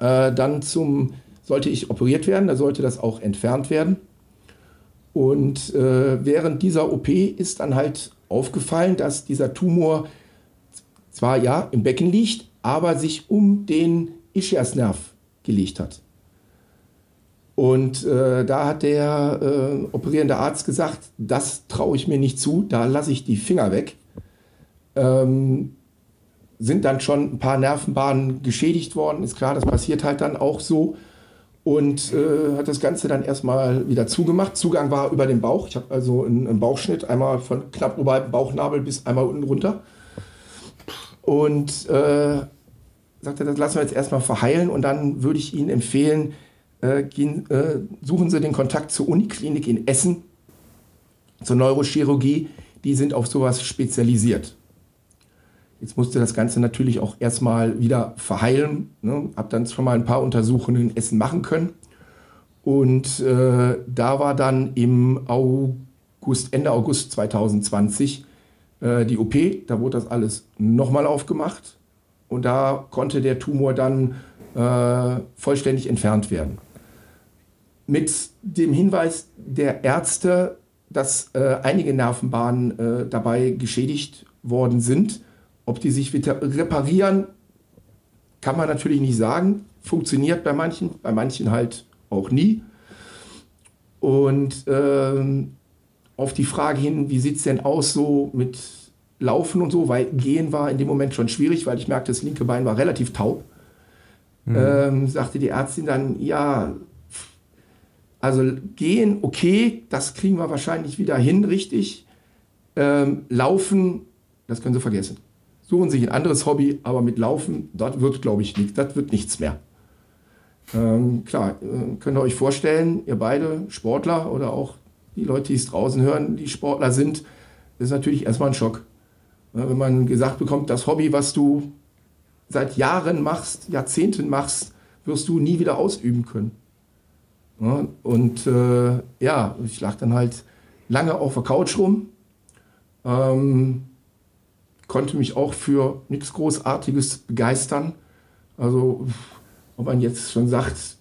äh, dann zum sollte ich operiert werden, da sollte das auch entfernt werden. Und äh, während dieser OP ist dann halt aufgefallen, dass dieser Tumor zwar ja im Becken liegt, aber sich um den Ischiasnerv gelegt hat. Und äh, da hat der äh, operierende Arzt gesagt, das traue ich mir nicht zu, da lasse ich die Finger weg. Ähm, sind dann schon ein paar Nervenbahnen geschädigt worden, ist klar, das passiert halt dann auch so und äh, hat das Ganze dann erstmal wieder zugemacht. Zugang war über den Bauch. Ich habe also einen, einen, Bauchschnitt, einmal von knapp oberhalb Bauchnabel bis einmal unten runter. Und äh, sagte, das lassen wir jetzt erstmal verheilen und dann würde ich Ihnen empfehlen, äh, gehen, äh, suchen Sie den Kontakt zur Uniklinik in Essen, zur Neurochirurgie. Die sind auf sowas spezialisiert. Jetzt musste das Ganze natürlich auch erstmal wieder verheilen. Ne? Hab dann schon mal ein paar Untersuchungen in Essen machen können. Und äh, da war dann im August, Ende August 2020 äh, die OP. Da wurde das alles nochmal aufgemacht. Und da konnte der Tumor dann äh, vollständig entfernt werden. Mit dem Hinweis der Ärzte, dass äh, einige Nervenbahnen äh, dabei geschädigt worden sind ob die sich reparieren, kann man natürlich nicht sagen. Funktioniert bei manchen, bei manchen halt auch nie. Und ähm, auf die Frage hin, wie sieht es denn aus so mit Laufen und so, weil Gehen war in dem Moment schon schwierig, weil ich merkte, das linke Bein war relativ taub. Mhm. Ähm, sagte die Ärztin dann, ja, also gehen, okay, das kriegen wir wahrscheinlich wieder hin, richtig. Ähm, laufen, das können Sie vergessen. Suchen sich ein anderes Hobby, aber mit Laufen, das wird, glaube ich, nicht, das wird nichts mehr. Ähm, klar, äh, könnt ihr euch vorstellen, ihr beide Sportler oder auch die Leute, die es draußen hören, die Sportler sind, ist natürlich erstmal ein Schock. Wenn man gesagt bekommt, das Hobby, was du seit Jahren machst, Jahrzehnten machst, wirst du nie wieder ausüben können. Und äh, ja, ich lag dann halt lange auf der Couch rum, ähm, konnte mich auch für nichts Großartiges begeistern. Also, ob man jetzt schon sagt,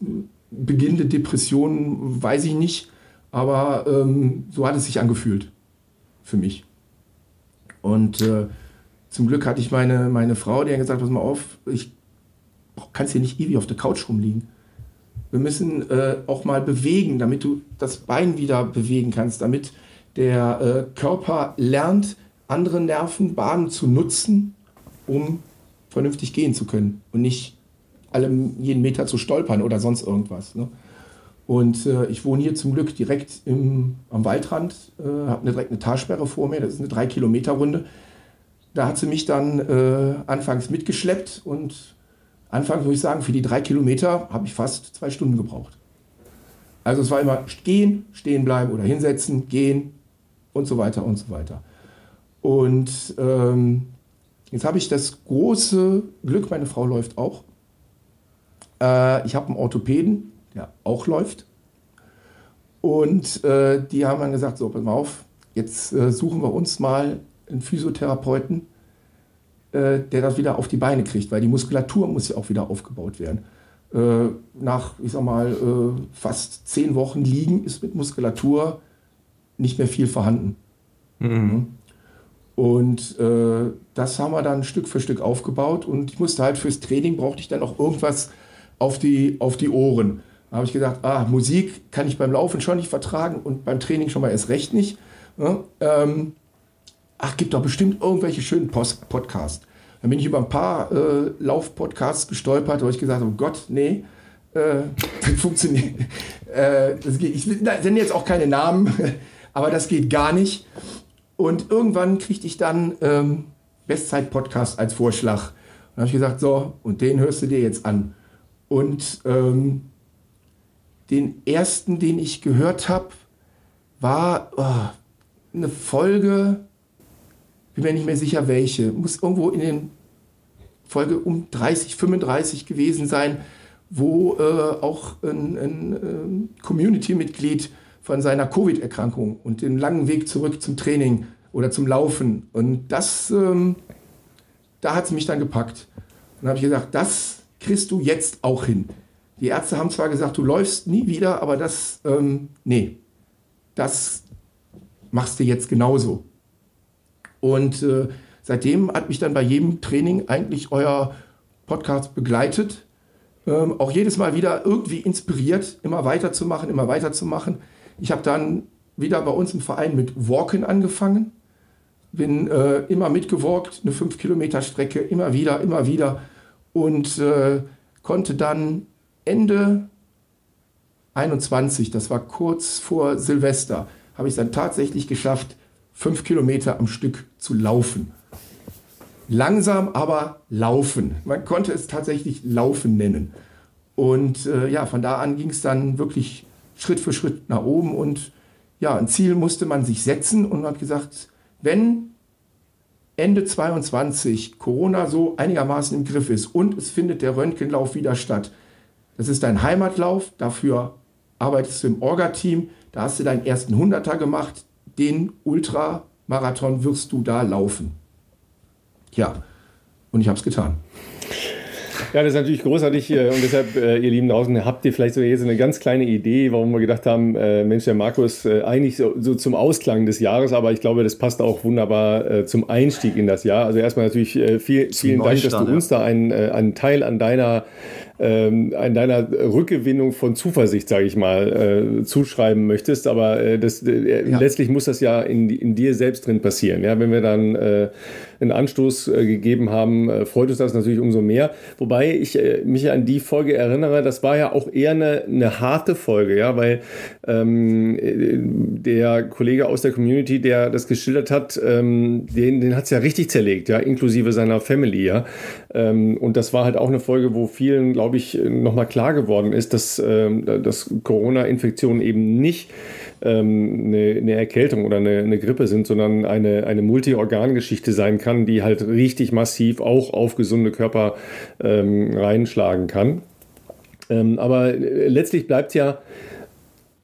beginnende Depressionen, weiß ich nicht, aber ähm, so hat es sich angefühlt für mich. Und äh, zum Glück hatte ich meine, meine Frau, die hat gesagt, pass mal auf, ich kann hier nicht ewig auf der Couch rumliegen. Wir müssen äh, auch mal bewegen, damit du das Bein wieder bewegen kannst, damit der äh, Körper lernt, andere Nervenbahnen zu nutzen, um vernünftig gehen zu können und nicht alle jeden Meter zu stolpern oder sonst irgendwas. Ne? Und äh, ich wohne hier zum Glück direkt im, am Waldrand, äh, habe direkt eine Talsperre vor mir, das ist eine 3-Kilometer-Runde. Da hat sie mich dann äh, anfangs mitgeschleppt und anfangs würde ich sagen, für die drei Kilometer habe ich fast zwei Stunden gebraucht. Also es war immer gehen, stehen bleiben oder hinsetzen, gehen und so weiter und so weiter. Und ähm, jetzt habe ich das große Glück, meine Frau läuft auch. Äh, ich habe einen Orthopäden, der auch läuft. Und äh, die haben dann gesagt, so, pass mal auf, jetzt äh, suchen wir uns mal einen Physiotherapeuten, äh, der das wieder auf die Beine kriegt, weil die Muskulatur muss ja auch wieder aufgebaut werden. Äh, nach, ich sag mal, äh, fast zehn Wochen liegen ist mit Muskulatur nicht mehr viel vorhanden. Mhm. Und äh, das haben wir dann Stück für Stück aufgebaut und ich musste halt fürs Training brauchte ich dann auch irgendwas auf die, auf die Ohren. Da habe ich gesagt, ah, Musik kann ich beim Laufen schon nicht vertragen und beim Training schon mal erst recht nicht. Ja, ähm, ach, gibt doch bestimmt irgendwelche schönen Post Podcasts. Dann bin ich über ein paar äh, Lauf-Podcasts gestolpert, wo ich gesagt habe, oh Gott, nee, äh, das funktioniert. Äh, das geht, ich nenne jetzt auch keine Namen, aber das geht gar nicht. Und irgendwann kriegte ich dann ähm, Bestzeit-Podcast als Vorschlag. Und habe ich gesagt, so, und den hörst du dir jetzt an. Und ähm, den ersten, den ich gehört habe, war oh, eine Folge, bin mir nicht mehr sicher welche, muss irgendwo in den Folge um 30, 35 gewesen sein, wo äh, auch ein, ein, ein Community-Mitglied von seiner Covid-Erkrankung und den langen Weg zurück zum Training oder zum Laufen. Und das, ähm, da hat es mich dann gepackt. Und dann habe ich gesagt, das kriegst du jetzt auch hin. Die Ärzte haben zwar gesagt, du läufst nie wieder, aber das, ähm, nee, das machst du jetzt genauso. Und äh, seitdem hat mich dann bei jedem Training eigentlich euer Podcast begleitet. Ähm, auch jedes Mal wieder irgendwie inspiriert, immer weiterzumachen, immer weiterzumachen. Ich habe dann wieder bei uns im Verein mit Walken angefangen. Bin äh, immer mitgewalkt, eine 5 Kilometer Strecke, immer wieder, immer wieder. Und äh, konnte dann Ende 21, das war kurz vor Silvester, habe ich es dann tatsächlich geschafft, fünf Kilometer am Stück zu laufen. Langsam, aber laufen. Man konnte es tatsächlich Laufen nennen. Und äh, ja, von da an ging es dann wirklich Schritt für Schritt nach oben. Und ja, ein Ziel musste man sich setzen und man hat gesagt, wenn Ende 22 Corona so einigermaßen im Griff ist und es findet der Röntgenlauf wieder statt, das ist dein Heimatlauf, dafür arbeitest du im Orga-Team, da hast du deinen ersten Hunderter gemacht, den Ultramarathon wirst du da laufen. Ja, und ich habe es getan. Ja, das ist natürlich großartig äh, und deshalb, äh, ihr Lieben draußen, habt ihr vielleicht so jetzt eine ganz kleine Idee, warum wir gedacht haben, äh, Mensch, der Markus, eigentlich so, so, zum Ausklang des Jahres, aber ich glaube, das passt auch wunderbar zum Einstieg in das Jahr. Also erstmal natürlich viel, vielen Dank, dass du uns da einen, einen Teil an deiner ähm, an deiner Rückgewinnung von Zuversicht, sage ich mal, äh, zuschreiben möchtest. Aber äh, das, äh, ja. letztlich muss das ja in, in dir selbst drin passieren. Ja, wenn wir dann äh, einen Anstoß äh, gegeben haben, äh, freut uns das natürlich umso mehr. Wobei ich äh, mich an die Folge erinnere, das war ja auch eher eine, eine harte Folge, ja, weil ähm, der Kollege aus der Community, der das geschildert hat, ähm, den, den hat es ja richtig zerlegt, ja, inklusive seiner Family, ja. Ähm, und das war halt auch eine Folge, wo vielen, glaube ich, nochmal klar geworden ist, dass, ähm, dass Corona-Infektionen eben nicht ähm, eine, eine, Erkältung oder eine, eine, Grippe sind, sondern eine, eine Multi-Organ-Geschichte sein kann, die halt richtig massiv auch auf gesunde Körper ähm, reinschlagen kann. Ähm, aber letztlich bleibt ja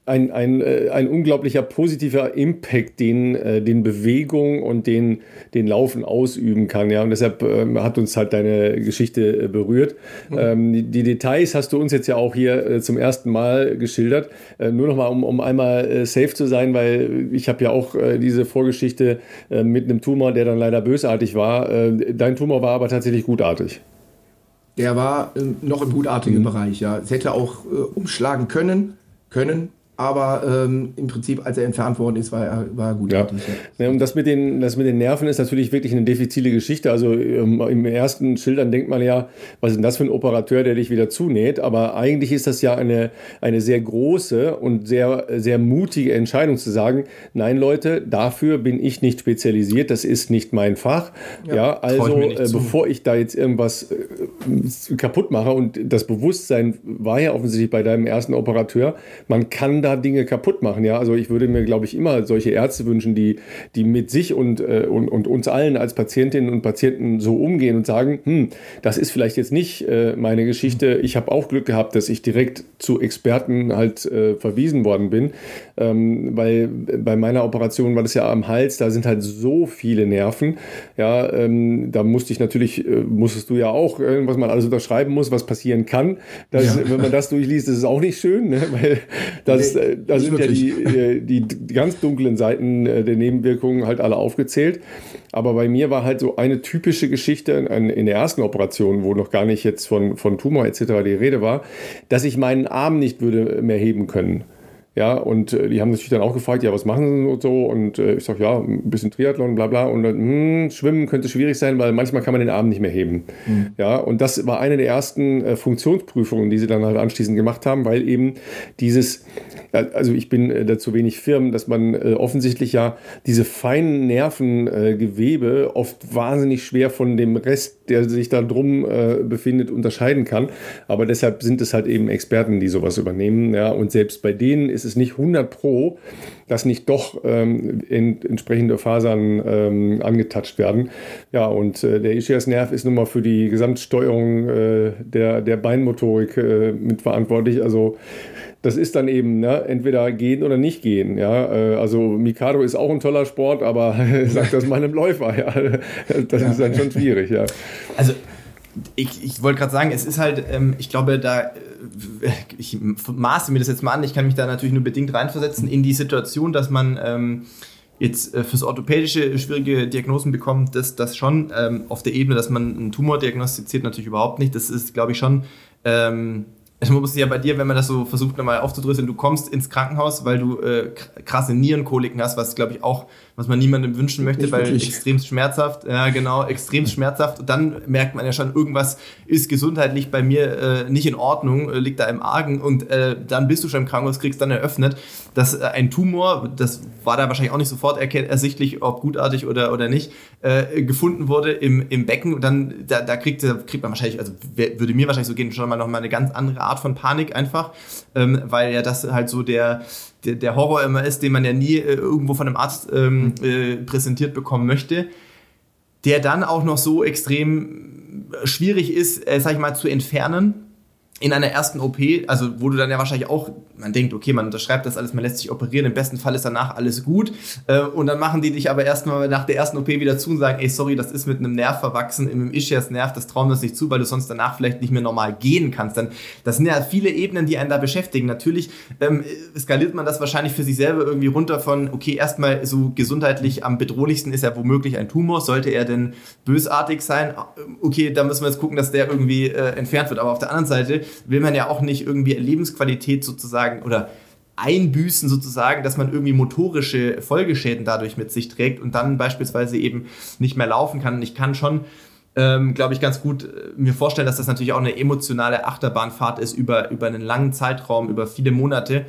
ein, ein, äh, ein unglaublicher positiver Impact, den, äh, den Bewegung und den, den Laufen ausüben kann. Ja? Und deshalb ähm, hat uns halt deine Geschichte äh, berührt. Mhm. Ähm, die, die, Details hast du uns jetzt ja auch hier zum ersten Mal geschildert. Nur nochmal, um, um einmal safe zu sein, weil ich habe ja auch diese Vorgeschichte mit einem Tumor, der dann leider bösartig war. dein Tumor war aber tatsächlich gutartig. Der war noch im gutartigen mhm. Bereich, ja. Es hätte auch umschlagen können, können, aber ähm, im Prinzip, als er entfernt worden ist, war er war gut. Ja. ja. und das mit, den, das mit den Nerven ist natürlich wirklich eine diffizile Geschichte. Also ähm, im ersten Schildern denkt man ja, was ist denn das für ein Operateur, der dich wieder zunäht? Aber eigentlich ist das ja eine, eine sehr große und sehr, sehr mutige Entscheidung zu sagen, nein Leute, dafür bin ich nicht spezialisiert, das ist nicht mein Fach. Ja, ja also äh, bevor ich da jetzt irgendwas äh, kaputt mache und das Bewusstsein war ja offensichtlich bei deinem ersten Operateur, man kann da da Dinge kaputt machen. Ja, also ich würde mir, glaube ich, immer solche Ärzte wünschen, die, die mit sich und, äh, und, und uns allen als Patientinnen und Patienten so umgehen und sagen, hm, das ist vielleicht jetzt nicht äh, meine Geschichte. Ich habe auch Glück gehabt, dass ich direkt zu Experten halt äh, verwiesen worden bin, ähm, weil bei meiner Operation war das ja am Hals, da sind halt so viele Nerven. Ja, ähm, da musste ich natürlich, äh, musstest du ja auch, äh, was man alles unterschreiben muss, was passieren kann. Das, ja. Wenn man das durchliest, ist es auch nicht schön, ne? weil das, nee, da sind ja die, äh, die, die, ganz dunklen Seiten äh, der Nebenwirkungen halt alle aufgezählt. Aber bei mir war halt so eine typische Geschichte in der ersten Operation, wo noch gar nicht jetzt von, von Tumor etc. die Rede war, dass ich meinen Arm nicht würde mehr heben können. Ja, und äh, die haben natürlich dann auch gefragt, ja, was machen sie und so? Und äh, ich sage, ja, ein bisschen Triathlon, bla bla. Und dann, hm, Schwimmen könnte schwierig sein, weil manchmal kann man den Arm nicht mehr heben. Mhm. Ja, und das war eine der ersten äh, Funktionsprüfungen, die sie dann halt anschließend gemacht haben, weil eben dieses, also ich bin äh, dazu wenig firm, dass man äh, offensichtlich ja diese feinen Nervengewebe oft wahnsinnig schwer von dem Rest, der sich da drum äh, befindet, unterscheiden kann. Aber deshalb sind es halt eben Experten, die sowas übernehmen. Ja, und selbst bei denen ist es es nicht 100 Pro, dass nicht doch ähm, in, entsprechende Fasern ähm, angetatscht werden. Ja, und äh, der Ischias-Nerv ist nun mal für die Gesamtsteuerung äh, der, der Beinmotorik äh, mitverantwortlich. Also das ist dann eben ne, entweder gehen oder nicht gehen. Ja, äh, also Mikado ist auch ein toller Sport, aber sagt das meinem Läufer. Ja, das ja. ist dann schon schwierig. Ja. Also ich, ich wollte gerade sagen, es ist halt, ähm, ich glaube, da, ich maße mir das jetzt mal an, ich kann mich da natürlich nur bedingt reinversetzen in die Situation, dass man ähm, jetzt äh, fürs Orthopädische schwierige Diagnosen bekommt, das, das schon ähm, auf der Ebene, dass man einen Tumor diagnostiziert, natürlich überhaupt nicht. Das ist, glaube ich, schon ähm, es muss ja bei dir, wenn man das so versucht nochmal aufzudrüsseln, du kommst ins Krankenhaus, weil du äh, krasse Nierenkoliken hast, was glaube ich auch, was man niemandem wünschen möchte, Nicht weil wirklich. extrem schmerzhaft, ja genau, extrem schmerzhaft. Und dann merkt man ja schon, irgendwas ist gesundheitlich bei mir äh, nicht in Ordnung, äh, liegt da im Argen und äh, dann bist du schon im Krankenhaus, kriegst dann eröffnet, dass äh, ein Tumor, das war da wahrscheinlich auch nicht sofort ersichtlich, ob gutartig oder, oder nicht, äh, gefunden wurde im, im Becken. Und dann, da, da kriegt, kriegt man wahrscheinlich, also würde mir wahrscheinlich so gehen, schon mal noch mal eine ganz andere Art von Panik einfach, ähm, weil ja das halt so der, der, der, Horror immer ist, den man ja nie äh, irgendwo von einem Arzt ähm, äh, präsentiert bekommen möchte, der dann auch noch so extrem schwierig ist, äh, sag ich mal, zu entfernen in einer ersten OP, also wo du dann ja wahrscheinlich auch, man denkt, okay, man unterschreibt das alles, man lässt sich operieren, im besten Fall ist danach alles gut äh, und dann machen die dich aber erstmal nach der ersten OP wieder zu und sagen, ey, sorry, das ist mit einem Nerv verwachsen, im Ischias-Nerv, das trauen wir uns nicht zu, weil du sonst danach vielleicht nicht mehr normal gehen kannst. Dann, das sind ja viele Ebenen, die einen da beschäftigen. Natürlich ähm, skaliert man das wahrscheinlich für sich selber irgendwie runter von, okay, erstmal so gesundheitlich am bedrohlichsten ist ja womöglich ein Tumor, sollte er denn bösartig sein? Okay, da müssen wir jetzt gucken, dass der irgendwie äh, entfernt wird, aber auf der anderen Seite will man ja auch nicht irgendwie Lebensqualität sozusagen oder einbüßen sozusagen, dass man irgendwie motorische Folgeschäden dadurch mit sich trägt und dann beispielsweise eben nicht mehr laufen kann. Und ich kann schon, ähm, glaube ich, ganz gut äh, mir vorstellen, dass das natürlich auch eine emotionale Achterbahnfahrt ist über, über einen langen Zeitraum, über viele Monate.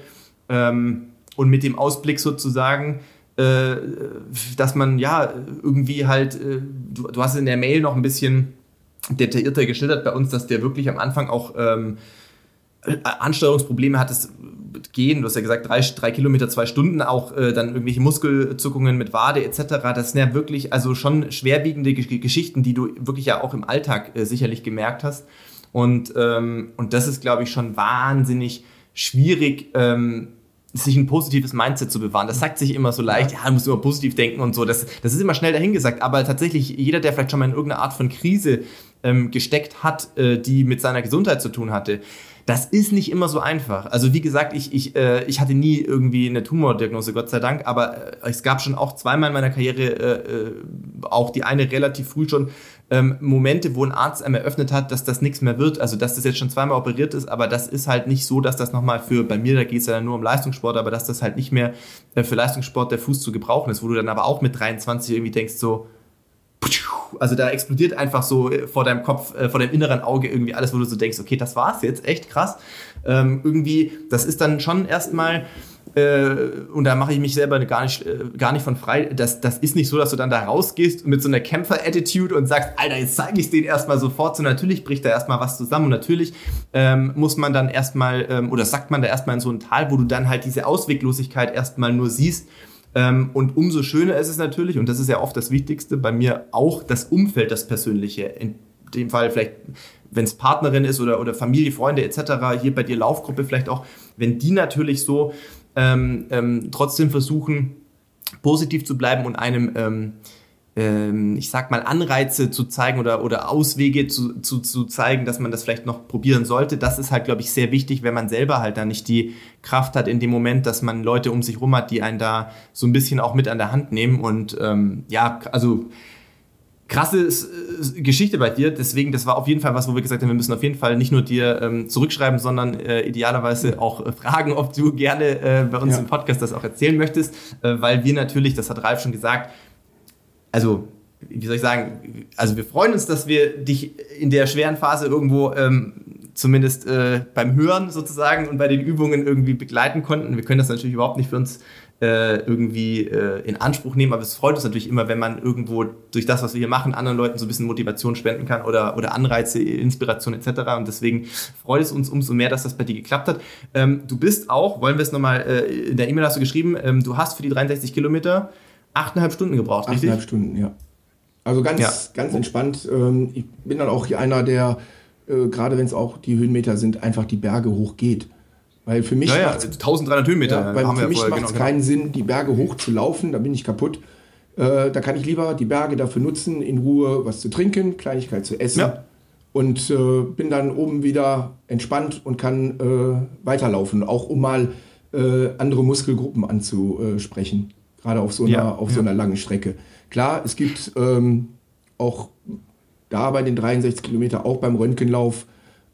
Ähm, und mit dem Ausblick sozusagen, äh, dass man ja irgendwie halt, äh, du, du, hast in der Mail noch ein bisschen detaillierter geschildert bei uns, dass der wirklich am Anfang auch ähm, Ansteuerungsprobleme hattest, gehen, du hast ja gesagt, drei, drei Kilometer, zwei Stunden, auch äh, dann irgendwelche Muskelzuckungen mit Wade etc. Das sind ja wirklich also schon schwerwiegende Geschichten, die du wirklich ja auch im Alltag äh, sicherlich gemerkt hast. Und, ähm, und das ist, glaube ich, schon wahnsinnig schwierig, ähm, sich ein positives Mindset zu bewahren. Das sagt sich immer so leicht, ja, du musst immer positiv denken und so. Das, das ist immer schnell dahingesagt. Aber tatsächlich, jeder, der vielleicht schon mal in irgendeiner Art von Krise ähm, gesteckt hat, äh, die mit seiner Gesundheit zu tun hatte, das ist nicht immer so einfach. Also wie gesagt, ich, ich, äh, ich hatte nie irgendwie eine Tumordiagnose, Gott sei Dank, aber äh, es gab schon auch zweimal in meiner Karriere, äh, äh auch die eine relativ früh schon, ähm, Momente, wo ein Arzt einem eröffnet hat, dass das nichts mehr wird. Also dass das jetzt schon zweimal operiert ist, aber das ist halt nicht so, dass das nochmal für, bei mir, da geht es ja nur um Leistungssport, aber dass das halt nicht mehr äh, für Leistungssport der Fuß zu gebrauchen ist, wo du dann aber auch mit 23 irgendwie denkst so, also da explodiert einfach so äh, vor deinem Kopf, äh, vor deinem inneren Auge irgendwie alles, wo du so denkst, okay, das war's jetzt, echt krass. Ähm, irgendwie, das ist dann schon erstmal, äh, und da mache ich mich selber gar nicht, äh, gar nicht von frei. Das, das ist nicht so, dass du dann da rausgehst mit so einer Kämpfer-Attitude und sagst, Alter, jetzt zeige ich es denen erstmal sofort. So natürlich bricht da erstmal was zusammen und natürlich ähm, muss man dann erstmal, ähm, oder sagt man da erstmal in so ein Tal, wo du dann halt diese Ausweglosigkeit erstmal nur siehst und umso schöner ist es natürlich, und das ist ja oft das Wichtigste, bei mir auch das Umfeld, das Persönliche. In dem Fall vielleicht, wenn es Partnerin ist oder, oder Familie, Freunde etc., hier bei dir Laufgruppe vielleicht auch, wenn die natürlich so ähm, ähm, trotzdem versuchen, positiv zu bleiben und einem ähm, ähm, ich sag mal, Anreize zu zeigen oder, oder Auswege zu, zu, zu zeigen, dass man das vielleicht noch probieren sollte. Das ist halt, glaube ich, sehr wichtig, wenn man selber halt dann nicht die Kraft hat in dem Moment, dass man Leute um sich rum hat, die einen da so ein bisschen auch mit an der Hand nehmen. Und ähm, ja, also krasse Geschichte bei dir. Deswegen, das war auf jeden Fall was, wo wir gesagt haben, wir müssen auf jeden Fall nicht nur dir ähm, zurückschreiben, sondern äh, idealerweise auch äh, fragen, ob du gerne äh, bei uns ja. im Podcast das auch erzählen möchtest, äh, weil wir natürlich, das hat Ralf schon gesagt, also wie soll ich sagen, also wir freuen uns, dass wir dich in der schweren Phase irgendwo ähm, zumindest äh, beim Hören sozusagen und bei den Übungen irgendwie begleiten konnten. Wir können das natürlich überhaupt nicht für uns äh, irgendwie äh, in Anspruch nehmen, aber es freut uns natürlich immer, wenn man irgendwo durch das, was wir hier machen, anderen Leuten so ein bisschen Motivation spenden kann oder, oder Anreize, Inspiration etc. Und deswegen freut es uns umso mehr, dass das bei dir geklappt hat. Ähm, du bist auch, wollen wir es nochmal, äh, in der E-Mail hast du geschrieben, ähm, du hast für die 63 Kilometer achteinhalb Stunden gebraucht, richtig? Achteinhalb Stunden, ja. Also ganz, ja. ganz entspannt. Ähm, ich bin dann auch hier einer, der, äh, gerade wenn es auch die Höhenmeter sind, einfach die Berge hochgeht. Weil für mich. Ja, ja, 1300 Höhenmeter. Ja, weil für mich macht es genau, keinen genau. Sinn, die Berge hoch zu laufen, da bin ich kaputt. Äh, da kann ich lieber die Berge dafür nutzen, in Ruhe was zu trinken, Kleinigkeit zu essen. Ja. Und äh, bin dann oben wieder entspannt und kann äh, weiterlaufen, auch um mal äh, andere Muskelgruppen anzusprechen gerade auf so einer, ja, auf so einer langen Strecke. Klar, es gibt ähm, auch da bei den 63 Kilometer, auch beim Röntgenlauf,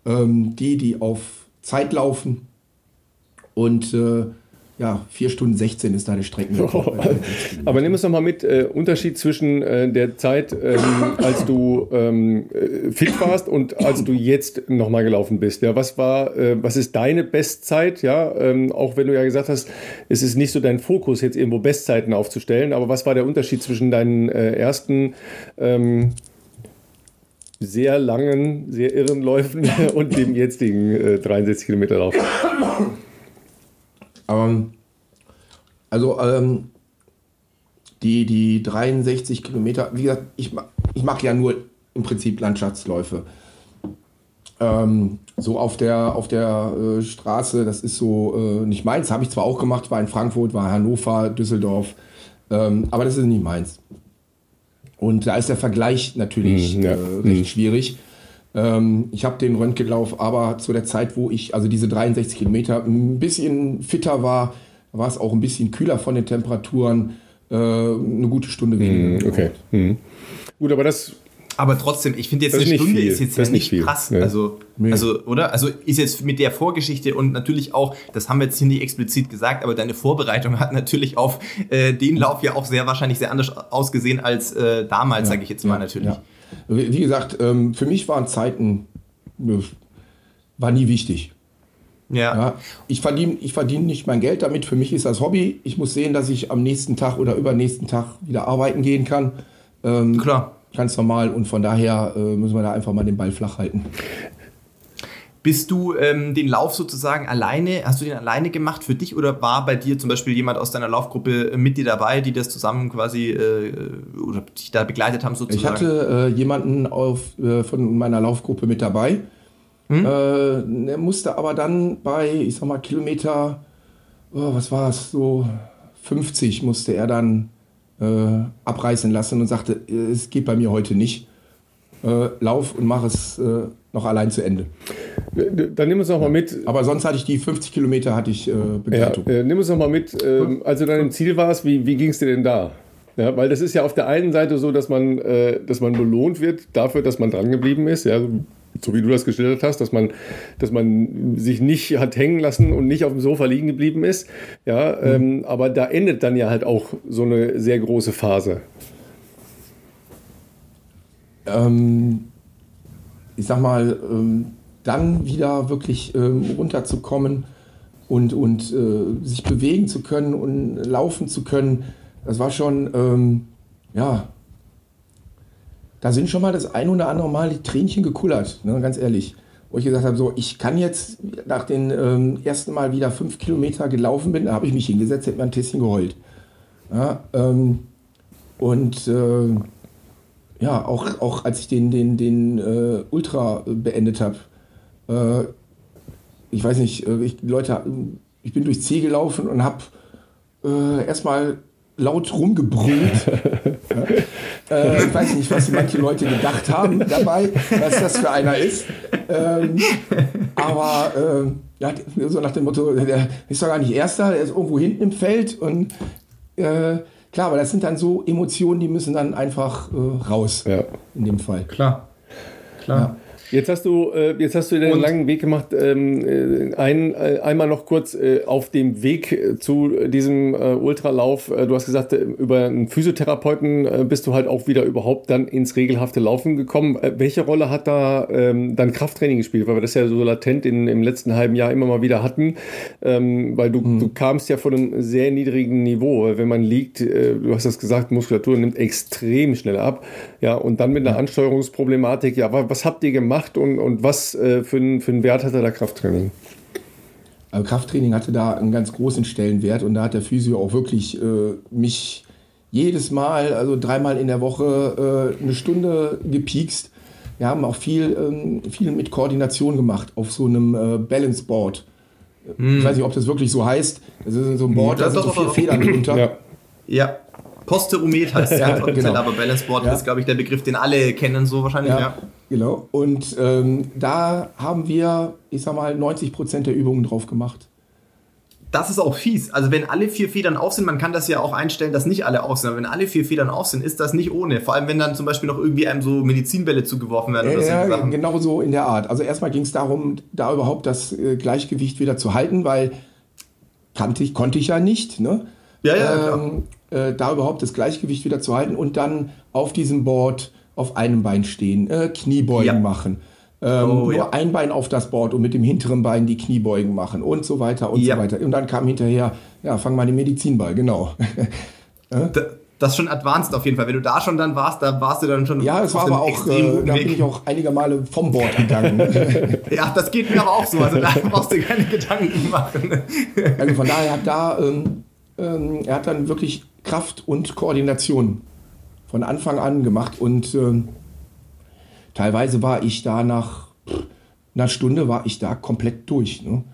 ähm, die, die auf Zeit laufen und äh, ja, 4 Stunden 16 ist da der Streckenrekord. Oh, aber nimm es nochmal mit, äh, Unterschied zwischen äh, der Zeit, ähm, als du ähm, äh, fit warst und als du jetzt nochmal gelaufen bist. Ja, was war, äh, was ist deine Bestzeit? Ja, ähm, auch wenn du ja gesagt hast, es ist nicht so dein Fokus, jetzt irgendwo Bestzeiten aufzustellen, aber was war der Unterschied zwischen deinen äh, ersten ähm, sehr langen, sehr irren Läufen und dem jetzigen 63 äh, Kilometer Lauf? Ähm, also ähm, die, die 63 Kilometer, wie gesagt, ich, ich mache ja nur im Prinzip Landschaftsläufe. Ähm, so auf der, auf der äh, Straße, das ist so äh, nicht meins, habe ich zwar auch gemacht, war in Frankfurt, war Hannover, Düsseldorf, ähm, aber das ist nicht meins. Und da ist der Vergleich natürlich mm, ja. äh, recht mm. schwierig. Ähm, ich habe den Röntgenlauf aber zu der Zeit, wo ich, also diese 63 Kilometer, ein bisschen fitter war, war es auch ein bisschen kühler von den Temperaturen, äh, eine gute Stunde weniger. Mm, okay. Mm. Gut, aber das Aber trotzdem, ich finde jetzt eine Stunde viel. ist jetzt das ja nicht, nicht krass. Ja. Also, nee. also, oder? Also ist jetzt mit der Vorgeschichte und natürlich auch, das haben wir jetzt hier nicht explizit gesagt, aber deine Vorbereitung hat natürlich auf äh, den Lauf ja auch sehr wahrscheinlich sehr anders ausgesehen als äh, damals, ja. sage ich jetzt mal natürlich. Wie gesagt, ähm, für mich waren Zeiten, äh, war nie wichtig. Ja. ja. Ich verdiene ich verdien nicht mein Geld damit. Für mich ist das Hobby. Ich muss sehen, dass ich am nächsten Tag oder übernächsten Tag wieder arbeiten gehen kann. Ähm, Klar. Ganz normal. Und von daher äh, müssen wir da einfach mal den Ball flach halten. Bist du ähm, den Lauf sozusagen alleine, hast du den alleine gemacht für dich oder war bei dir zum Beispiel jemand aus deiner Laufgruppe äh, mit dir dabei, die das zusammen quasi äh, oder dich da begleitet haben sozusagen? Ich hatte äh, jemanden auf, äh, von meiner Laufgruppe mit dabei. Hm? Äh, er musste aber dann bei, ich sag mal, Kilometer, oh, was war es, so 50 musste er dann äh, abreißen lassen und sagte, es geht bei mir heute nicht. Äh, lauf und mach es äh, noch allein zu Ende. Dann nimm uns noch mal mit. Aber sonst hatte ich die 50 Kilometer hatte ich äh, Begleitung. Ja, nimm uns noch mal mit, ähm, als du dann im Ziel warst, wie, wie ging es dir denn da? Ja, weil das ist ja auf der einen Seite so, dass man, äh, dass man belohnt wird dafür, dass man dran geblieben ist. Ja, so wie du das geschildert hast, dass man, dass man sich nicht hat hängen lassen und nicht auf dem Sofa liegen geblieben ist. Ja, mhm. ähm, aber da endet dann ja halt auch so eine sehr große Phase. Ähm, ich sag mal, ähm, dann wieder wirklich ähm, runterzukommen und, und äh, sich bewegen zu können und laufen zu können, das war schon, ähm, ja, da sind schon mal das ein oder andere Mal die Tränchen gekullert, ne, ganz ehrlich. Wo ich gesagt habe, so, ich kann jetzt nach dem ähm, ersten Mal wieder fünf Kilometer gelaufen bin, da habe ich mich hingesetzt, hätte mir ein Tässchen geheult. Ja, ähm, und äh, ja, auch, auch als ich den, den, den äh, Ultra beendet habe, äh, ich weiß nicht, äh, ich, Leute, ich bin durchs Ziel gelaufen und habe äh, erstmal laut rumgebrüllt. Äh, ich weiß nicht, was manche Leute gedacht haben dabei, was das für einer ist. Ähm, aber äh, ja, so nach dem Motto, der ist doch gar nicht Erster, der ist irgendwo hinten im Feld. Und äh, klar, aber das sind dann so Emotionen, die müssen dann einfach äh, raus. Ja. In dem Fall. Klar. Klar. Ja. Jetzt hast du, äh, jetzt hast du den langen Weg gemacht. Ähm, äh, ein, äh, einmal noch kurz äh, auf dem Weg äh, zu diesem äh, Ultralauf. Du hast gesagt, über einen Physiotherapeuten äh, bist du halt auch wieder überhaupt dann ins regelhafte Laufen gekommen. Äh, welche Rolle hat da ähm, dann Krafttraining gespielt? Weil wir das ja so latent in, im letzten halben Jahr immer mal wieder hatten. Ähm, weil du, mhm. du kamst ja von einem sehr niedrigen Niveau. Wenn man liegt, äh, du hast das gesagt, Muskulatur nimmt extrem schnell ab. Ja, und dann mit einer Ansteuerungsproblematik. Ja, was habt ihr gemacht? Gemacht und, und was äh, für, einen, für einen Wert hatte da Krafttraining? Also Krafttraining hatte da einen ganz großen Stellenwert und da hat der Physio auch wirklich äh, mich jedes Mal, also dreimal in der Woche, äh, eine Stunde gepiekst. Wir haben auch viel, ähm, viel mit Koordination gemacht auf so einem äh, Balance Board. Hm. Ich weiß nicht, ob das wirklich so heißt. Das ist so ein Board, da sind so vier Federn drunter. Ja. ja. Posteromet heißt es ja, genau. aber Balance Board ja. ist, glaube ich, der Begriff, den alle kennen, so wahrscheinlich. Ja, ja. Genau. Und ähm, da haben wir, ich sag mal, 90 Prozent der Übungen drauf gemacht. Das ist auch fies. Also wenn alle vier Federn auf sind, man kann das ja auch einstellen, dass nicht alle auf sind. Aber wenn alle vier Federn auf sind, ist das nicht ohne. Vor allem, wenn dann zum Beispiel noch irgendwie einem so Medizinbälle zugeworfen werden. Oder ja, so genau so in der Art. Also erstmal ging es darum, da überhaupt das äh, Gleichgewicht wieder zu halten, weil kannte ich, konnte ich ja nicht. Ne? Ja, ja, ähm, äh, da überhaupt das Gleichgewicht wieder zu halten und dann auf diesem Board auf einem Bein stehen, äh, Kniebeugen ja. machen. Ähm, oh, nur ja. ein Bein auf das Board und mit dem hinteren Bein die Kniebeugen machen und so weiter und ja. so weiter. Und dann kam hinterher, ja, fang mal den Medizinball, genau. das ist schon advanced auf jeden Fall. Wenn du da schon dann warst, da warst du dann schon. Ja, es war aber auch, äh, da bin ich auch einige Male vom Board gegangen. ja, das geht mir aber auch so. Also da brauchst du keine Gedanken machen. also von daher hat da, ähm, ähm, er hat dann wirklich Kraft und Koordination von Anfang an gemacht. Und äh, teilweise war ich da nach einer Stunde war ich da komplett durch. Ne?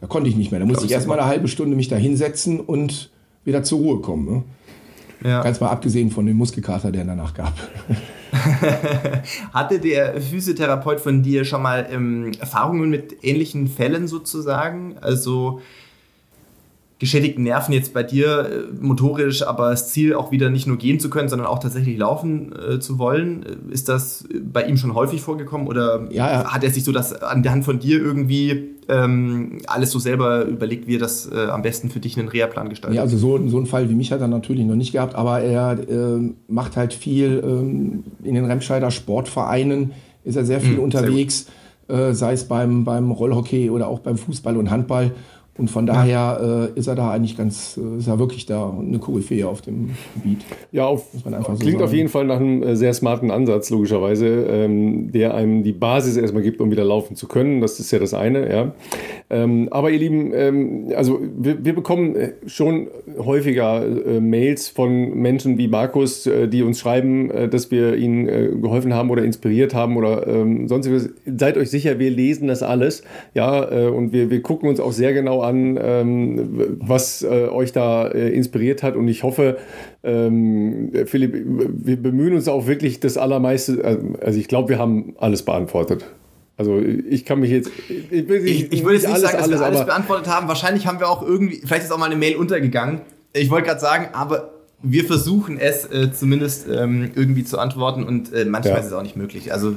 Da konnte ich nicht mehr. Da musste ich erstmal eine halbe Stunde mich da hinsetzen und wieder zur Ruhe kommen. Ne? Ja. Ganz mal abgesehen von dem Muskelkater, der danach gab. Hatte der Physiotherapeut von dir schon mal ähm, Erfahrungen mit ähnlichen Fällen sozusagen? Also geschädigten Nerven jetzt bei dir äh, motorisch, aber das Ziel auch wieder nicht nur gehen zu können, sondern auch tatsächlich laufen äh, zu wollen. Ist das bei ihm schon häufig vorgekommen oder ja, ja. hat er sich so das an der Hand von dir irgendwie ähm, alles so selber überlegt, wie er das äh, am besten für dich einen Reha-Plan gestaltet? Ja, also so, so einen Fall wie mich hat er natürlich noch nicht gehabt, aber er äh, macht halt viel ähm, in den Remscheider Sportvereinen, ist er sehr viel mhm, unterwegs, sehr äh, sei es beim, beim Rollhockey oder auch beim Fußball und Handball. Und von daher äh, ist er da eigentlich ganz, äh, ist er wirklich da eine Koryphäe auf dem Gebiet. Ja, auf, so klingt sagen. auf jeden Fall nach einem äh, sehr smarten Ansatz, logischerweise, ähm, der einem die Basis erstmal gibt, um wieder laufen zu können. Das ist ja das eine, ja. Ähm, aber ihr Lieben, ähm, also wir, wir, bekommen äh, schon häufiger äh, Mails von Menschen wie Markus, äh, die uns schreiben, dass wir ihnen geholfen haben oder inspiriert haben oder ähm, sonstiges. Seid euch sicher, wir lesen das alles, ja, und wir, wir gucken uns auch sehr genau an, an, ähm, was äh, euch da äh, inspiriert hat. Und ich hoffe, ähm, Philipp, wir bemühen uns auch wirklich das Allermeiste. Äh, also ich glaube, wir haben alles beantwortet. Also ich kann mich jetzt. Ich, ich, ich, ich würde jetzt nicht alles, sagen, dass alles, wir alles beantwortet haben. Wahrscheinlich haben wir auch irgendwie, vielleicht ist auch mal eine Mail untergegangen. Ich wollte gerade sagen, aber wir versuchen es äh, zumindest ähm, irgendwie zu antworten und äh, manchmal ja. ist es auch nicht möglich. Also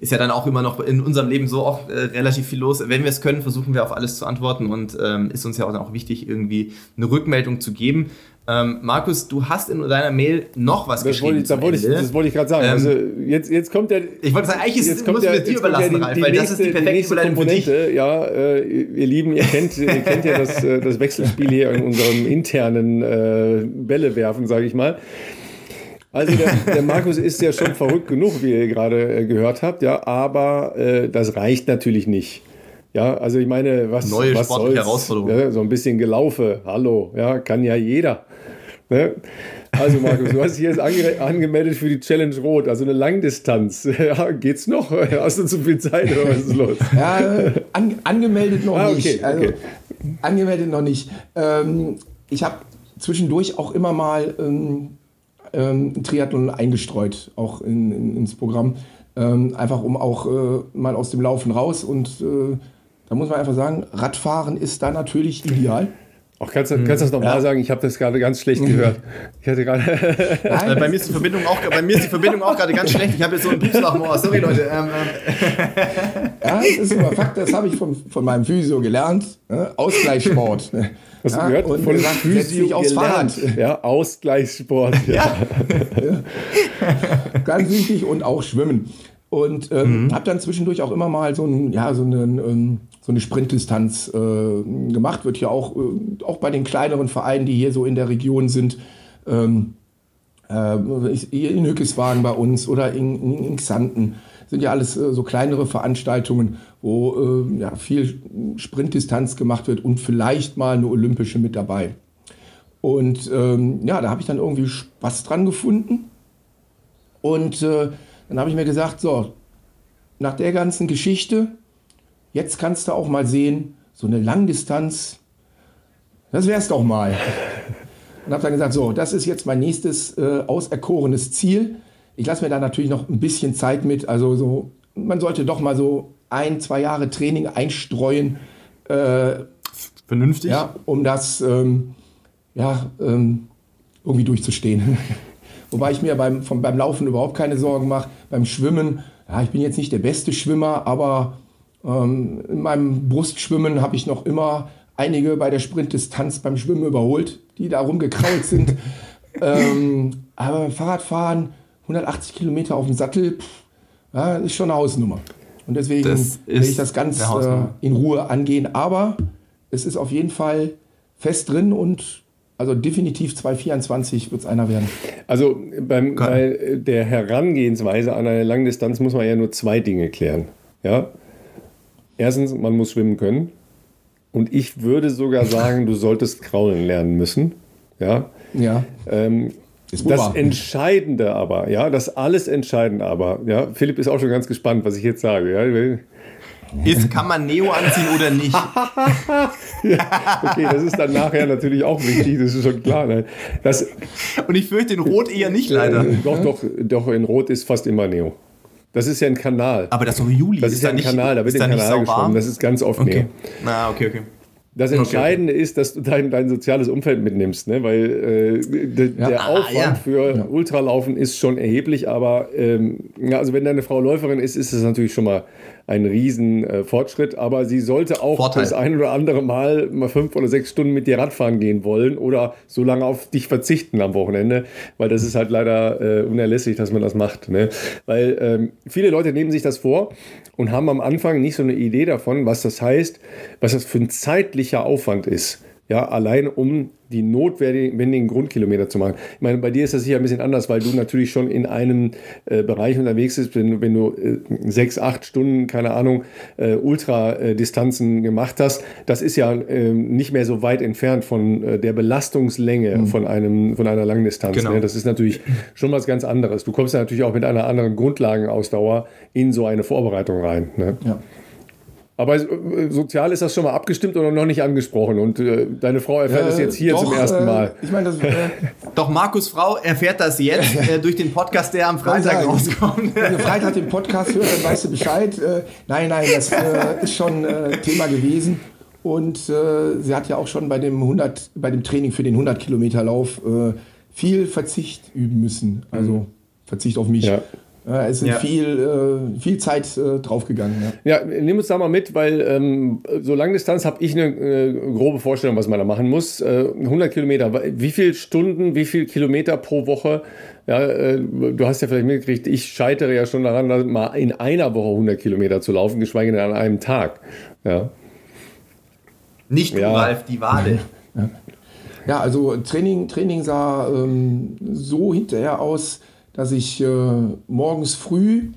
ist ja dann auch immer noch in unserem Leben so auch äh, relativ viel los. Wenn wir es können, versuchen wir auf alles zu antworten und ähm, ist uns ja auch, auch wichtig, irgendwie eine Rückmeldung zu geben. Ähm, Markus, du hast in deiner Mail noch was das geschrieben. Wollte ich, wollte ich, das wollte ich gerade sagen. Ähm, also jetzt, jetzt kommt der. Ich wollte sagen, eigentlich ist es muss dir überlassen, ja Ralf, weil nächste, das ist die perfekte für dich. Ja, äh, ihr Lieben, ihr kennt, ihr kennt ja das, äh, das Wechselspiel hier in unserem internen äh, Bälle werfen, sage ich mal. Also der, der, Markus ist ja schon verrückt genug, wie ihr gerade äh, gehört habt, ja, aber äh, das reicht natürlich nicht. Ja, also ich meine, was, Neue was soll's? Herausforderung. Ja, so ein bisschen gelaufe, hallo, ja, kann ja jeder. Ne? Also Markus, du hast dich jetzt ange angemeldet für die Challenge Rot, also eine Langdistanz. Ja, geht's noch? Hast du zu viel Zeit oder was ist los? Ja, an, angemeldet noch ah, okay, nicht. Also, okay. Angemeldet noch nicht. Ähm, ich habe zwischendurch auch immer mal ähm, ähm, Triathlon eingestreut, auch in, in, ins Programm. Ähm, einfach um auch äh, mal aus dem Laufen raus. Und äh, da muss man einfach sagen, Radfahren ist da natürlich ideal. Auch kannst, du, kannst du das nochmal ja. sagen? Ich habe das gerade ganz schlecht gehört. Ich hatte gerade. Nein, bei mir ist die Verbindung auch, bei mir ist die Verbindung auch gerade ganz schlecht. Ich habe jetzt so einen Pupslachmoor. Sorry, Leute. Ähm, ähm. Ja, das ist aber Fakt, das habe ich von, von meinem Physio gelernt. Ne? Ausgleichssport. Hast ja, gehört? Und von Physio aufs Fahrrad. Ja, Ausgleichssport. Ja. ja. Ganz wichtig und auch Schwimmen. Und ähm, mhm. habe dann zwischendurch auch immer mal so, ein, ja, so, einen, ähm, so eine Sprintdistanz äh, gemacht. Wird ja auch, äh, auch bei den kleineren Vereinen, die hier so in der Region sind, ähm, äh, in Hückeswagen bei uns oder in, in, in Xanten, sind ja alles äh, so kleinere Veranstaltungen, wo äh, ja, viel Sprintdistanz gemacht wird und vielleicht mal eine olympische mit dabei. Und ähm, ja, da habe ich dann irgendwie Spaß dran gefunden. Und äh, dann habe ich mir gesagt, so, nach der ganzen Geschichte, jetzt kannst du auch mal sehen, so eine Langdistanz, das wär's doch mal. Und habe dann gesagt, so, das ist jetzt mein nächstes äh, auserkorenes Ziel. Ich lasse mir da natürlich noch ein bisschen Zeit mit. Also so, man sollte doch mal so ein, zwei Jahre Training einstreuen. Äh, Vernünftig. Ja, um das ähm, ja, ähm, irgendwie durchzustehen. Wobei ich mir beim, vom, beim Laufen überhaupt keine Sorgen mache. Beim Schwimmen, ja, ich bin jetzt nicht der beste Schwimmer, aber ähm, in meinem Brustschwimmen habe ich noch immer einige bei der Sprintdistanz beim Schwimmen überholt, die da rumgekrault sind. ähm, aber Fahrradfahren, 180 Kilometer auf dem Sattel, pff, ja, ist schon eine Hausnummer. Und deswegen will ich das ganz äh, in Ruhe angehen. Aber es ist auf jeden Fall fest drin und also definitiv 2024 wird es einer werden. Also beim, bei der Herangehensweise an eine Langdistanz muss man ja nur zwei Dinge klären. Ja? Erstens, man muss schwimmen können. Und ich würde sogar sagen, du solltest kraulen lernen müssen. Ja. Ja. Ähm, das Entscheidende aber, ja, das alles Entscheidende aber, ja, Philipp ist auch schon ganz gespannt, was ich jetzt sage. Ja ist, kann man Neo anziehen oder nicht? ja, okay, das ist dann nachher natürlich auch wichtig, das ist schon klar. Ne? Das, Und ich fürchte in Rot eher nicht, leider. Äh, doch, doch, doch, in Rot ist fast immer Neo. Das ist ja ein Kanal. Aber das ist doch Juli. Das ist, ist ja ein nicht, Kanal, da wird ein Kanal geschwommen. Das ist ganz oft okay. Neo. Na, okay, okay. Das Entscheidende okay. ist, dass du dein, dein soziales Umfeld mitnimmst, ne? weil äh, de, ja. der ah, Aufwand ja. für ja. Ultralaufen ist schon erheblich, aber ähm, ja, also wenn deine Frau Läuferin ist, ist es natürlich schon mal ein riesen äh, Fortschritt, aber sie sollte auch Vorteil. das ein oder andere Mal mal fünf oder sechs Stunden mit dir Radfahren gehen wollen oder so lange auf dich verzichten am Wochenende, weil das ist halt leider äh, unerlässlich, dass man das macht. Ne? Weil ähm, viele Leute nehmen sich das vor und haben am Anfang nicht so eine Idee davon, was das heißt, was das für ein zeitlicher Aufwand ist. Ja, allein um die notwendigen Grundkilometer zu machen. Ich meine, bei dir ist das sicher ein bisschen anders, weil du natürlich schon in einem äh, Bereich unterwegs bist, wenn, wenn du äh, sechs, acht Stunden, keine Ahnung, äh, Ultradistanzen gemacht hast. Das ist ja ähm, nicht mehr so weit entfernt von äh, der Belastungslänge mhm. von, einem, von einer Langdistanz. Genau. Ne? Das ist natürlich schon was ganz anderes. Du kommst ja natürlich auch mit einer anderen Grundlagenausdauer in so eine Vorbereitung rein. Ne? Ja. Aber äh, sozial ist das schon mal abgestimmt oder noch nicht angesprochen. Und äh, deine Frau erfährt es äh, jetzt hier doch, zum ersten Mal. Äh, ich meine, doch Markus Frau erfährt das jetzt äh, durch den Podcast, der am Freitag rauskommt. Wenn du Freitag den Podcast hörst, dann weißt du Bescheid. nein, nein, das ist schon Thema gewesen. Und sie hat ja auch schon bei dem 100, bei dem Training für den 100 Kilometer Lauf viel Verzicht üben müssen. Also mhm. Verzicht auf mich. Ja. Ja, es ist ja. viel, äh, viel Zeit äh, draufgegangen. Ja. ja, nimm uns da mal mit, weil ähm, so Langdistanz habe ich eine äh, grobe Vorstellung, was man da machen muss. 100 äh, Kilometer, wie viele Stunden, wie viele Kilometer pro Woche? Ja, äh, du hast ja vielleicht mitgekriegt, ich scheitere ja schon daran, mal in einer Woche 100 Kilometer zu laufen, geschweige denn an einem Tag. Ja. Nicht du, Ralf, die Wade. Ja. also Training, Training sah ähm, so hinterher aus, dass ich äh, morgens früh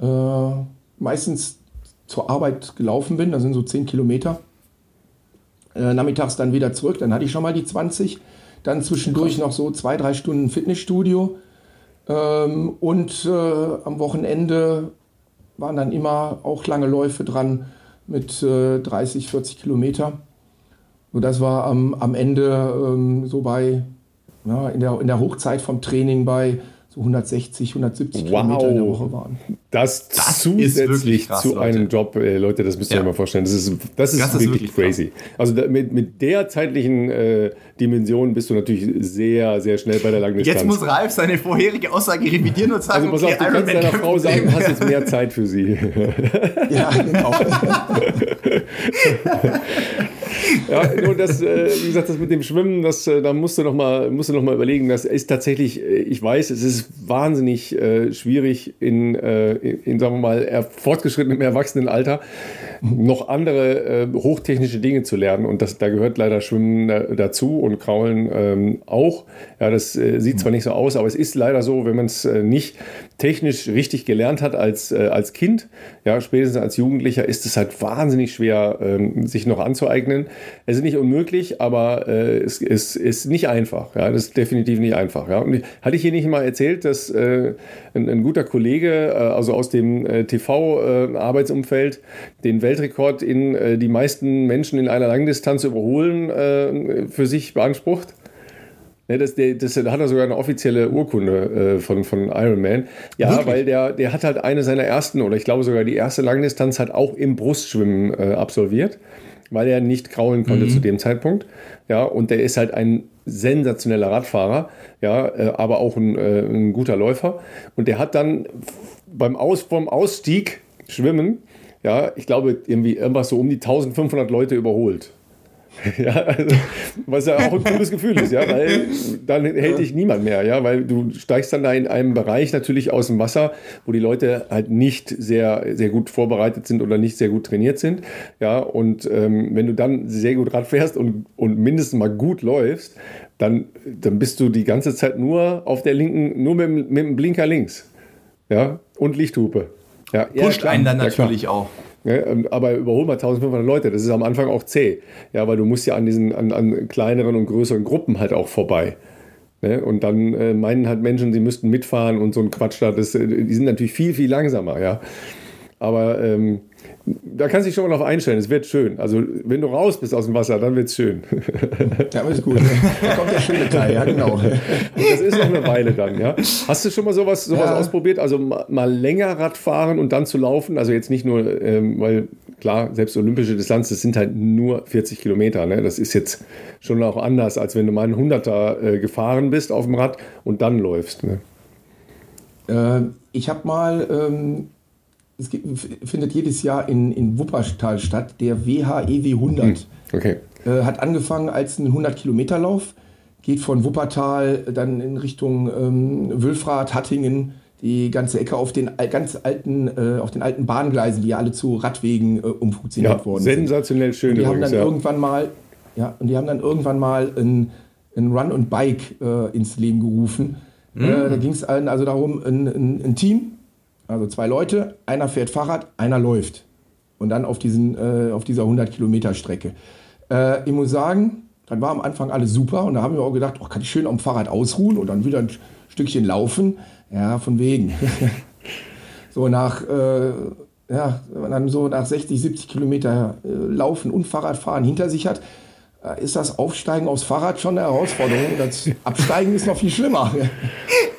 äh, meistens zur Arbeit gelaufen bin, das sind so 10 Kilometer. Äh, nachmittags dann wieder zurück, dann hatte ich schon mal die 20. Dann zwischendurch noch so zwei, drei Stunden Fitnessstudio. Ähm, und am Wochenende waren dann immer auch lange Läufe dran mit 30, äh, 40 Kilometer. Und das war am, am Ende ähm, so bei, ja, in, der, in der Hochzeit vom Training bei so 160, 170 wow. Kilometer in der Woche waren. Das, das zusätzlich krass, zu einem Job, äh, Leute, das müsst ihr ja. euch mal vorstellen. Das ist, das ist, das wirklich, wirklich, crazy. Krass. Also da, mit, mit der zeitlichen äh, Dimension bist du natürlich sehr, sehr schnell bei der Langdistanz. Jetzt muss Ralf seine vorherige Aussage revidieren und sagen, also, pass okay, auf, du kannst deiner Frau sagen, du hast jetzt mehr Zeit für sie. ja, genau. ja, nur das, äh, wie gesagt, das mit dem Schwimmen, das, äh, da musst du, noch mal, musst du noch überlegen. Das ist tatsächlich, äh, ich weiß, es ist wahnsinnig äh, schwierig in, äh, in, in, sagen wir mal, fortgeschrittenem Erwachsenenalter noch andere äh, hochtechnische Dinge zu lernen. Und das, da gehört leider Schwimmen dazu und Kraulen ähm, auch. Ja, das sieht zwar nicht so aus, aber es ist leider so, wenn man es nicht technisch richtig gelernt hat als, als Kind, ja, spätestens als Jugendlicher, ist es halt wahnsinnig schwer, ähm, sich noch anzueignen. Es ist nicht unmöglich, aber äh, es, es, ist nicht einfach. Ja, das ist definitiv nicht einfach. Ja. Und hatte ich hier nicht mal erzählt, dass äh, ein, ein, guter Kollege, äh, also aus dem äh, TV-Arbeitsumfeld, den Weltrekord in äh, die meisten Menschen in einer Langdistanz überholen äh, für sich beansprucht? Ne, das, der, das, da hat er sogar eine offizielle Urkunde äh, von, von Iron Man. Ja, Wirklich? weil der, der hat halt eine seiner ersten, oder ich glaube sogar die erste Langdistanz hat auch im Brustschwimmen äh, absolviert weil er nicht kraulen konnte mhm. zu dem Zeitpunkt. Ja, und der ist halt ein sensationeller Radfahrer, ja, äh, aber auch ein, äh, ein, guter Läufer. Und der hat dann beim Aus, vom Ausstieg schwimmen, ja, ich glaube, irgendwie irgendwas so um die 1500 Leute überholt. Ja, also, was ja auch ein cooles Gefühl ist, ja, weil dann hält dich niemand mehr, ja, weil du steigst dann da in einem Bereich natürlich aus dem Wasser, wo die Leute halt nicht sehr, sehr gut vorbereitet sind oder nicht sehr gut trainiert sind, ja, und ähm, wenn du dann sehr gut Rad fährst und, und mindestens mal gut läufst, dann, dann bist du die ganze Zeit nur auf der linken, nur mit, mit dem Blinker links, ja, und Lichthupe. Ja, Pusht ja, einen dann natürlich ja, auch. Ja, ähm, aber überhol mal 1500 Leute, das ist am Anfang auch zäh. Ja, weil du musst ja an diesen an, an kleineren und größeren Gruppen halt auch vorbei. Ne? Und dann äh, meinen halt Menschen, sie müssten mitfahren und so ein Quatsch da. Das, äh, die sind natürlich viel, viel langsamer, ja. Aber ähm, da kannst du dich schon mal darauf einstellen, es wird schön. Also, wenn du raus bist aus dem Wasser, dann wird es schön. Ja, ist gut. Da kommt der schöne Teil, ja, genau. Und das ist noch eine Weile dann, ja. Hast du schon mal sowas, sowas ja. ausprobiert? Also mal länger Rad fahren und dann zu laufen? Also jetzt nicht nur, ähm, weil klar, selbst olympische Distanz, das sind halt nur 40 Kilometer. Ne? Das ist jetzt schon auch anders, als wenn du mal einen Hunderter äh, gefahren bist auf dem Rad und dann läufst. Ne? Äh, ich habe mal, ähm, es gibt, findet jedes Jahr in, in Wuppertal statt, der WHEW 100. Hm, okay. Äh, hat angefangen als ein 100-Kilometer-Lauf, geht von Wuppertal dann in Richtung ähm, Wülfrath, Hattingen, die ganze Ecke auf den ganz alten, äh, auf den alten Bahngleisen, die ja alle zu Radwegen äh, umfunktioniert ja, worden sensationell sind. schön. Und die übrigens, haben dann ja. irgendwann mal, ja, und die haben dann irgendwann mal ein, ein Run und Bike äh, ins Leben gerufen. Mhm. Äh, da ging es also darum, ein, ein, ein, Team, also zwei Leute, einer fährt Fahrrad, einer läuft. Und dann auf, diesen, äh, auf dieser 100 Kilometer Strecke. Äh, ich muss sagen, das war am Anfang alles super und da haben wir auch gedacht, oh, kann ich schön am Fahrrad ausruhen und dann wieder ein Stückchen laufen. Ja, von wegen. so nach, äh, ja, dann so nach 60, 70 Kilometer äh, Laufen und Fahrradfahren hinter sich hat, ist das Aufsteigen aufs Fahrrad schon eine Herausforderung. Das Absteigen ist noch viel schlimmer.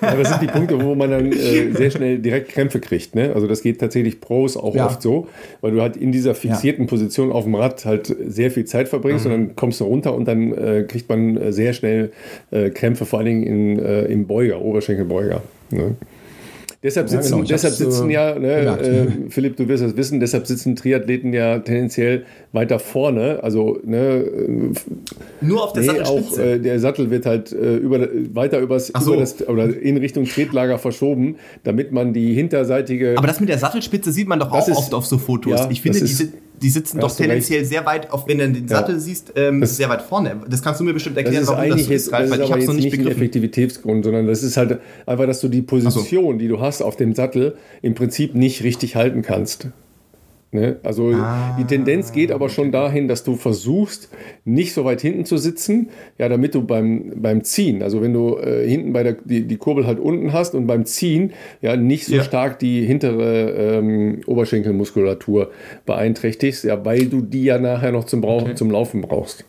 Ja, das sind die Punkte, wo man dann äh, sehr schnell direkt Krämpfe kriegt. Ne? Also das geht tatsächlich Pros auch ja. oft so, weil du halt in dieser fixierten ja. Position auf dem Rad halt sehr viel Zeit verbringst mhm. und dann kommst du runter und dann äh, kriegt man äh, sehr schnell äh, Krämpfe, vor allen Dingen in, äh, im Beuger, Oberschenkelbeuger. Ne? Deshalb sitzen, ja, genau. deshalb sitzen ja, ne, äh, Philipp, du wirst das wissen, deshalb sitzen Triathleten ja tendenziell weiter vorne. Also ne, nur auf der nee, Sattelspitze. Auch, äh, der Sattel wird halt äh, über, weiter übers, so. über das, oder in Richtung Tretlager verschoben, damit man die hinterseitige. Aber das mit der Sattelspitze sieht man doch auch ist, oft auf so Fotos. Ja, ich finde, diese die sitzen doch tendenziell recht. sehr weit, auch wenn du den Sattel ja. siehst, ähm, sehr weit vorne. Das kannst du mir bestimmt erklären, das warum das so ist, Ralf, weil ich habe es noch nicht begriffen. Effektivitätsgrund, sondern das ist halt einfach, dass du die Position, so. die du hast auf dem Sattel, im Prinzip nicht richtig halten kannst. Ne? Also ah, die Tendenz geht aber schon dahin, dass du versuchst, nicht so weit hinten zu sitzen, ja, damit du beim, beim Ziehen, also wenn du äh, hinten bei der die, die Kurbel halt unten hast und beim Ziehen ja nicht so ja. stark die hintere ähm, Oberschenkelmuskulatur beeinträchtigst, ja, weil du die ja nachher noch zum, Brauch, okay. zum Laufen brauchst.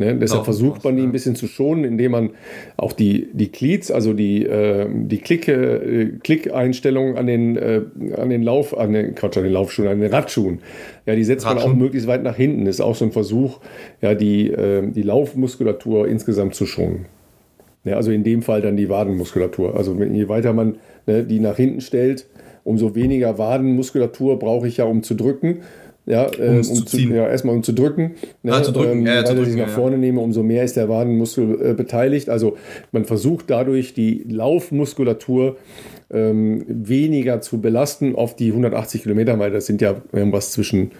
Ne? Deshalb versucht man die ein bisschen zu schonen, indem man auch die, die Cleats, also die, äh, die Klicke, äh, Klickeinstellungen an den, äh, an den Lauf, an den, Quatsch, an den Laufschuhen, an den Radschuhen, ja, die setzt Radschuhen. man auch möglichst weit nach hinten. Das ist auch so ein Versuch, ja, die, äh, die Laufmuskulatur insgesamt zu schonen. Ja, also in dem Fall dann die Wadenmuskulatur. Also je weiter man ne, die nach hinten stellt, umso weniger Wadenmuskulatur brauche ich ja, um zu drücken ja, äh, um zu ja, erstmal um zu drücken. Ne? Ah, zu drücken. Ähm, ja, weil ich nach vorne ja. nehme, umso mehr ist der Wadenmuskel äh, beteiligt. Also man versucht dadurch die Laufmuskulatur ähm, weniger zu belasten auf die 180 Kilometer, weil das sind ja irgendwas zwischen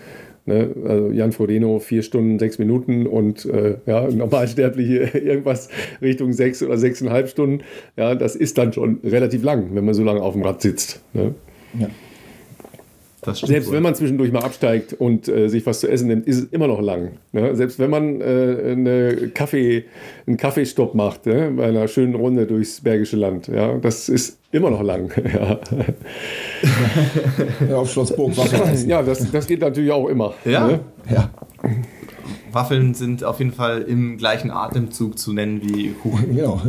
Ne, also Jan Frodeno vier Stunden, sechs Minuten und äh, ja, Normalsterbliche irgendwas Richtung sechs oder sechseinhalb Stunden. Ja, das ist dann schon relativ lang, wenn man so lange auf dem Rad sitzt. Ne? Ja. Selbst wohl. wenn man zwischendurch mal absteigt und äh, sich was zu essen nimmt, ist es immer noch lang. Ne? Selbst wenn man äh, eine Kaffee, einen Kaffeestopp macht ne? bei einer schönen Runde durchs Bergische Land, ja, das ist immer noch lang. ja. ja, auf Schlossburg. Ja, das, das geht natürlich auch immer. Ja. Ne? ja. Waffeln sind auf jeden Fall im gleichen Atemzug zu nennen wie Kuchen. Genau.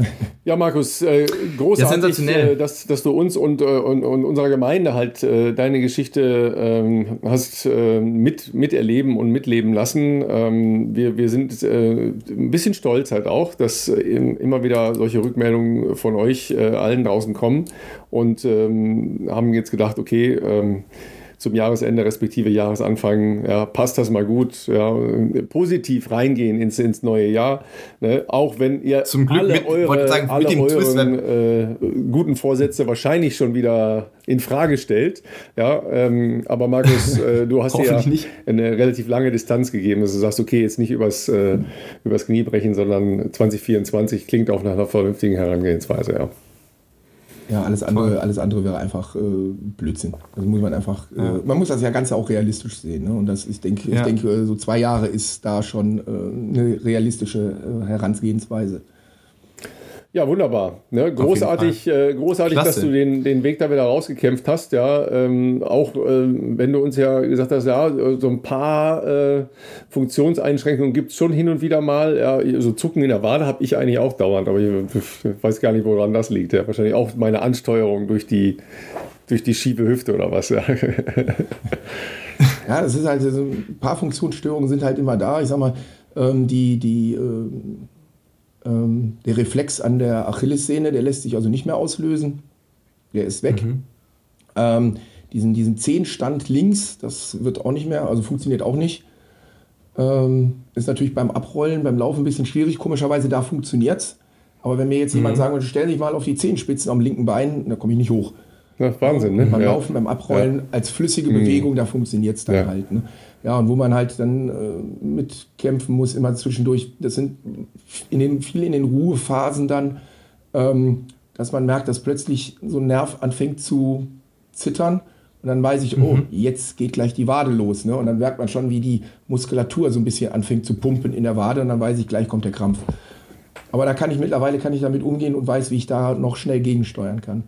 Ja, Markus, äh, großartig, ja, äh, dass, dass du uns und, äh, und, und unserer Gemeinde halt äh, deine Geschichte ähm, hast äh, mit, miterleben und mitleben lassen. Ähm, wir, wir sind äh, ein bisschen stolz halt auch, dass immer wieder solche Rückmeldungen von euch allen draußen kommen und ähm, haben jetzt gedacht, okay, ähm, zum Jahresende respektive Jahresanfang, ja, passt das mal gut, ja, positiv reingehen ins, ins neue Jahr. Ne? Auch wenn ihr zum Glück alle mit, eure, sagen, alle euren äh, guten Vorsätze wahrscheinlich schon wieder in Frage stellt. Ja, ähm, aber Markus, äh, du hast dir ja nicht. eine relativ lange Distanz gegeben, dass du sagst, okay, jetzt nicht übers, äh, übers Knie brechen, sondern 2024 klingt auch nach einer vernünftigen Herangehensweise, ja. Ja, alles andere, alles andere wäre einfach äh, Blödsinn. Also muss man einfach, äh, ja. man muss das ja Ganze auch realistisch sehen. Ne? Und das, ich denke, ja. ich denke, so zwei Jahre ist da schon äh, eine realistische äh, Herangehensweise. Ja, wunderbar. Ne? Großartig, äh, großartig dass du den, den Weg da wieder rausgekämpft hast. Ja, ähm, auch äh, wenn du uns ja gesagt hast, ja, so ein paar äh, Funktionseinschränkungen gibt es schon hin und wieder mal. Ja, so Zucken in der Wade habe ich eigentlich auch dauernd, aber ich, ich, weiß gar nicht, woran das liegt. Ja, wahrscheinlich auch meine Ansteuerung durch die, durch die schiefe Hüfte oder was. Ja. Ja, das ist halt, so ein paar Funktionsstörungen sind halt immer da. Ich sag mal, ähm, die, die, äh, ähm, der Reflex an der Achillessehne, der lässt sich also nicht mehr auslösen. Der ist weg. Mhm. Ähm, diesen, diesen Zehenstand links, das wird auch nicht mehr, also funktioniert auch nicht. Ähm, ist natürlich beim Abrollen, beim Laufen ein bisschen schwierig. Komischerweise, da funktioniert es. Aber wenn mir jetzt mhm. jemand sagen würde, stell dich mal auf die Zehenspitzen am linken Bein, da komme ich nicht hoch. Ja, Wahnsinn, ne? Beim ja. Laufen, beim Abrollen, ja. als flüssige mhm. Bewegung, da funktioniert es dann ja. halt. Ne? Ja, und wo man halt dann äh, mitkämpfen muss, immer zwischendurch, das sind in den, viel in den Ruhephasen dann, ähm, dass man merkt, dass plötzlich so ein Nerv anfängt zu zittern. Und dann weiß ich, oh, mhm. jetzt geht gleich die Wade los. Ne? Und dann merkt man schon, wie die Muskulatur so ein bisschen anfängt zu pumpen in der Wade. Und dann weiß ich, gleich kommt der Krampf. Aber da kann ich mittlerweile kann ich damit umgehen und weiß, wie ich da noch schnell gegensteuern kann.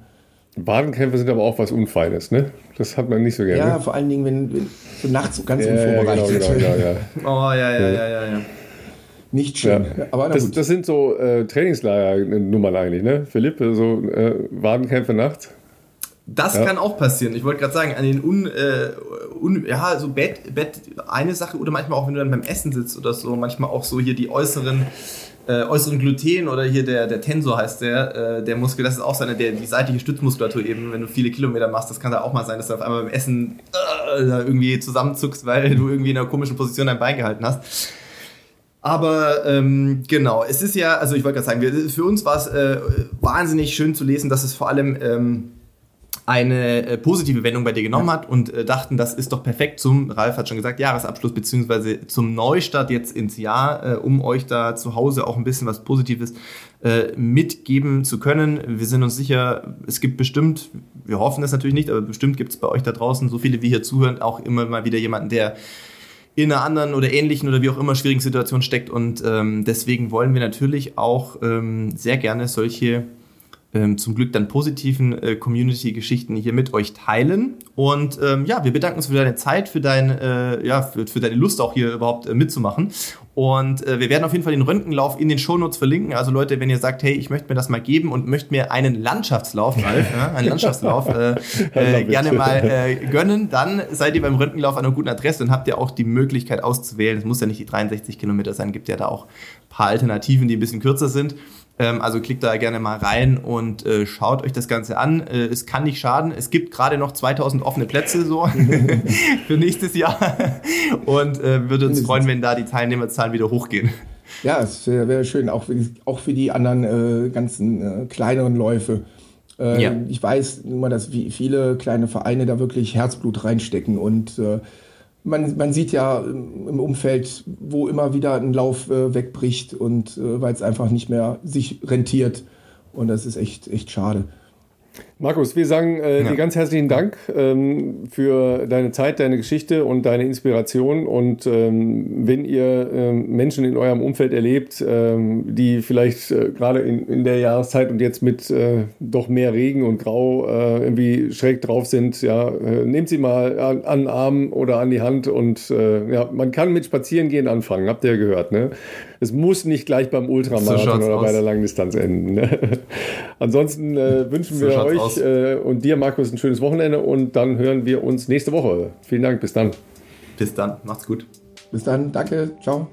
Wadenkrämpfe sind aber auch was Unfeines, ne? Das hat man nicht so gerne. Ja, vor allen Dingen, wenn, wenn so nachts so ganz ja, unvorbereitet. Genau, genau, ja, ja. oh, ja, ja, ja, ja, ja. Nicht schön. Ja. Aber das, das, sind so äh, Trainingslager-Nummern eigentlich, ne? Philipp, so äh, Wadenkämpfe nachts? Das ja. kann auch passieren. Ich wollte gerade sagen, an den un, äh, un, ja, so Bett, Bett, eine Sache oder manchmal auch, wenn du dann beim Essen sitzt oder so, manchmal auch so hier die äußeren äh, äußeren Gluten oder hier der, der Tensor heißt der, äh, der Muskel, das ist auch seine, der, die seitliche Stützmuskulatur eben, wenn du viele Kilometer machst, das kann da auch mal sein, dass du auf einmal beim Essen äh, irgendwie zusammenzuckst, weil du irgendwie in einer komischen Position dein Bein gehalten hast. Aber ähm, genau, es ist ja, also ich wollte gerade sagen, wir, für uns war es äh, wahnsinnig schön zu lesen, dass es vor allem ähm, eine äh, positive Wendung bei dir genommen hat und äh, dachten, das ist doch perfekt zum, Ralf hat schon gesagt, Jahresabschluss beziehungsweise zum Neustart jetzt ins Jahr, äh, um euch da zu Hause auch ein bisschen was Positives äh, mitgeben zu können. Wir sind uns sicher, es gibt bestimmt, wir hoffen es natürlich nicht, aber bestimmt gibt es bei euch da draußen, so viele wie hier zuhören, auch immer mal wieder jemanden, der in einer anderen oder ähnlichen oder wie auch immer schwierigen Situation steckt und ähm, deswegen wollen wir natürlich auch ähm, sehr gerne solche ähm, zum Glück dann positiven äh, Community-Geschichten hier mit euch teilen. Und ähm, ja, wir bedanken uns für deine Zeit, für, dein, äh, ja, für, für deine Lust auch hier überhaupt äh, mitzumachen. Und äh, wir werden auf jeden Fall den Röntgenlauf in den Shownotes verlinken. Also Leute, wenn ihr sagt, hey, ich möchte mir das mal geben und möchte mir einen Landschaftslauf, Ralf, ja, einen Landschaftslauf äh, äh, gerne mal äh, gönnen, dann seid ihr beim Röntgenlauf an einer guten Adresse und habt ihr auch die Möglichkeit auszuwählen. Es muss ja nicht die 63 Kilometer sein, gibt ja da auch ein paar Alternativen, die ein bisschen kürzer sind. Ähm, also klickt da gerne mal rein und äh, schaut euch das Ganze an. Äh, es kann nicht schaden. Es gibt gerade noch 2000 offene Plätze so für nächstes Jahr und äh, würde uns freuen, wenn da die Teilnehmerzahlen wieder hochgehen. Ja, es wäre wär schön, auch, auch für die anderen äh, ganzen äh, kleineren Läufe. Äh, ja. Ich weiß immer, dass viele kleine Vereine da wirklich Herzblut reinstecken und man, man sieht ja im Umfeld, wo immer wieder ein Lauf äh, wegbricht und äh, weil es einfach nicht mehr sich rentiert. Und das ist echt, echt schade. Markus, wir sagen äh, ja. dir ganz herzlichen Dank ähm, für deine Zeit, deine Geschichte und deine Inspiration. Und ähm, wenn ihr ähm, Menschen in eurem Umfeld erlebt, ähm, die vielleicht äh, gerade in, in der Jahreszeit und jetzt mit äh, doch mehr Regen und Grau äh, irgendwie schräg drauf sind, ja, äh, nehmt sie mal an, an, den Arm oder an die Hand und äh, ja, man kann mit Spazierengehen anfangen, habt ihr gehört, ne? Es muss nicht gleich beim Ultramarathon so oder aus. bei der Langdistanz enden. Ne? Ansonsten wünschen so wir euch aus äh, und dir, Markus, ein schönes Wochenende und dann hören wir uns nächste Woche. Vielen Dank, bis dann. Bis dann, macht's gut. Bis dann, danke, ciao.